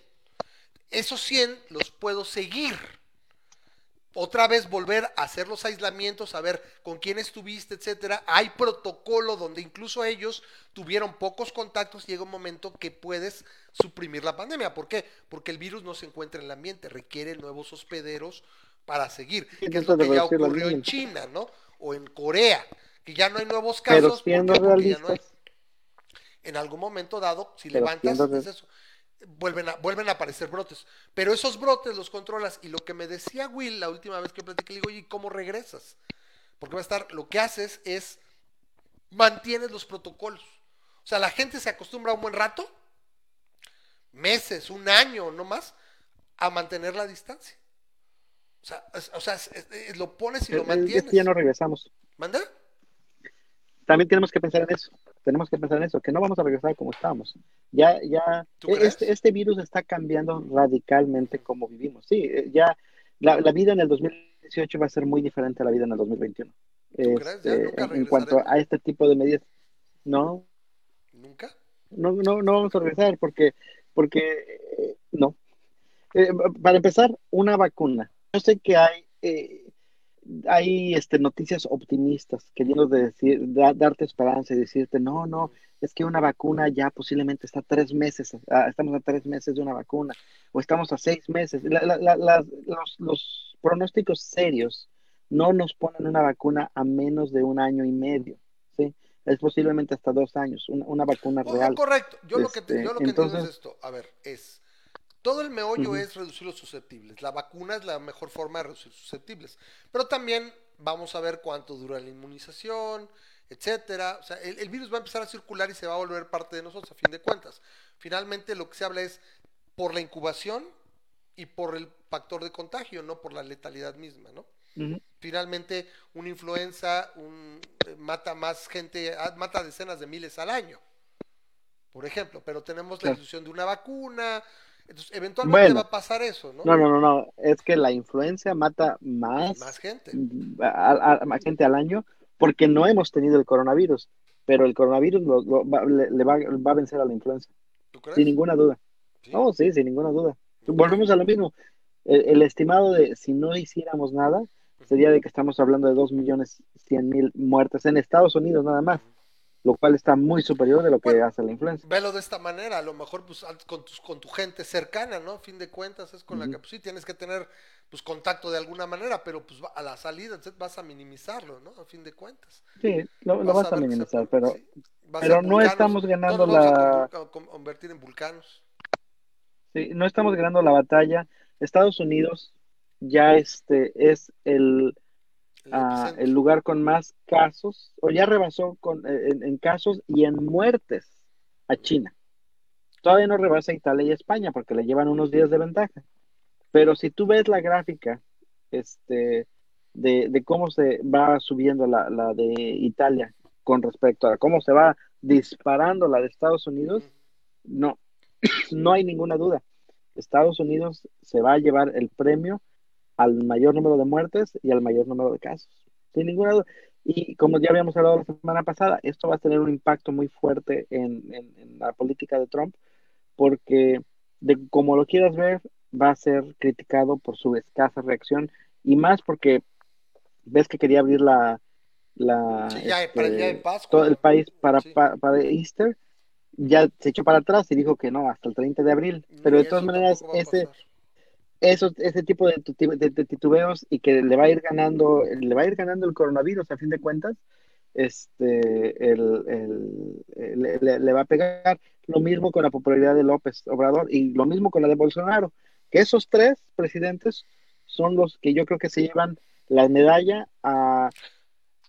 Speaker 4: Esos 100 los puedo seguir. Otra vez volver a hacer los aislamientos, a ver con quién estuviste, etcétera. Hay protocolo donde incluso ellos tuvieron pocos contactos. Llega un momento que puedes suprimir la pandemia. ¿Por qué? Porque el virus no se encuentra en el ambiente, requiere nuevos hospederos para seguir.
Speaker 2: Sí,
Speaker 4: que es lo que ya ocurrió en. China, ¿no? O en Corea, que ya no hay nuevos
Speaker 2: Pero
Speaker 4: casos. ¿por
Speaker 2: siendo
Speaker 4: qué? Porque ya no hay en algún momento dado, si
Speaker 2: Pero
Speaker 4: levantas, es eso, vuelven a, vuelven a aparecer brotes. Pero esos brotes los controlas. Y lo que me decía Will la última vez que platiqué, le digo, oye, ¿y ¿cómo regresas? Porque va a estar, lo que haces es, mantienes los protocolos. O sea, la gente se acostumbra un buen rato, meses, un año, no más, a mantener la distancia. O sea, es- o sea, es- es- es- lo pones y lo
Speaker 2: es
Speaker 4: mantienes.
Speaker 2: ya no regresamos.
Speaker 4: ¿Manda?
Speaker 2: También tenemos que pensar en eso. Tenemos que pensar en eso, que no vamos a regresar como estábamos. Ya, ya,
Speaker 4: ¿Tú crees?
Speaker 2: este, este virus está cambiando radicalmente cómo vivimos. Sí, eh, ya la, la vida en el 2018 va a ser muy diferente a la vida en el 2021.
Speaker 4: ¿Tú crees? ¿Ya
Speaker 2: Este, en, cuanto a este tipo de medidas, no,
Speaker 4: ¿Nunca?
Speaker 2: no, no, no vamos a regresar porque, porque eh, no. Eh, para empezar, una vacuna. Yo sé que hay, eh, hay este, noticias optimistas queriendo decir, da- darte esperanza y decirte, no, no, es que una vacuna ya posiblemente está tres meses, estamos a tres meses de una vacuna, o estamos a seis meses. La- la- la- los, los pronósticos serios no nos ponen una vacuna a menos de un año y medio, ¿sí? Es posiblemente hasta dos años, una, una vacuna real.
Speaker 4: correcto. Yo lo que, te-
Speaker 2: Este,
Speaker 4: yo lo que
Speaker 2: entonces-
Speaker 4: es esto. A ver, es. Todo el meollo es reducir los susceptibles. La vacuna es la mejor forma de reducir susceptibles. Pero también vamos a ver cuánto dura la inmunización, etcétera. O sea, el, el virus va a empezar a circular y se va a volver parte de nosotros, a fin de cuentas. Finalmente, lo que se habla es por la incubación y por el factor de contagio, no por la letalidad misma, ¿no? Finalmente una influenza un- eh, mata más gente, ah, mata decenas de miles al año, por ejemplo, pero tenemos la ilusión de una vacuna, entonces eventualmente
Speaker 2: Bueno.
Speaker 4: va a pasar eso, ¿no?
Speaker 2: No, no, no, no, es que la influencia mata más,
Speaker 4: Más gente.
Speaker 2: a, a- a más gente al año porque no hemos tenido el coronavirus, pero el coronavirus lo- lo va- le, le va, va a vencer a la influenza,
Speaker 4: ¿Tú crees?
Speaker 2: sin ninguna duda.
Speaker 4: Sí.
Speaker 2: Oh, sí, sin ninguna duda. Volvemos a lo mismo. El, el estimado de si no hiciéramos nada sería de que estamos hablando de 2 millones 100 mil muertes en Estados Unidos nada más, lo cual está muy superior de lo que
Speaker 4: Bueno,
Speaker 2: hace la influenza.
Speaker 4: Velo de esta manera, a lo mejor pues con, tus, con tu gente cercana, ¿no? A fin de cuentas es con la que pues sí tienes que tener pues contacto de alguna manera, pero pues a la salida vas a minimizarlo, ¿no? A fin de cuentas.
Speaker 2: Sí, lo, lo vas a minimizar, pero
Speaker 4: sí,
Speaker 2: pero no
Speaker 4: vulcanos,
Speaker 2: estamos ganando
Speaker 4: a
Speaker 2: la-
Speaker 4: convertir en vulcanos.
Speaker 2: Sí, no estamos ganando la batalla. Estados Unidos ya este es el,
Speaker 4: el
Speaker 2: lugar con más casos, o ya rebasó con, eh, en, en casos y en muertes a China. Todavía no rebasa Italia y España porque le llevan unos días de ventaja. Pero si tú ves la gráfica este, de, de cómo se va subiendo la, la de Italia con respecto a cómo se va disparando la de Estados Unidos, no, no hay ninguna duda. Estados Unidos se va a llevar el premio al mayor número de muertes y al mayor número de casos. Sin ninguna duda. Y como ya habíamos hablado la semana pasada, esto va a tener un impacto muy fuerte en, en- en la política de Trump, porque de como lo quieras ver, va a ser criticado por su escasa reacción y más porque ves que quería abrir la, la
Speaker 4: Sí, ya,
Speaker 2: este,
Speaker 4: Pascua.
Speaker 2: todo el país para,
Speaker 4: Sí.
Speaker 2: para Easter, ya se echó para atrás y dijo que no, hasta el 30 de abril. Pero
Speaker 4: Ni
Speaker 2: de todas maneras, ese,
Speaker 4: pasar.
Speaker 2: Eso, ese tipo de, tuti- de- de titubeos y que le va a ir ganando, le va a ir ganando el coronavirus a fin de cuentas, este, el, el- el- le, va a pegar. Lo mismo con la popularidad de López Obrador y lo mismo con la de Bolsonaro, que esos tres presidentes son los que yo creo que se llevan la medalla a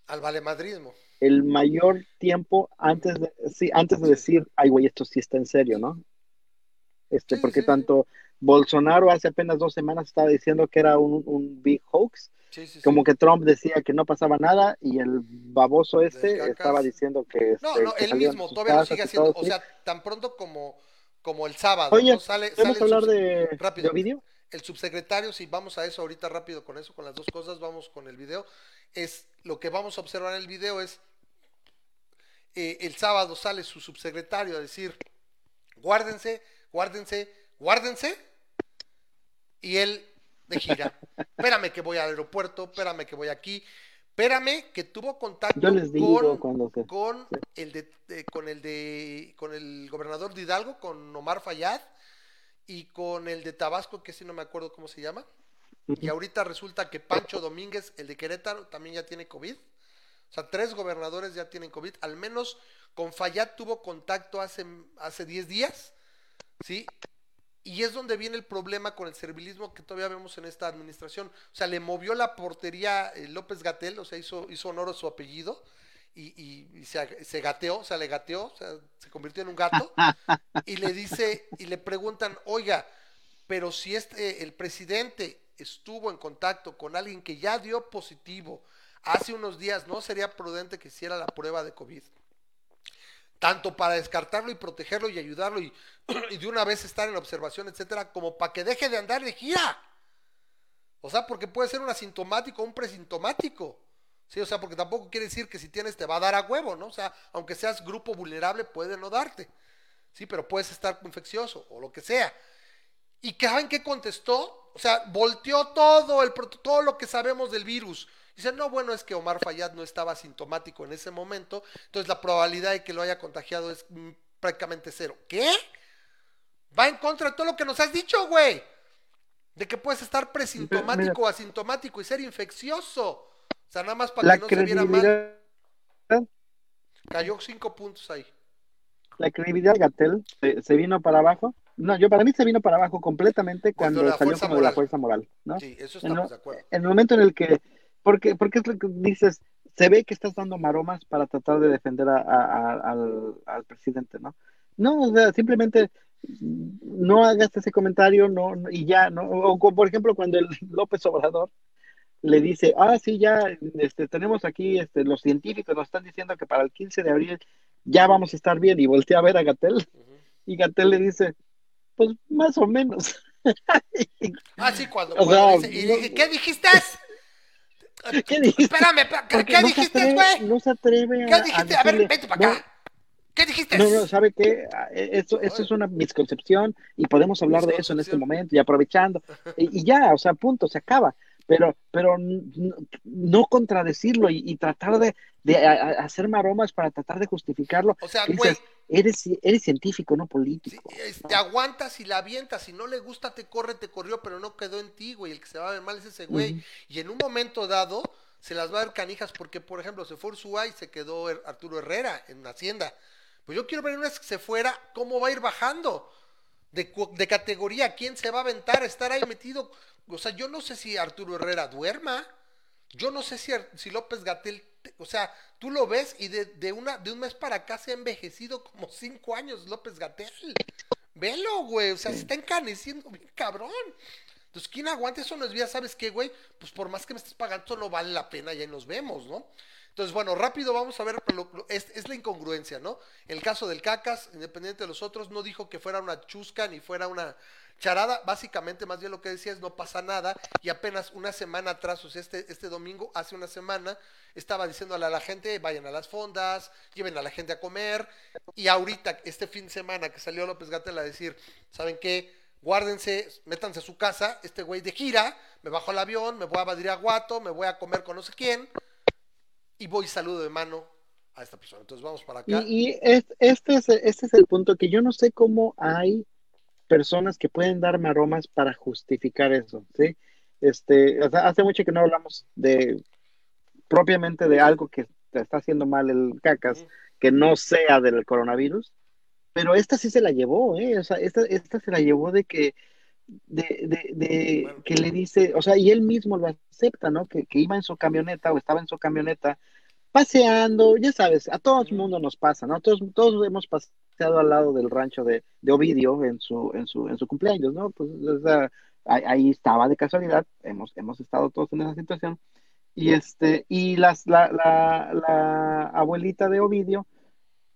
Speaker 4: Al valemadrismo.
Speaker 2: el mayor tiempo antes de, sí, antes de decir, ay, güey, esto sí está en serio, ¿no? Este,
Speaker 4: Sí,
Speaker 2: porque
Speaker 4: sí, sí.
Speaker 2: Bolsonaro hace apenas dos semanas estaba diciendo que era un, un big hoax,
Speaker 4: Sí, sí, sí.
Speaker 2: como que Trump decía que no pasaba nada y el baboso este estaba diciendo que,
Speaker 4: No,
Speaker 2: este,
Speaker 4: no,
Speaker 2: que
Speaker 4: él mismo todavía lo sigue haciendo. O sea, tan pronto como, como el sábado.
Speaker 2: Oye,
Speaker 4: ¿no? Sale, sale
Speaker 2: ¿podemos
Speaker 4: el
Speaker 2: hablar de,
Speaker 4: rápido.
Speaker 2: de Ovidio?
Speaker 4: el subsecretario, si vamos a eso ahorita rápido con eso, con las dos cosas, vamos con el video. Es lo que vamos a observar en el video es eh, el sábado sale su subsecretario a decir guárdense, guárdense, guárdense. Y él de gira. Espérame que voy al aeropuerto, espérame que voy aquí. Espérame que tuvo contacto
Speaker 2: Yo les digo
Speaker 4: con,
Speaker 2: se...
Speaker 4: con el de, de- con el de con el gobernador de Hidalgo, con Omar Fayad y con el de Tabasco, que si no me acuerdo cómo se llama. Y ahorita resulta que Pancho Domínguez, el de Querétaro, también ya tiene COVID. O sea, tres gobernadores ya tienen COVID. Al menos con Fayad tuvo contacto hace, hace 10 días. ¿Sí? Y es donde viene el problema con el servilismo que todavía vemos en esta administración. O sea, le movió la portería eh, López Gatel, o sea, hizo, hizo honor a su apellido y, se, se gateó, o sea, le gateó, o sea, se convirtió en un gato. y le dice, y le preguntan, oiga, pero si este, el presidente estuvo en contacto con alguien que ya dio positivo hace unos días, ¿no sería prudente que hiciera la prueba de COVID? Tanto para descartarlo y protegerlo y ayudarlo y, de una vez estar en observación, etcétera, como para que deje de andar de gira. O sea, porque puede ser un asintomático o un presintomático. Sí, o sea, porque tampoco quiere decir que si tienes te va a dar a huevo, ¿no? O sea, aunque seas grupo vulnerable, puede no darte. Sí, pero puedes estar infeccioso o lo que sea. ¿Y saben qué contestó? O sea, volteó todo, el, todo lo que sabemos del virus. Dice, no, bueno, es que Omar Fayad no estaba asintomático en ese momento, entonces la probabilidad de que lo haya contagiado es prácticamente cero. ¿Qué? Va en contra de todo lo que nos has dicho, güey. De que puedes estar presintomático o asintomático y ser infeccioso. O sea, nada más para
Speaker 2: La
Speaker 4: que no se viera mal. Cayó cinco puntos ahí.
Speaker 2: la credibilidad de Gatel se, se vino para abajo. No, yo para mí se vino para abajo completamente cuando salió como la fuerza moral, ¿no?
Speaker 4: Sí, eso estamos de acuerdo.
Speaker 2: en el momento en el que, porque, porque es lo que dices, se ve que estás dando maromas para tratar de defender a- a- a- al, al presidente, ¿no? No, o sea, simplemente no hagas ese comentario, no, no- y ya, ¿no? O, por ejemplo, cuando el López Obrador le dice, ah, sí, ya, este, tenemos aquí, este, los científicos nos están diciendo que para el 15 de abril ya vamos a estar bien, y voltea a ver a Gatel, y Gatel le dice, pues más o menos.
Speaker 4: Ah, sí, cuando,
Speaker 2: sea,
Speaker 4: dice- y dije, ¿qué dijiste?
Speaker 2: ¿Qué dijiste?
Speaker 4: Espérame, ¿qué,
Speaker 2: no
Speaker 4: dijiste, güey?
Speaker 2: No se atreve a,
Speaker 4: ¿Qué dijiste? A ver,
Speaker 2: decirle,
Speaker 4: vente para
Speaker 2: no,
Speaker 4: acá. ¿Qué dijiste?
Speaker 2: No, no, ¿sabe qué? Ah, eh, Eso, eso es una misconcepción y podemos hablar de eso en este momento y aprovechando. Y, y ya, o sea, punto, se acaba. Pero, pero no contradecirlo y, y tratar de, de a- a- hacer maromas para tratar de justificarlo.
Speaker 4: O sea, güey,
Speaker 2: eres, eres científico, no político.
Speaker 4: es- te aguantas y la avientas. Si no le gusta, te corre, te corrió, pero no quedó en ti, güey. El que se va a ver mal es ese güey. Y en un momento dado, se las va a ver canijas porque, por ejemplo, se fue Ursúa y se quedó Her- Arturo Herrera en Hacienda. Pues yo quiero ver una vez que se fuera, cómo va a ir bajando. De, de categoría, quién se va a aventar, estar ahí metido. O sea, yo no sé si Arturo Herrera duerma. Yo no sé si, si López Gatel, te- o sea, tú lo ves y de, de una, de un mes para acá se ha envejecido como cinco años López Gatel. Velo, güey, o sea, se está encaneciendo bien cabrón. Entonces, ¿quién aguanta eso? No es vida, ¿sabes qué, güey? Pues por más que me estés pagando, no vale la pena, ya nos vemos, ¿no? Entonces, bueno, rápido vamos a ver, lo- lo- es, es la incongruencia, ¿no? El caso del Cacas, independiente de los otros, no dijo que fuera una chusca ni fuera una charada, básicamente más bien lo que decía es no pasa nada y apenas una semana atrás, o sea, este, este domingo, hace una semana, estaba diciéndole a la gente, vayan a las fondas, lleven a la gente a comer y ahorita, este fin de semana que salió López Gatel a decir, ¿saben qué? Guárdense, métanse a su casa, este güey de gira, me bajo al avión, me voy a Badría Guato, me voy a comer con no sé quién y voy saludo de mano a esta persona. Entonces vamos para acá.
Speaker 2: Y, es- este, es, este es el punto que yo no sé cómo hay personas que pueden dar maromas para justificar eso, ¿sí? Este, hace mucho que no hablamos de propiamente de algo que te está haciendo mal el cacas, que no sea del coronavirus, pero esta sí se la llevó, ¿eh? O sea, esta, esta se la llevó de que, de, de, de
Speaker 4: Bueno.
Speaker 2: que le dice, o sea, y él mismo lo acepta, ¿no? Que, que iba en su camioneta o estaba en su camioneta paseando, ya sabes, a todo el mundo nos pasa, ¿no? Todos, todos hemos paseado al lado del rancho de, de Ovidio en su, en su, en su cumpleaños, ¿no? Pues, o sea, ahí, ahí estaba de casualidad, hemos, hemos estado todos en esa situación. Y este, y las, la, la, la abuelita de Ovidio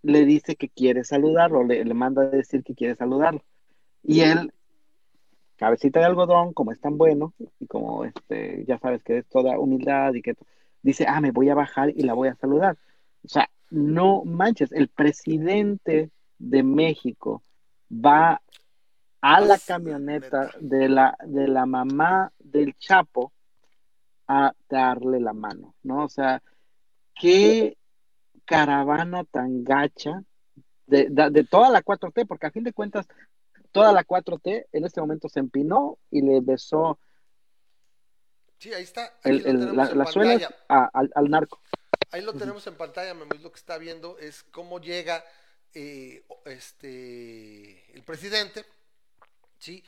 Speaker 2: le dice que quiere saludarlo, le, le manda a decir que quiere saludarlo. Y él, cabecita de algodón, como es tan bueno, y como este, ya sabes que es toda humildad y que dice, ah, me voy a bajar y la voy a saludar. O sea, no manches, el presidente de México va a la
Speaker 4: Pues,
Speaker 2: camioneta
Speaker 4: neta.
Speaker 2: de la, de la mamá del Chapo a darle la mano, ¿no? O sea, qué caravana tan gacha de, de, de toda la 4T, porque a fin de cuentas, toda la 4T en este momento se empinó y le besó
Speaker 4: Sí, ahí está.
Speaker 2: El, la- las suelas a- al, al narco.
Speaker 4: Ahí lo tenemos en pantalla, Memo, y lo que está viendo es cómo llega eh, este el presidente, ¿sí?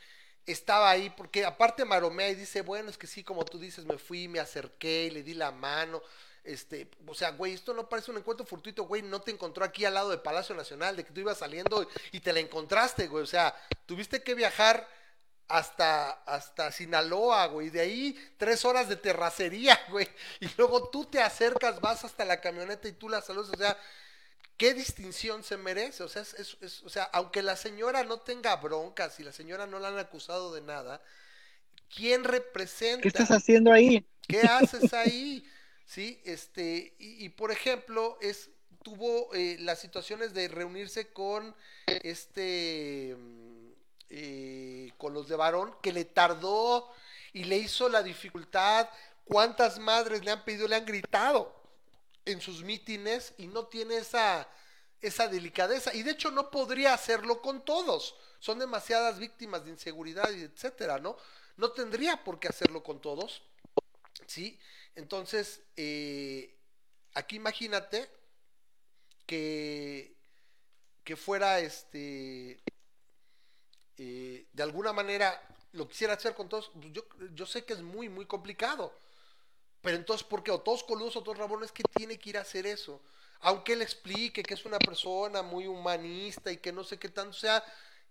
Speaker 4: Estaba ahí porque aparte maromea y dice, bueno, es que sí, como tú dices, me fui, me acerqué, le di la mano, este, o sea, güey, esto no parece un encuentro fortuito, güey, no te encontró aquí al lado del Palacio Nacional, de que tú ibas saliendo y te la encontraste, güey, o sea, tuviste que viajar hasta, hasta Sinaloa, güey. De ahí tres horas de terracería, güey. Y luego tú te acercas, vas hasta la camioneta y tú la saludas. O sea, ¿qué distinción se merece? O sea, es, es- es- o sea, aunque la señora no tenga broncas y la señora no la han acusado de nada, ¿quién representa?
Speaker 2: ¿Qué estás haciendo ahí?
Speaker 4: ¿Qué haces ahí? Sí, este, y, y, por ejemplo, es, tuvo eh, las situaciones de reunirse con este, mm, eh, con los de varón, que le tardó y le hizo la dificultad. ¿Cuántas madres le han pedido, le han gritado en sus mítines y no tiene esa, esa delicadeza? Y de hecho no podría hacerlo con todos. Son demasiadas víctimas de inseguridad etcétera, ¿no? No tendría por qué hacerlo con todos. ¿Sí? Entonces, eh, aquí imagínate que, que fuera este, eh, de alguna manera, lo quisiera hacer con todos. Pues Yo, yo sé que es muy, muy complicado. Pero entonces, ¿por qué? O todos coludos o todos rabones, que tiene que ir a hacer eso? Aunque él explique que es una persona muy humanista y que no sé qué tanto, o sea,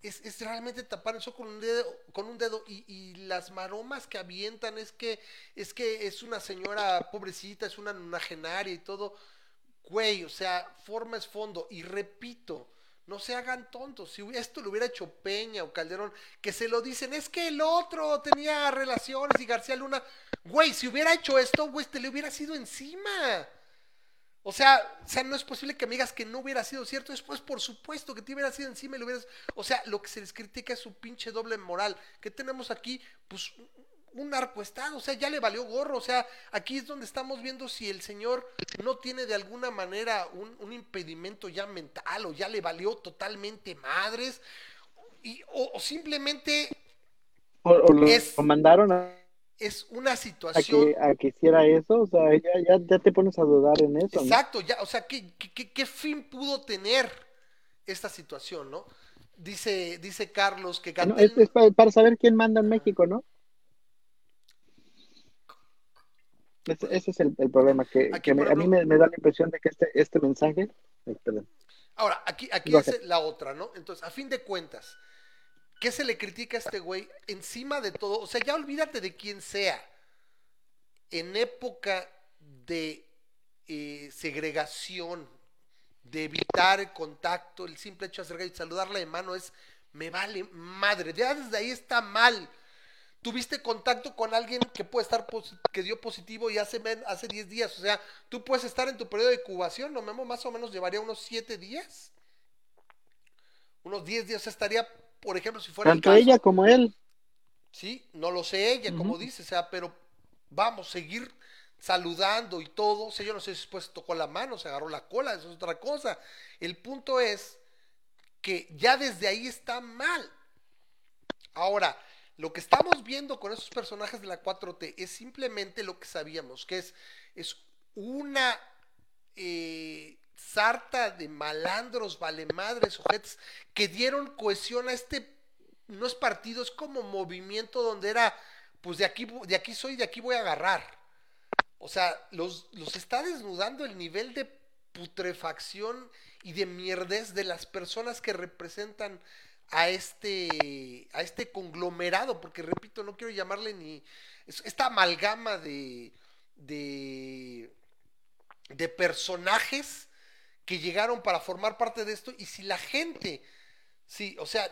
Speaker 4: es, es realmente tapar eso con un dedo, con un dedo y, y las maromas que avientan es que es que es una señora pobrecita, es una nonagenaria y todo. Güey, o sea, forma es fondo. Y repito, no se hagan tontos. Si esto lo hubiera hecho Peña o Calderón, que se lo dicen, es que el otro tenía relaciones y García Luna. Güey, si hubiera hecho esto, güey, te le hubiera sido encima. O sea, o sea, no es posible que me digas que no hubiera sido cierto. Después, por supuesto, que te hubiera sido encima y lo hubieras. O sea, lo que se les critica es su pinche doble moral. ¿Qué tenemos aquí? Pues un narcoestado. O sea, ya le valió gorro. O sea, aquí es donde estamos viendo si el señor no tiene de alguna manera un, un impedimento ya mental o ya le valió totalmente madres. Y, o, o simplemente
Speaker 2: O, o lo,
Speaker 4: Es-
Speaker 2: lo mandaron a,
Speaker 4: es una
Speaker 2: a
Speaker 4: situación.
Speaker 2: que, a que hiciera eso, o sea, ya, ya, ya te pones a dudar en eso, ¿no?
Speaker 4: Exacto, ya, o sea, ¿qué, qué, qué- fin pudo tener esta situación, no? Dice, dice Carlos que
Speaker 2: No, es, es para, saber quién manda en México, ¿no? Ese, ese es el, el problema, que,
Speaker 4: Aquí,
Speaker 2: que me-
Speaker 4: por
Speaker 2: a mí me, me da la impresión de que este, este mensaje, ay,
Speaker 4: Ahora, aquí, aquí es la otra, ¿no? Entonces, a fin de cuentas, ¿qué se le critica a este güey? Encima de todo, o sea, ya olvídate de quién sea. En época de eh, segregación, de evitar el contacto, el simple hecho de acercar y saludarla de mano es, me vale madre, ya desde ahí está mal. Tuviste contacto con alguien que puede estar que dio positivo y hace hace 10 días, o sea, tú puedes estar en tu periodo de incubación, Memo, más o menos llevaría unos 7 días. Unos 10 días, estaría, por ejemplo, si fuera el
Speaker 2: tanto
Speaker 4: caso,
Speaker 2: ella como él,
Speaker 4: Sí, no lo sé ella, como dice, o sea, pero vamos, seguir saludando y todo. O sea, yo no sé si después tocó la mano, se agarró la cola, eso es otra cosa. El punto es que ya desde ahí está mal. Ahora, lo que estamos viendo con esos personajes de la 4T es simplemente lo que sabíamos, que es, es una eh, sarta de malandros, valemadres, sujetos, que dieron cohesión a este, no es partido, es como movimiento donde era, pues de aquí, de aquí soy, de aquí voy a agarrar. O sea, los, los está desnudando el nivel de putrefacción y de mierdez de las personas que representan a este, a este conglomerado, porque repito, no quiero llamarle ni es- esta amalgama de, de, de personajes que llegaron para formar parte de esto, y si la gente, sí, o sea,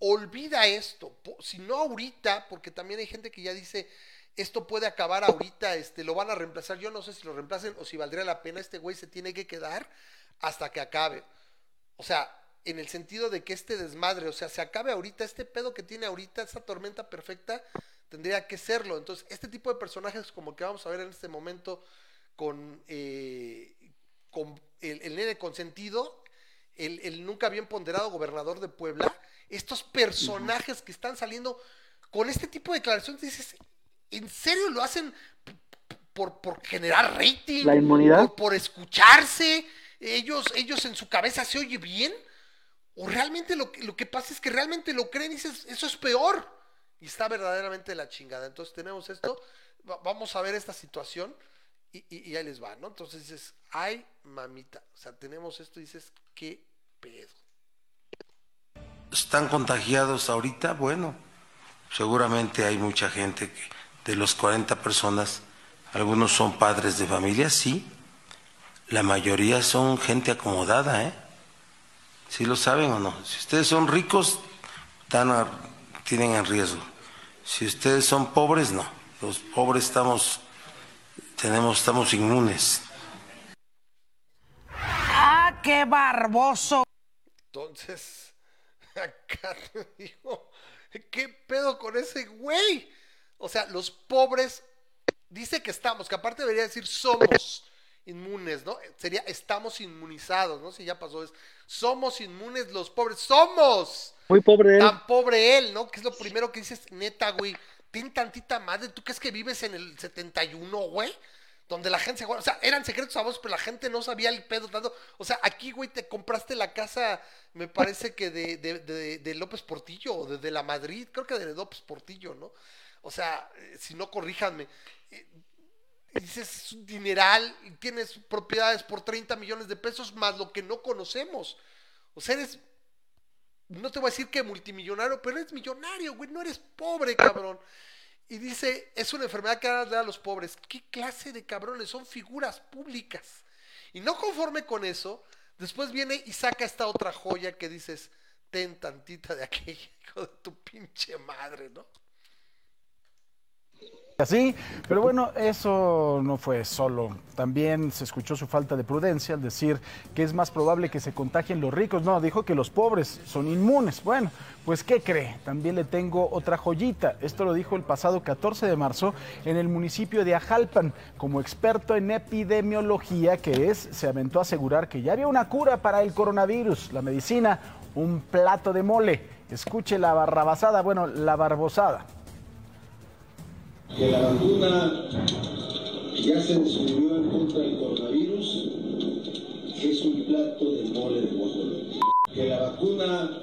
Speaker 4: olvida esto, si no ahorita, porque también hay gente que ya dice, esto puede acabar ahorita, este, lo van a reemplazar, yo no sé si lo reemplacen o si valdría la pena, este güey se tiene que quedar hasta que acabe. O sea, en el sentido de que este desmadre, o sea, se acabe ahorita, este pedo que tiene ahorita, esta tormenta perfecta, tendría que serlo. Entonces, este tipo de personajes como que vamos a ver en este momento con, eh, con el, el nene consentido, el, el nunca bien ponderado gobernador de Puebla, estos personajes que están saliendo con este tipo de declaraciones, dices, ¿en serio lo hacen por, por generar rating?
Speaker 2: ¿La inmunidad?
Speaker 4: Por, por escucharse? ¿Ellos, ¿Ellos en su cabeza se oye bien? ¿O realmente lo, que- lo que pasa es que realmente lo creen y dices, eso es peor? Y está verdaderamente de la chingada. Entonces tenemos esto, va- vamos a ver esta situación y, y- ahí les va, ¿no? Entonces dices, ay, mamita, o sea, tenemos esto y dices, ¿qué pedo?
Speaker 5: están contagiados ahorita, bueno, seguramente hay mucha gente que de los 40 personas, algunos son padres de familia, sí, la mayoría son gente acomodada, ¿eh? ¿Sí lo saben o no? Si ustedes son ricos, están tienen en riesgo. Si ustedes son pobres, no. Los pobres estamos, tenemos, estamos inmunes.
Speaker 6: ¡Ah, qué barboso!
Speaker 4: Entonces, acá te digo, ¿qué pedo con ese güey? O sea, los pobres, dice que estamos, que aparte debería decir somos inmunes, ¿no? Sería estamos inmunizados, ¿no? Si ya pasó es, somos inmunes los pobres, somos.
Speaker 2: Muy pobre él.
Speaker 4: Tan pobre él, ¿no? Que es lo primero que dices, neta, güey. Ten tantita madre. ¿Tú crees que vives en el 71, güey? Donde la gente se O sea, eran secretos a vos, pero la gente no sabía el pedo tanto. O sea, aquí, güey, te compraste la casa, me parece que de, de, de- López Portillo o de, la Madrid. Creo que de López Portillo, ¿no? O sea, eh, si no, corríjanme. Eh, dices, es un dineral tienes propiedades por 30 millones de pesos más lo que no conocemos. O sea, eres no te voy a decir que multimillonario, pero eres millonario, güey, no eres pobre, cabrón. Y dice, es una enfermedad que da a los pobres. ¿Qué clase de cabrones? Son figuras públicas. Y no conforme con eso, después viene y saca esta otra joya que dices, ten tantita de aquella, hijo de tu pinche madre, ¿no?
Speaker 7: Así, pero bueno, eso no fue solo. También se escuchó su falta de prudencia al decir que es más probable que se contagien los ricos. No, dijo que los pobres son inmunes. Bueno, pues ¿qué cree? También le tengo otra joyita. Esto lo dijo el pasado 14 de marzo en el municipio de Ajalpan. Como experto en epidemiología que es, se aventó a asegurar que ya había una cura para el coronavirus. La medicina, un plato de mole. Escuche la barrabasada, bueno, la barbosada.
Speaker 8: Que la vacuna ya se descubrió en contra del coronavirus, es un plato de mole de guajolote. Que la vacuna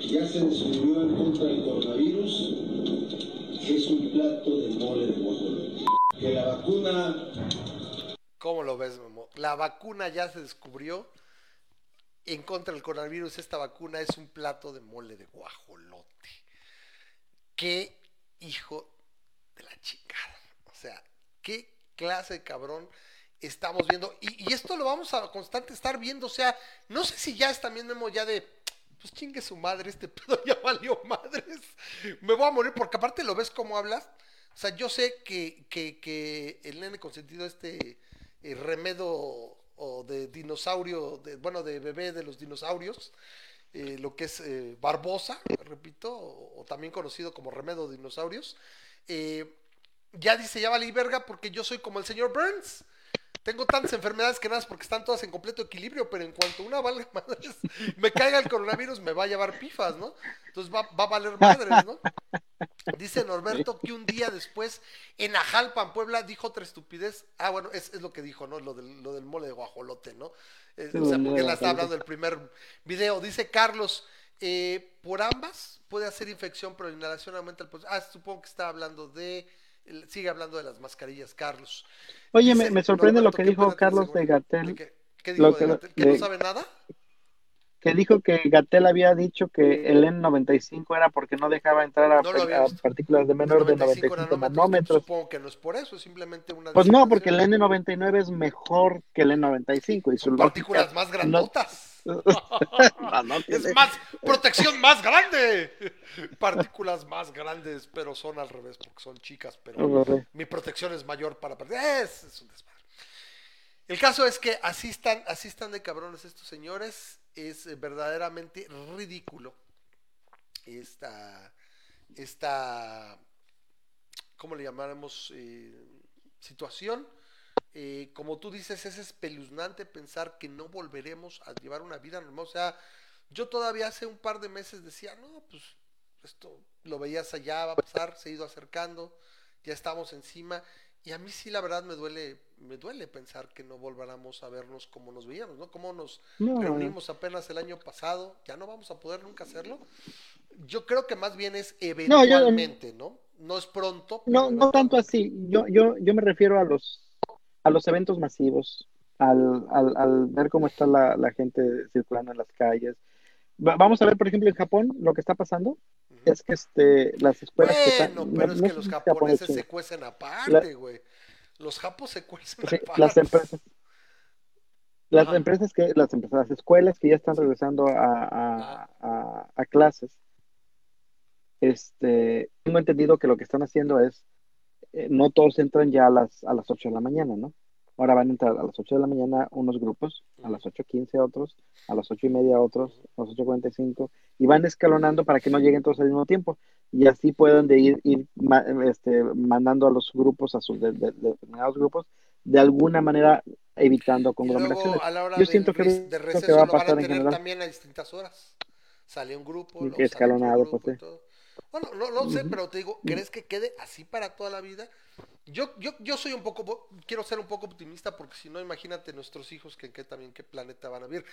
Speaker 8: ya se descubrió en contra del coronavirus, es un plato de mole de guajolote. Que la vacuna
Speaker 4: ¿Cómo lo ves, Memo? La vacuna ya se descubrió. En contra del coronavirus, esta vacuna es un plato de mole de guajolote. Qué hijo la chingada. O sea, qué clase de cabrón estamos viendo. Y, esto lo vamos a constante estar viendo. O sea, no sé si ya es también Memo ya de. Pues chingue su madre, este pedo ya valió madres. Me voy a morir porque aparte lo ves como hablas. O sea, yo sé que, que, que el nene consentido, este eh, remedo o de dinosaurio, bueno, de bebé de los dinosaurios, eh, lo que es eh, Barbosa, repito, o, o también conocido como remedo de dinosaurios, eh, ya dice, ya valí verga porque yo soy como el señor Burns. Tengo tantas enfermedades que nada porque están todas en completo equilibrio, pero en cuanto una valga madres, me caiga el coronavirus, me va a llevar pifas, ¿no? Entonces va, va a valer madres, ¿no? Dice Norberto que un día después en Ajalpan, Puebla, dijo otra estupidez. Ah, bueno, es, es lo que dijo, ¿no? Lo del, lo del mole de guajolote, ¿no? Eh, o sea, porque la está hablando del primer video. Dice Carlos, eh, por ambas puede hacer infección, pero la inhalación aumenta el... Ah, supongo que está hablando de... Sigue hablando de las mascarillas, Carlos.
Speaker 2: Oye, me,
Speaker 4: Dice
Speaker 2: me sorprende lo que
Speaker 4: ¿qué
Speaker 2: dijo Carlos de? Gatel,
Speaker 4: ¿De qué, qué dijo
Speaker 2: Lo
Speaker 4: de
Speaker 2: que-?
Speaker 4: ¿Que
Speaker 2: de-
Speaker 4: no sabe nada?
Speaker 2: que dijo que Gatel había dicho que el N95 era porque no dejaba entrar a,
Speaker 4: No
Speaker 2: a partículas de menor de 95
Speaker 4: nanómetros, que. Supongo que no es por eso, es simplemente una...
Speaker 2: Pues no, porque el
Speaker 4: designación.
Speaker 2: N99 es mejor que el N95 y su
Speaker 4: Son
Speaker 2: lógica
Speaker 4: partículas más grandotas.
Speaker 2: no, no
Speaker 4: Es
Speaker 2: tiene-
Speaker 4: más, protección más grande. Partículas más grandes, pero son al revés, porque son chicas, pero
Speaker 2: Órale.
Speaker 4: mi protección es mayor para... Es, es un desmadre. El caso es que así están, así están de cabrones estos señores. Es eh, verdaderamente ridículo esta, esta, ¿cómo le llamaremos? Eh, situación. Eh, como tú dices, es espeluznante pensar que no volveremos a llevar una vida normal. O sea, yo todavía hace un par de meses decía, no, pues esto lo veías allá, va a pasar, se ha ido acercando, ya estamos encima. Y a mí sí, la verdad, me duele, me duele pensar que no volváramos a vernos como nos veíamos, ¿no? Como nos
Speaker 2: No.
Speaker 4: reunimos apenas el año pasado, ya no vamos a poder nunca hacerlo. Yo creo que más bien es eventualmente, ¿no? No es pronto.
Speaker 2: No, no tanto así. Yo, yo, yo me refiero a los, a los eventos masivos, al, al, al ver cómo está la, la gente circulando en las calles. Va- vamos a ver, por ejemplo, en Japón, lo que está pasando es que este, las escuelas que están,
Speaker 4: Bueno,
Speaker 2: no-
Speaker 4: pero es que los
Speaker 2: Japón
Speaker 4: japoneses se cuecen aparte, güey. Los japos se cuecen
Speaker 2: Sí,
Speaker 4: aparte.
Speaker 2: las empresas, las
Speaker 4: Ajá.
Speaker 2: empresas que, las empresas, las escuelas que ya están regresando a, a, a, a clases, este, tengo entendido que lo que están haciendo es, eh, no todos entran ya a las, a las 8 de la mañana, ¿no? Ahora van a entrar a las 8 de la mañana unos grupos, a las 8.15 otros, a las 8 y media otros, a las 8.45, y van escalonando para que no lleguen todos al mismo tiempo, y así puedan de ir, ir ma- este, mandando a los grupos, a sus de- de- de determinados grupos, de alguna manera evitando conglomeraciones.
Speaker 4: luego a la hora
Speaker 2: Yo
Speaker 4: del
Speaker 2: siento que
Speaker 4: de
Speaker 2: que
Speaker 4: receso
Speaker 2: va a
Speaker 4: lo van
Speaker 2: pasar
Speaker 4: a
Speaker 2: en general.
Speaker 4: también a distintas horas. Sale un grupo, otro
Speaker 2: escalonado, pues.
Speaker 4: Bueno, no, no sé, pero te digo, ¿crees que quede así para toda la vida? Yo, yo, yo soy un poco, po- quiero ser un poco optimista porque si no, imagínate nuestros hijos que en qué también qué planeta van a vivir.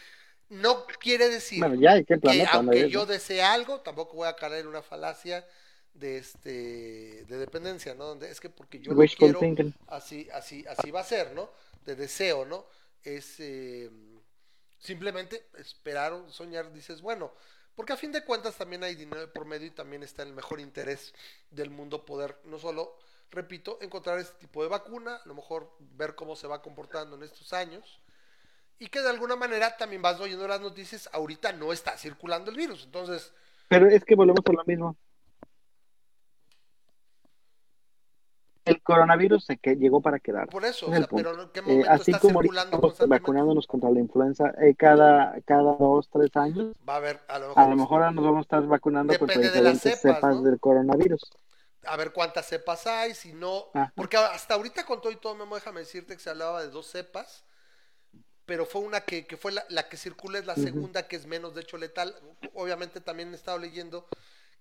Speaker 4: No quiere decir
Speaker 2: Bueno, ya, ¿y qué
Speaker 4: que aunque yo desee algo, tampoco voy a caer en una falacia de este de dependencia, ¿no? Donde es que porque yo lo quiero,
Speaker 2: thinking.
Speaker 4: así, así, así va a ser, ¿no? De deseo, ¿no? Es eh, simplemente esperar, soñar, dices, bueno, porque a fin de cuentas también hay dinero por medio y también está el mejor interés del mundo poder, no solo, repito, encontrar este tipo de vacuna, a lo mejor ver cómo se va comportando en estos años, y que de alguna manera también vas oyendo las noticias, ahorita no está circulando el virus, entonces,
Speaker 2: Pero es que volvemos a lo mismo. El coronavirus se que llegó para quedar.
Speaker 4: por eso, o
Speaker 2: Es
Speaker 4: sea, pero ¿en qué
Speaker 2: Eh,
Speaker 4: momento
Speaker 2: así
Speaker 4: está
Speaker 2: como
Speaker 4: circulando
Speaker 2: vacunándonos contra la influenza eh, cada, cada dos, tres años,
Speaker 4: Va a haber, a lo mejor,
Speaker 2: a lo mejor ahora nos vamos a estar vacunando contra
Speaker 4: Depende de las
Speaker 2: diferentes
Speaker 4: cepas,
Speaker 2: cepas
Speaker 4: ¿no?
Speaker 2: del coronavirus.
Speaker 4: a ver cuántas cepas hay, si no, porque hasta ahorita con todo y todo, Memo, déjame decirte que se hablaba de dos cepas, pero fue una que, que fue la, la que circula, es la segunda, que es menos, de hecho, letal. Obviamente también he estado leyendo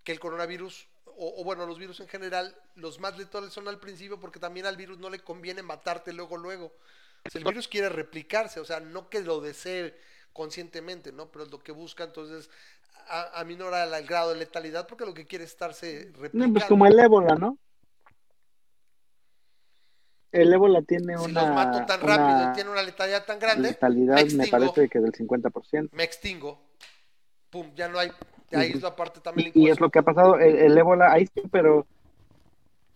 Speaker 4: que el coronavirus, o, o bueno, los virus en general, los más letales son al principio, porque también al virus no le conviene matarte luego, luego. O sea, el virus quiere replicarse, o sea, no que lo desee conscientemente, ¿no? Pero es lo que busca, entonces, a, aminora la- el grado de letalidad, porque lo que quiere es estarse
Speaker 2: No,
Speaker 4: replicando.
Speaker 2: pues como el ébola, ¿no? El ébola tiene
Speaker 4: si
Speaker 2: una,
Speaker 4: los mato tan rápido y tiene una letalidad tan grande,
Speaker 2: letalidad,
Speaker 4: me
Speaker 2: me parece que del 50%.
Speaker 4: me extingo. Pum, ya no hay. Ahí es la parte también
Speaker 2: Y, y es lo que ha pasado, el, el ébola ahí sí, pero,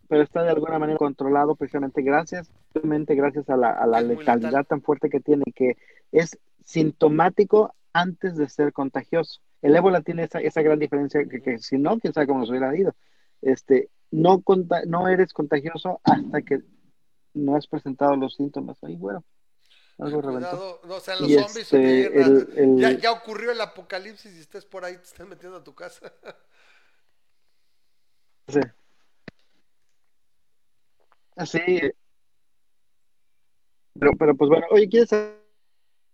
Speaker 2: pero está de alguna manera controlado precisamente gracias, precisamente gracias a la, a la letalidad
Speaker 4: letal.
Speaker 2: tan fuerte que tiene, que es sintomático antes de ser contagioso. El ébola tiene esa, esa gran diferencia que, que si no, quién sabe cómo nos hubiera ido. Este, no, conta- no eres contagioso hasta que no has presentado los síntomas. Ay, bueno, algo reventó.
Speaker 4: Cuidado, no, o sea, los
Speaker 2: Y
Speaker 4: zombies
Speaker 2: este, el- el-
Speaker 4: ya, ya ocurrió el apocalipsis y estés por ahí, te están metiendo a tu casa.
Speaker 2: Sí. Así, Pero, pero pues bueno, oye, ¿quieres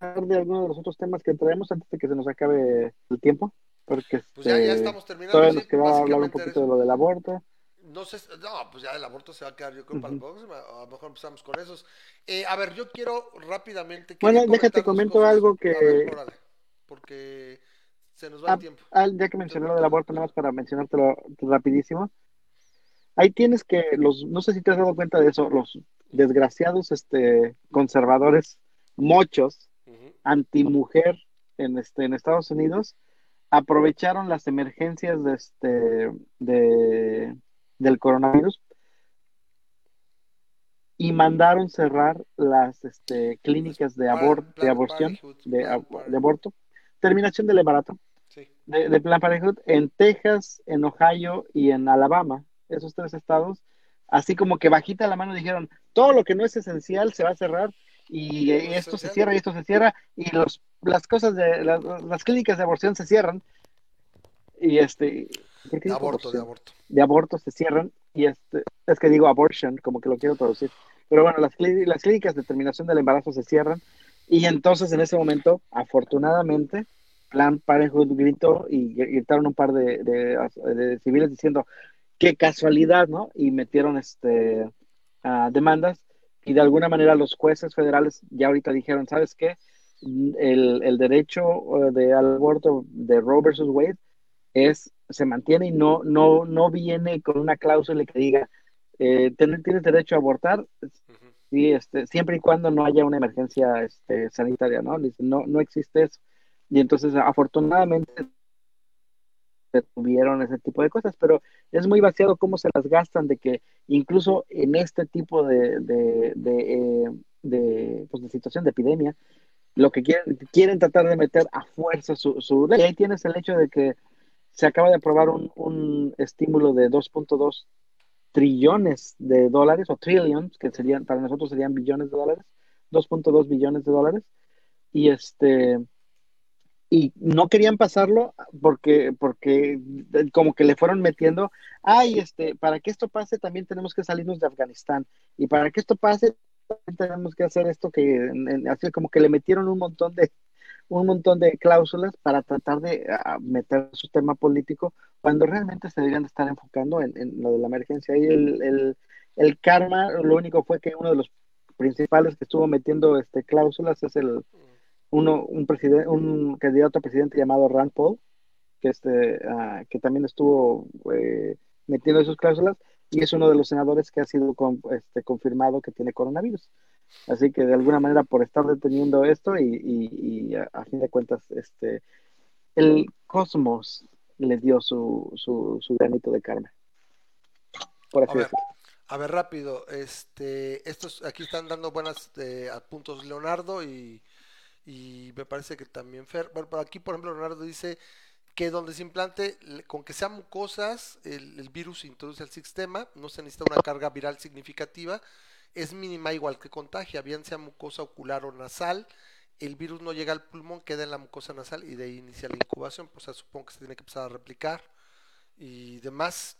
Speaker 2: hablar de alguno de los otros temas que traemos antes de que se nos acabe el tiempo? Porque
Speaker 4: Pues ya, ya
Speaker 2: este,
Speaker 4: estamos terminando.
Speaker 2: todavía
Speaker 4: sí,
Speaker 2: nos queda hablar un poquito
Speaker 4: eso.
Speaker 2: de lo del aborto.
Speaker 4: No sé, no, pues ya el aborto se va a quedar, yo creo, para la próxima. A lo mejor empezamos con esos. Eh, a ver, yo quiero rápidamente.
Speaker 2: Bueno, déjate, comento
Speaker 4: cosas.
Speaker 2: algo que-
Speaker 4: ver, órale, porque se nos va el tiempo.
Speaker 2: ah, ya que mencioné lo del aborto, nada más para mencionártelo rapidísimo. Ahí tienes que los, no sé si te has dado cuenta de eso, los desgraciados este, conservadores mochos
Speaker 4: Ujú.
Speaker 2: antimujer en este en Estados Unidos aprovecharon las emergencias de este de del coronavirus. Y mandaron cerrar las este, clínicas de,
Speaker 4: Plan-
Speaker 2: abor- de aborción de, ab- de aborto. Terminación del embarazo.
Speaker 4: Sí.
Speaker 2: de, de Plan Parenthood en Texas, en Ohio y en Alabama, esos tres estados, así como que bajita la mano dijeron, todo lo que no es esencial se va a cerrar y esto se cierra y esto se cierra y los, las cosas de las, las clínicas de aborción se cierran y este ¿por qué
Speaker 4: De aborto, de aborto.
Speaker 2: de aborto se cierran y este es que digo abortion como que lo quiero traducir. Pero bueno las, las clínicas de terminación del embarazo se cierran y entonces en ese momento afortunadamente Plan Parenthood gritó y gr- gritaron un par de, de- de civiles diciendo qué casualidad no y metieron este ah, demandas y de alguna manera los jueces federales ya ahorita dijeron sabes qué el, el derecho eh, de al aborto de Roe versus Wade es se mantiene y no no no viene con una cláusula que diga eh, tienes derecho a abortar
Speaker 4: Ujú.
Speaker 2: sí, este, siempre y cuando no haya una emergencia este, sanitaria, ¿no? No, no existe eso. Y entonces, afortunadamente, tuvieron ese tipo de cosas, pero es muy vaciado cómo se las gastan de que incluso en este tipo de, de, de, eh, de, pues, de situación de epidemia, lo que quieren, quieren tratar de meter a fuerza su, su ley. Ahí tienes el hecho de que se acaba de aprobar un, un estímulo de 2.2 trillones de dólares o trillions, que serían, para nosotros serían billones de dólares, 2.2 billones de dólares, y este, y no querían pasarlo porque, porque como que le fueron metiendo, ay, este, para que esto pase también tenemos que salirnos de Afganistán, y para que esto pase tenemos que hacer esto que, en- en- así como que le metieron un montón de, un montón de cláusulas para tratar de meter su tema político cuando realmente se deberían de estar enfocando en, en lo de la emergencia. Y el, el, karma, lo único fue que uno de los principales que estuvo metiendo este cláusulas es el uno un presidente un candidato a presidente llamado Rand Paul que este ah, que también estuvo eh, metiendo esas cláusulas y es uno de los senadores que ha sido con- este, confirmado que tiene coronavirus. Así que de alguna manera por estar deteniendo esto y, y- y a, a fin de cuentas este el cosmos le dio su, su, su granito de karma. Por
Speaker 4: A
Speaker 2: así
Speaker 4: ver,
Speaker 2: decirlo.
Speaker 4: a ver, rápido. Este, estos aquí están dando buenas eh, puntos Leonardo y, y me parece que también Fer. Bueno, aquí, por ejemplo, Leonardo dice que donde se implante, con que sean mucosas, el, el virus se introduce al sistema, no se necesita una carga viral significativa, es mínima igual que contagia, bien sea mucosa ocular o nasal, el virus no llega al pulmón, queda en la mucosa nasal y de ahí inicia la incubación, pues o sea, supongo que se tiene que empezar a replicar y demás.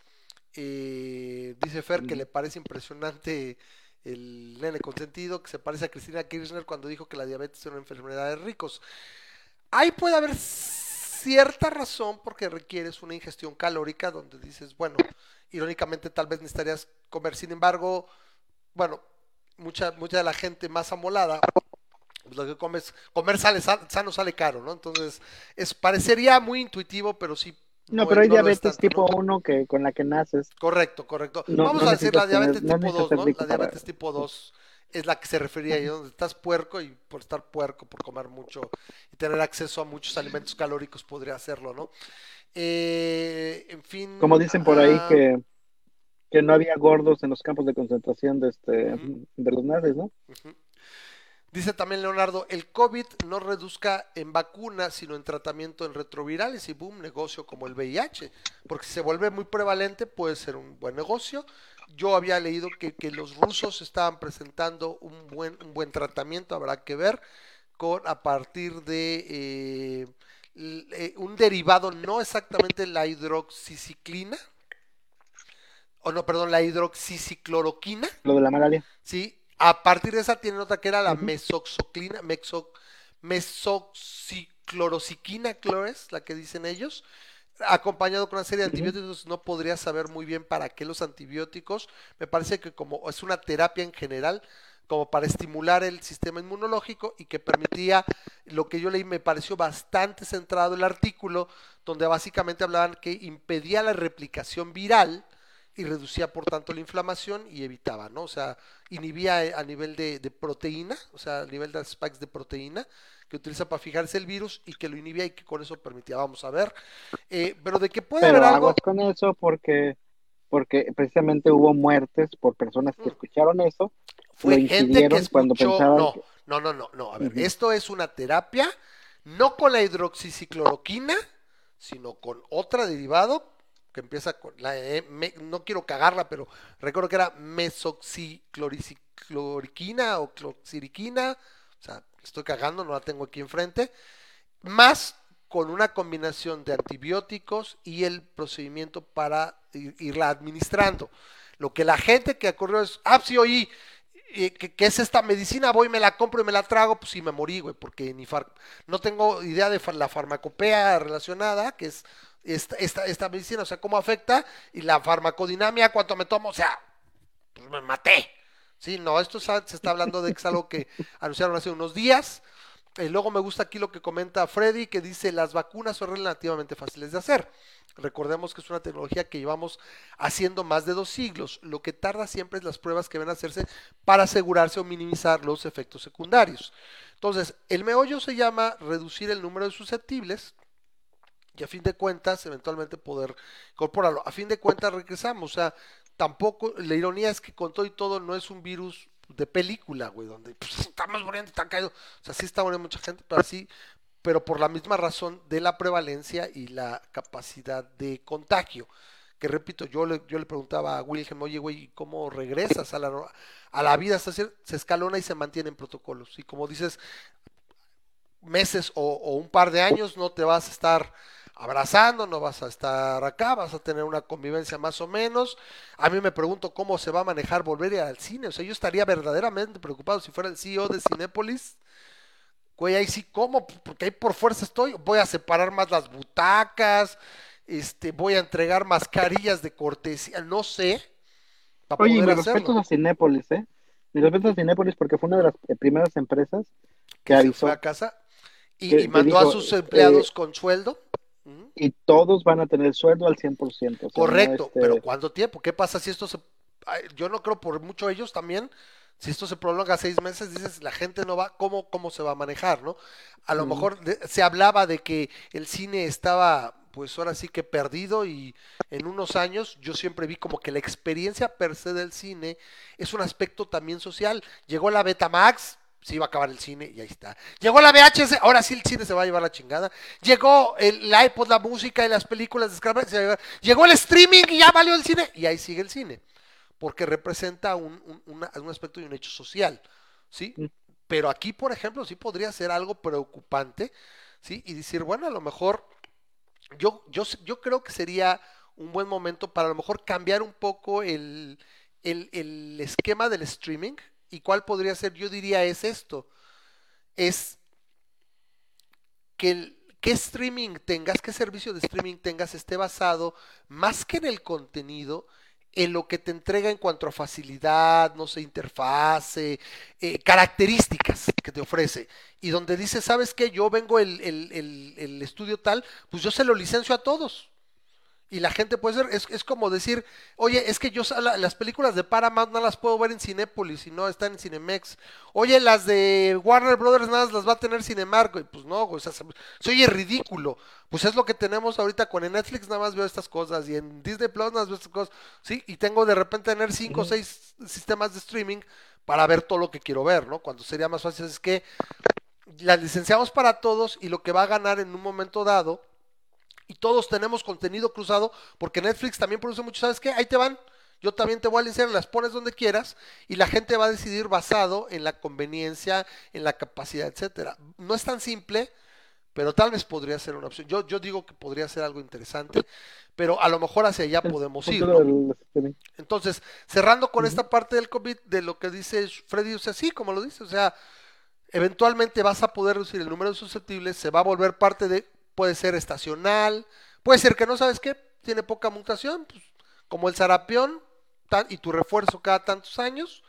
Speaker 4: Eh, dice Fer que le parece impresionante el nene consentido, que se parece a Cristina Kirchner cuando dijo que la diabetes es una enfermedad de ricos. Ahí puede haber cierta razón porque requieres una ingestión calórica donde dices, bueno, irónicamente tal vez necesitarías comer, sin embargo, bueno, mucha, mucha de la gente más amolada, pues lo que comes, comer sale, sal- sano sale caro, ¿no? Entonces, es, parecería muy intuitivo, pero sí.
Speaker 2: No, pero hay
Speaker 4: no
Speaker 2: diabetes
Speaker 4: tanto,
Speaker 2: tipo
Speaker 4: ¿no?
Speaker 2: 1 que con la que naces.
Speaker 4: Correcto, correcto.
Speaker 2: No-
Speaker 4: Vamos a decir la
Speaker 2: tener-
Speaker 4: diabetes tipo
Speaker 2: necesitas
Speaker 4: 2, ¿no? La diabetes tipo 2 es la que se refería ahí, donde estás puerco y por estar puerco, por comer mucho y tener acceso a muchos alimentos calóricos podría hacerlo, ¿no? Eh, en fin.
Speaker 2: Como dicen por ahí
Speaker 4: ah,
Speaker 2: que, que no había gordos en los campos de concentración de, este, de los nazis, ¿no?
Speaker 4: Dice también Leonardo, el COVID no reduzca en vacuna, sino en tratamiento en retrovirales y boom, negocio como el VIH, porque si se vuelve muy prevalente puede ser un buen negocio. Yo había leído que, que los rusos estaban presentando un buen, un buen tratamiento, habrá que ver, con a partir de eh, eh, un derivado, no exactamente la hidroxiciclina, o no, perdón, la hidroxicicloroquina,
Speaker 2: Lo de la malaria.
Speaker 4: ¿sí? A partir de esa tienen otra que era la mesoxoclina, mexo, mesoxiclorosiquina, clores, la que dicen ellos, acompañado con una serie de antibióticos, no podría saber muy bien para qué los antibióticos. Me parece que como es una terapia en general, como para estimular el sistema inmunológico y que permitía, lo que yo leí me pareció bastante centrado el artículo, donde básicamente hablaban que impedía la replicación viral y reducía por tanto la inflamación y evitaba, ¿no? O sea, inhibía eh, a nivel de, de proteína, o sea, a nivel de spikes de proteína que utiliza para fijarse el virus y que lo inhibía y que con eso permitía, vamos a ver. Eh, pero de que puede
Speaker 2: Pero
Speaker 4: haber algo,
Speaker 2: aguas con eso porque, porque precisamente hubo muertes por personas que escucharon eso,
Speaker 4: fue
Speaker 2: lo
Speaker 4: gente que
Speaker 2: ingirieron cuando
Speaker 4: escuchó,
Speaker 2: pensaban
Speaker 4: no,
Speaker 2: que-
Speaker 4: no, no, no, no, a ver,
Speaker 2: Ujú.
Speaker 4: esto es una terapia, no con la hidroxicicloroquina, sino con otra derivado que empieza con la, E, no quiero cagarla, pero recuerdo que era mesoxicloriquina o cloxiriquina, o sea, estoy cagando, no la tengo aquí enfrente, más con una combinación de antibióticos y el procedimiento para ir- irla administrando. Lo que la gente que ocurrió es, ah, sí, oí, eh, que, que es esta medicina, voy, me la compro y me la trago, pues sí me morí, güey, porque ni no tengo idea de la farmacopea relacionada, que es esta, esta, esta medicina, o sea, cómo afecta, y la farmacodinamia, cuánto me tomo, o sea, pues me maté. Sí, no, esto se está hablando de que es algo que anunciaron hace unos días. Eh, luego me gusta aquí lo que comenta Freddy, que dice las vacunas son relativamente fáciles de hacer. Recordemos que es una tecnología que llevamos haciendo más de dos siglos. Lo que tarda siempre es las pruebas que van a hacerse para asegurarse o minimizar los efectos secundarios. Entonces, el meollo se llama reducir el número de susceptibles y a fin de cuentas eventualmente poder incorporarlo. A fin de cuentas regresamos, o sea, tampoco, la ironía es que con todo y todo no es un virus de película, güey, donde pues, estamos muriendo, está caído, o sea, sí está muriendo mucha gente, pero así, pero por la misma razón de la prevalencia y la capacidad de contagio. Que repito, yo le, yo le preguntaba a Wilhelm, oye, güey, ¿cómo regresas a la, a la vida? Se escalona y se mantiene en protocolos. Y como dices, meses o un par de años no te vas a estar abrazando, no vas a estar acá, vas a tener una convivencia más o menos. A mí me pregunto cómo se va a manejar volver al cine. O sea, yo estaría verdaderamente preocupado si fuera el CEO de Cinépolis. Güey, ahí sí, ¿cómo? Porque ahí por fuerza estoy. Voy a separar más las butacas, este, voy a entregar mascarillas de cortesía, no sé. Para
Speaker 2: Oye, y
Speaker 4: poder
Speaker 2: respetos a Cinépolis, ¿eh? Mis respetos a Cinépolis porque fue una de las eh, primeras empresas que
Speaker 4: que se
Speaker 2: avisó
Speaker 4: fue a casa y,
Speaker 2: que-
Speaker 4: y mandó a sus empleados
Speaker 2: eh,
Speaker 4: con sueldo.
Speaker 2: Y todos van a tener sueldo al 100%. o sea, no,
Speaker 4: Correcto,
Speaker 2: este,
Speaker 4: pero ¿cuánto tiempo? ¿Qué pasa si esto se... Yo no creo por mucho ellos también, si esto se prolonga seis meses, dices, la gente no va, ¿cómo, cómo se va a manejar, no? A lo mejor de- se hablaba de que el cine estaba, pues ahora sí que perdido y en unos años yo siempre vi como que la experiencia per se del cine es un aspecto también social. Llegó la Betamax, se iba a acabar el cine y ahí está. Llegó la VHS, ahora sí el cine se va a llevar la chingada. Llegó el, el iPod, la música y las películas descargadas, se va a llevar- Llegó el streaming y ya valió el cine y ahí sigue el cine. Porque representa un, un- una- un aspecto y un hecho social, ¿sí? Pero aquí, por ejemplo, sí podría ser algo preocupante, ¿sí? Y decir, bueno, a lo mejor yo, yo, yo creo que sería un buen momento para a lo mejor cambiar un poco el, el, el esquema del streaming. ¿Y cuál podría ser? Yo diría es esto. Es que el qué streaming tengas, qué servicio de streaming tengas esté basado más que en el contenido, en lo que te entrega en cuanto a facilidad, no sé, interfase, eh, características que te ofrece. Y donde dice, ¿sabes qué? Yo vengo el, el, el, el estudio tal, pues yo se lo licencio a todos. Y la gente puede ser, es, es como decir, oye, es que yo la- las películas de Paramount no las puedo ver en Cinépolis y no están en Cinemex. Oye, las de Warner Brothers nada más las va a tener Cinemark, y pues no, o sea, se, se oye ridículo. Pues es lo que tenemos ahorita con en Netflix nada más veo estas cosas y en Disney Plus nada más veo estas cosas, sí, y tengo de repente tener cinco o seis sistemas de streaming para ver todo lo que quiero ver, ¿no? Cuando sería más fácil es que las licenciamos para todos y lo que va a ganar en un momento dado y todos tenemos contenido cruzado, porque Netflix también produce mucho, ¿sabes qué? Ahí te van, yo también te voy a licenciar, las pones donde quieras, y la gente va a decidir basado en la conveniencia, en la capacidad, etcétera. No es tan simple, pero tal vez podría ser una opción. Yo, yo digo que podría ser algo interesante, pero a lo mejor hacia allá podemos ir. Entonces, cerrando con esta parte del COVID, de lo que dice Freddy, o sea, sí, como lo dice, o sea, eventualmente vas a poder reducir el número de susceptibles, se va a volver parte de, puede ser estacional, puede ser que no sabes qué, tiene poca mutación, pues, como el sarapión, tan- y tu refuerzo cada tantos años,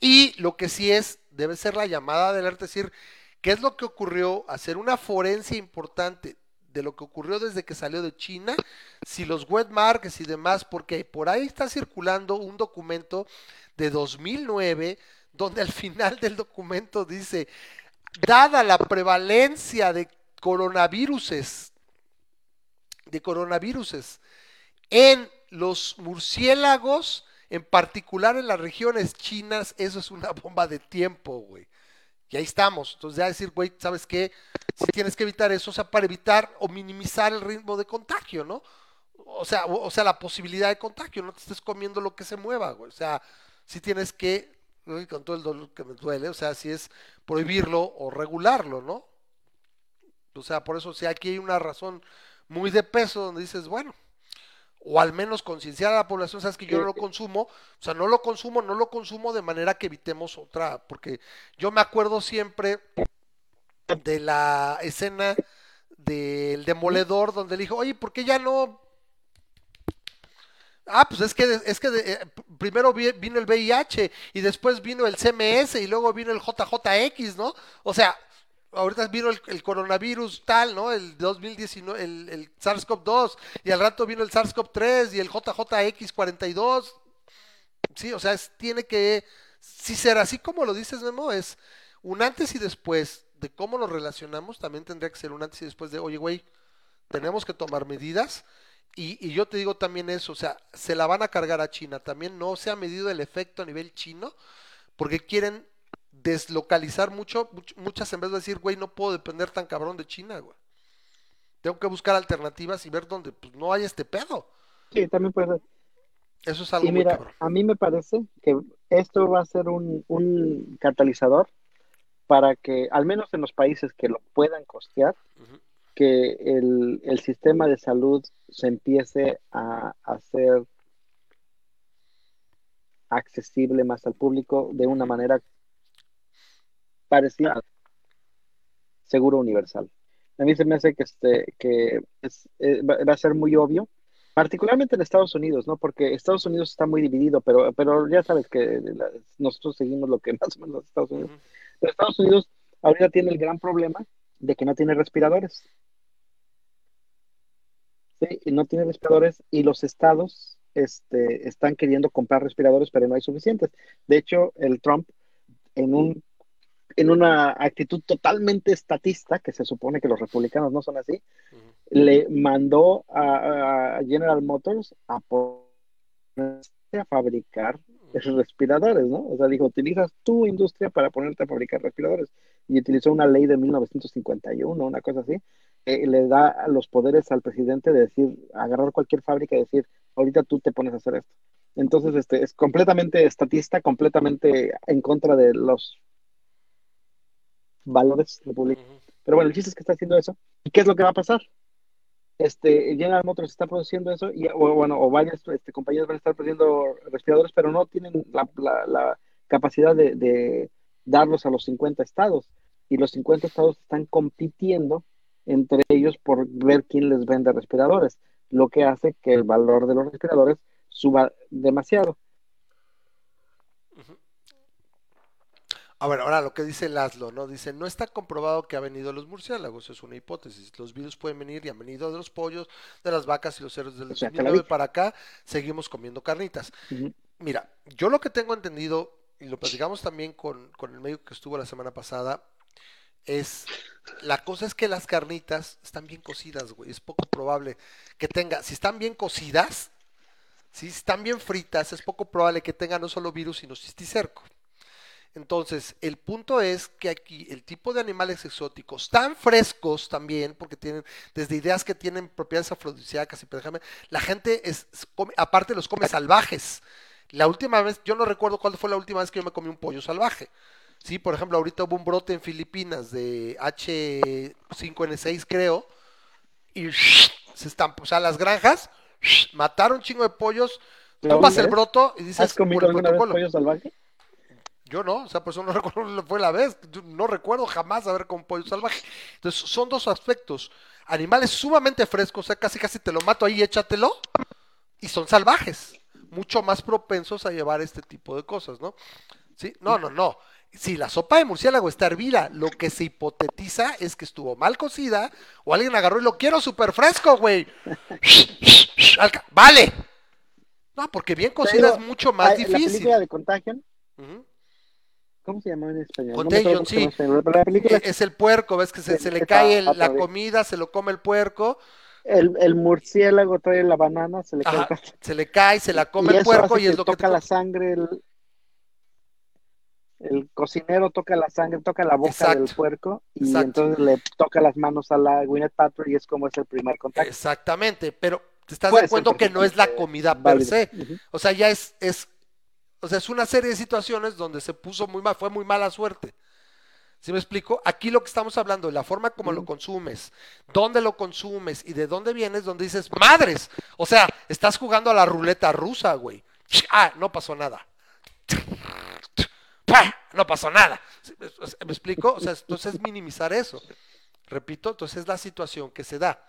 Speaker 4: y lo que sí es, debe ser la llamada de alerta, decir, ¿qué es lo que ocurrió? Hacer una forencia importante de lo que ocurrió desde que salió de China, si los wet markets y demás, porque por ahí está circulando un documento de 2009, donde al final del documento dice, dada la prevalencia de coronaviruses, de coronaviruses en los murciélagos, en particular en las regiones chinas, eso es una bomba de tiempo, güey. Y ahí estamos. Entonces, ya decir, güey, ¿sabes qué? Si tienes que evitar eso, o sea, para evitar o minimizar el ritmo de contagio, ¿no? O sea, o, o sea, la posibilidad de contagio, no te estés comiendo lo que se mueva, güey. O sea, si tienes que, con todo el dolor que me duele, o sea, si es prohibirlo o regularlo, ¿no? O sea, por eso, si aquí hay una razón muy de peso donde dices, bueno, o al menos concienciar a la población, sabes que yo no lo consumo, o sea, no lo consumo, no lo consumo de manera que evitemos otra, porque yo me acuerdo siempre de la escena del demoledor donde le dijo, oye, ¿por qué ya no? Ah, pues es que es que de- eh, primero vi- vino el VIH y después vino el CMS y luego vino el JJX, ¿no? O sea, ahorita vino el, coronavirus tal, ¿no? El 2019, el, el SARS-CoV-2 y al rato vino el SARS-CoV-3 y el JJX42. Sí, o sea, tiene que, si ser así como lo dices, Memo, es un antes y después de cómo nos relacionamos, también tendría que ser un antes y después de, oye, güey, tenemos que tomar medidas. Y, y yo te digo también eso, o sea, se la van a cargar a China. También no se ha medido el efecto a nivel chino, porque quieren deslocalizar mucho, much- muchas en vez de decir, güey, no puedo depender tan cabrón de China, güey. Tengo que buscar alternativas y ver dónde pues, no hay este pedo.
Speaker 2: Sí, también puede ser.
Speaker 4: Eso es algo
Speaker 2: Y
Speaker 4: muy
Speaker 2: mira,
Speaker 4: cabrón.
Speaker 2: a mí me parece que esto va a ser un, un catalizador para que, al menos en los países que lo puedan costear, que el, el sistema de salud se empiece a hacer accesible más al público de una manera parecida al seguro universal. A mí se me hace que, este, que es- eh, va a ser muy obvio, particularmente en Estados Unidos, ¿no? Porque Estados Unidos está muy dividido, pero, pero ya sabes que la- nosotros seguimos lo que más o menos Estados Unidos. Pero Estados Unidos ahorita tiene el gran problema de que no tiene respiradores. Sí, y no tiene respiradores y los estados este, están queriendo comprar respiradores, pero no hay suficientes. De hecho, el Trump, en un en una actitud totalmente estatista, que se supone que los republicanos no son así, le mandó a, a General Motors a ponerse a fabricar respiradores, ¿no? O sea, dijo, utilizas tu industria para ponerte a fabricar respiradores. Y utilizó una ley de 1951, una cosa así, que le da los poderes al presidente de decir, agarrar cualquier fábrica y decir, ahorita tú te pones a hacer esto. Entonces, este, es completamente estatista, completamente en contra de los valores republicanos. Pero bueno, el chiste es que está haciendo eso. ¿Y qué es lo que va a pasar? Este, General Motors está produciendo eso, y, o, bueno, o varias este, compañías van a estar produciendo respiradores, pero no tienen la, la- la capacidad de, de darlos a los 50 estados. Y los 50 estados están compitiendo entre ellos por ver quién les vende respiradores, lo que hace que el valor de los respiradores suba demasiado.
Speaker 4: A ver, ahora lo que dice Laszlo, ¿no? Dice, no está comprobado que ha venido de los murciélagos, es una hipótesis. Los virus pueden venir y han venido de los pollos, de las vacas y los cerdos del
Speaker 2: O sea, te la
Speaker 4: 2009
Speaker 2: dije.
Speaker 4: para acá, seguimos comiendo carnitas. Mira, yo lo que tengo entendido, y lo platicamos también con, con el médico que estuvo la semana pasada, es, la cosa es que las carnitas están bien cocidas, güey, es poco probable que tenga, si están bien cocidas, si están bien fritas, es poco probable que tenga no solo virus, sino cisticerco. Entonces, el punto es que aquí el tipo de animales exóticos, tan frescos también, porque tienen desde ideas que tienen propiedades afrodisíacas y déjame, la gente es, come- aparte los come salvajes. La última vez, yo no recuerdo cuál fue la última vez que yo me comí un pollo salvaje. Sí, por ejemplo, ahorita hubo un brote en Filipinas de H5N6, creo, y se están, o sea, las granjas mataron un chingo de pollos,
Speaker 2: ¿De
Speaker 4: tomas el broto y dices,
Speaker 2: ¿Has comido alguna vez pollo salvaje?
Speaker 4: Yo no, o sea, por eso no recuerdo fue la vez. No recuerdo jamás haber con pollo salvaje. Entonces, son dos aspectos. Animales sumamente frescos, o sea, casi casi te lo mato ahí, échatelo. Y son salvajes, mucho más propensos a llevar este tipo de cosas, ¿no? Sí, no, no, no. Si la sopa de murciélago está hervida, lo que se hipotetiza es que estuvo mal cocida o alguien agarró y lo quiero súper fresco, güey. Vale. No, porque bien cocida
Speaker 2: Pero,
Speaker 4: es mucho más
Speaker 2: ay, La
Speaker 4: difícil.
Speaker 2: película de Contagion,
Speaker 4: Ujú.
Speaker 2: ¿Cómo se llama en español?
Speaker 4: Contagion, sí.
Speaker 2: la película,
Speaker 4: Eh, Es el puerco, ves que se, le cae el-
Speaker 2: otra
Speaker 4: la comida, se lo come el puerco,
Speaker 2: el, el murciélago trae la banana, se le cae
Speaker 4: ajá,
Speaker 2: el-
Speaker 4: se le cae, se la come
Speaker 2: y
Speaker 4: el puerco y es lo que
Speaker 2: toca la sangre, el, el cocinero toca la sangre, toca la boca
Speaker 4: Exacto.
Speaker 2: del puerco y
Speaker 4: Exacto.
Speaker 2: entonces le toca las manos a la Gwyneth Paltrow y es como es el primer contacto.
Speaker 4: Exactamente, pero te estás de acuerdo que no es la comida per se. O sea, ya es, es, o sea, es una serie de situaciones donde se puso muy mal, fue muy mala suerte. ¿Sí me explico? Aquí lo que estamos hablando, de la forma como lo consumes, dónde lo consumes y de dónde vienes, donde dices, madres, o sea, estás jugando a la ruleta rusa, güey. Ah, no pasó nada. ¡Pah! No pasó nada. ¿Sí ¿Me me explico? O sea, entonces es minimizar eso. Repito, entonces es la situación que se da.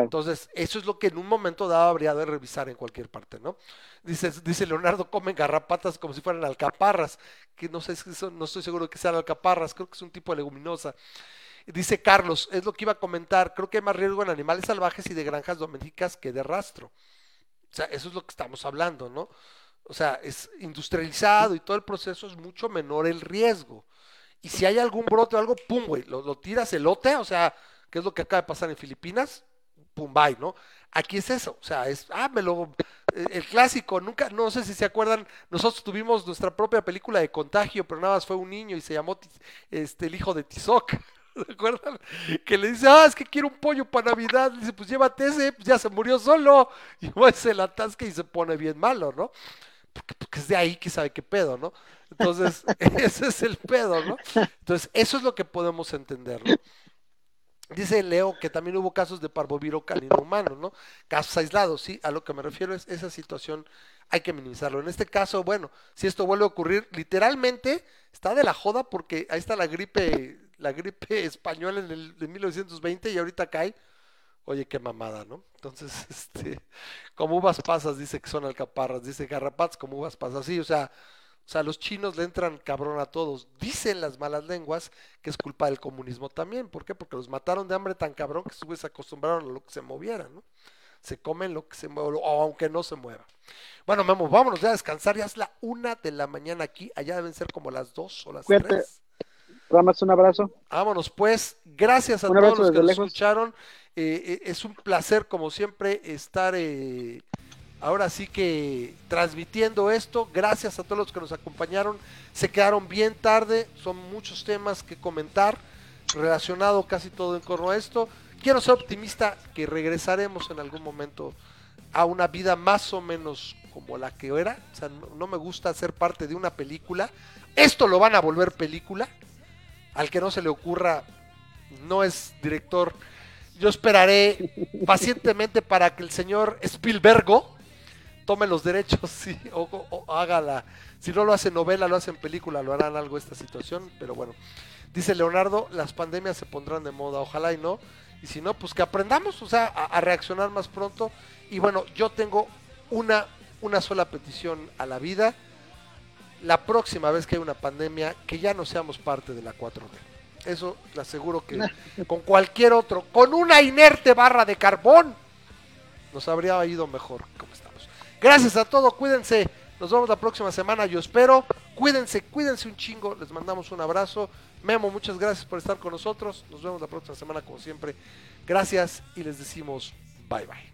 Speaker 4: Entonces, eso es lo que en un momento dado habría de revisar en cualquier parte, ¿no? Dice, dice Leonardo, comen garrapatas como si fueran alcaparras, que no sé si son- no estoy seguro que sean alcaparras, creo que es un tipo de leguminosa. Dice Carlos, es lo que iba a comentar, creo que hay más riesgo en animales salvajes y de granjas domésticas que de rastro. O sea, eso es lo que estamos hablando, ¿no? O sea, es industrializado y todo el proceso es mucho menor el riesgo. Y si hay algún brote o algo, pum, güey, lo, lo tiras elote, o sea, ¿qué es lo que acaba de pasar en Filipinas? Pum, bye, ¿no? Aquí es eso, o sea, es, ah, me lo, eh, el clásico, nunca, no sé si se acuerdan, nosotros tuvimos nuestra propia película de contagio, pero nada más fue un niño y se llamó este, el hijo de Tizoc. ¿Se acuerdan? Que le dice, ah, es que quiero un pollo para Navidad. dice, pues llévate ese, pues ya se murió solo. Y va, se la atasca y se pone bien malo, ¿no? Porque, porque es de ahí que sabe qué pedo, ¿no? Entonces, ese es el pedo, ¿no? Entonces, eso es lo que podemos entender, ¿no? Dice Leo que también hubo casos de parvovirus canino humano, ¿no? Casos aislados, sí, a lo que me refiero es esa situación hay que minimizarlo. En este caso, bueno, si esto vuelve a ocurrir, literalmente está de la joda porque ahí está la gripe, la gripe española en el de 1920 y ahorita cae. Oye, qué mamada, ¿no? Entonces, este, como uvas pasas, dice que son alcaparras, dice garrapatas como uvas pasas, sí, o sea, o sea, los chinos le entran cabrón a todos. Dicen las malas lenguas que es culpa del comunismo también. ¿Por qué? Porque los mataron de hambre tan cabrón que se acostumbraron a lo que se moviera, ¿no? Se comen lo que se mueva, o aunque no se mueva. Bueno, Memo, vámonos ya a descansar. Ya es la una de la mañana aquí. Allá deben ser como las dos o las
Speaker 2: Cuídate.
Speaker 4: tres.
Speaker 2: Ramas, un abrazo.
Speaker 4: Vámonos pues, gracias a
Speaker 2: Un
Speaker 4: todos los que nos
Speaker 2: lejos.
Speaker 4: escucharon. Eh, eh, es un placer, como siempre, estar eh, ahora sí que transmitiendo esto. Gracias a todos los que nos acompañaron. Se quedaron bien tarde, son muchos temas que comentar, relacionado casi todo en torno a esto. Quiero ser optimista que regresaremos en algún momento a una vida más o menos como la que era. O sea, no, no me gusta ser parte de una película. Esto lo van a volver película. Al que no se le ocurra, no es director. Yo esperaré pacientemente para que el señor Spielbergo tome los derechos sí, o, o- o haga la. Si no lo hace novela, lo hace en película, lo harán algo esta situación. Pero bueno, dice Leonardo, las pandemias se pondrán de moda, ojalá y no. Y si no, pues que aprendamos, o sea, a, a reaccionar más pronto. Y bueno, yo tengo una, una sola petición a la vida. La próxima vez que hay una pandemia, que ya no seamos parte de la 4D. Eso le aseguro que con cualquier otro, con una inerte barra de carbón, nos habría ido mejor como. Gracias a todo, cuídense. Nos vemos la próxima semana, yo espero. Cuídense, cuídense un chingo. Les mandamos un abrazo. Memo, muchas gracias por estar con nosotros. Nos vemos la próxima semana, como siempre. Gracias y les decimos bye bye.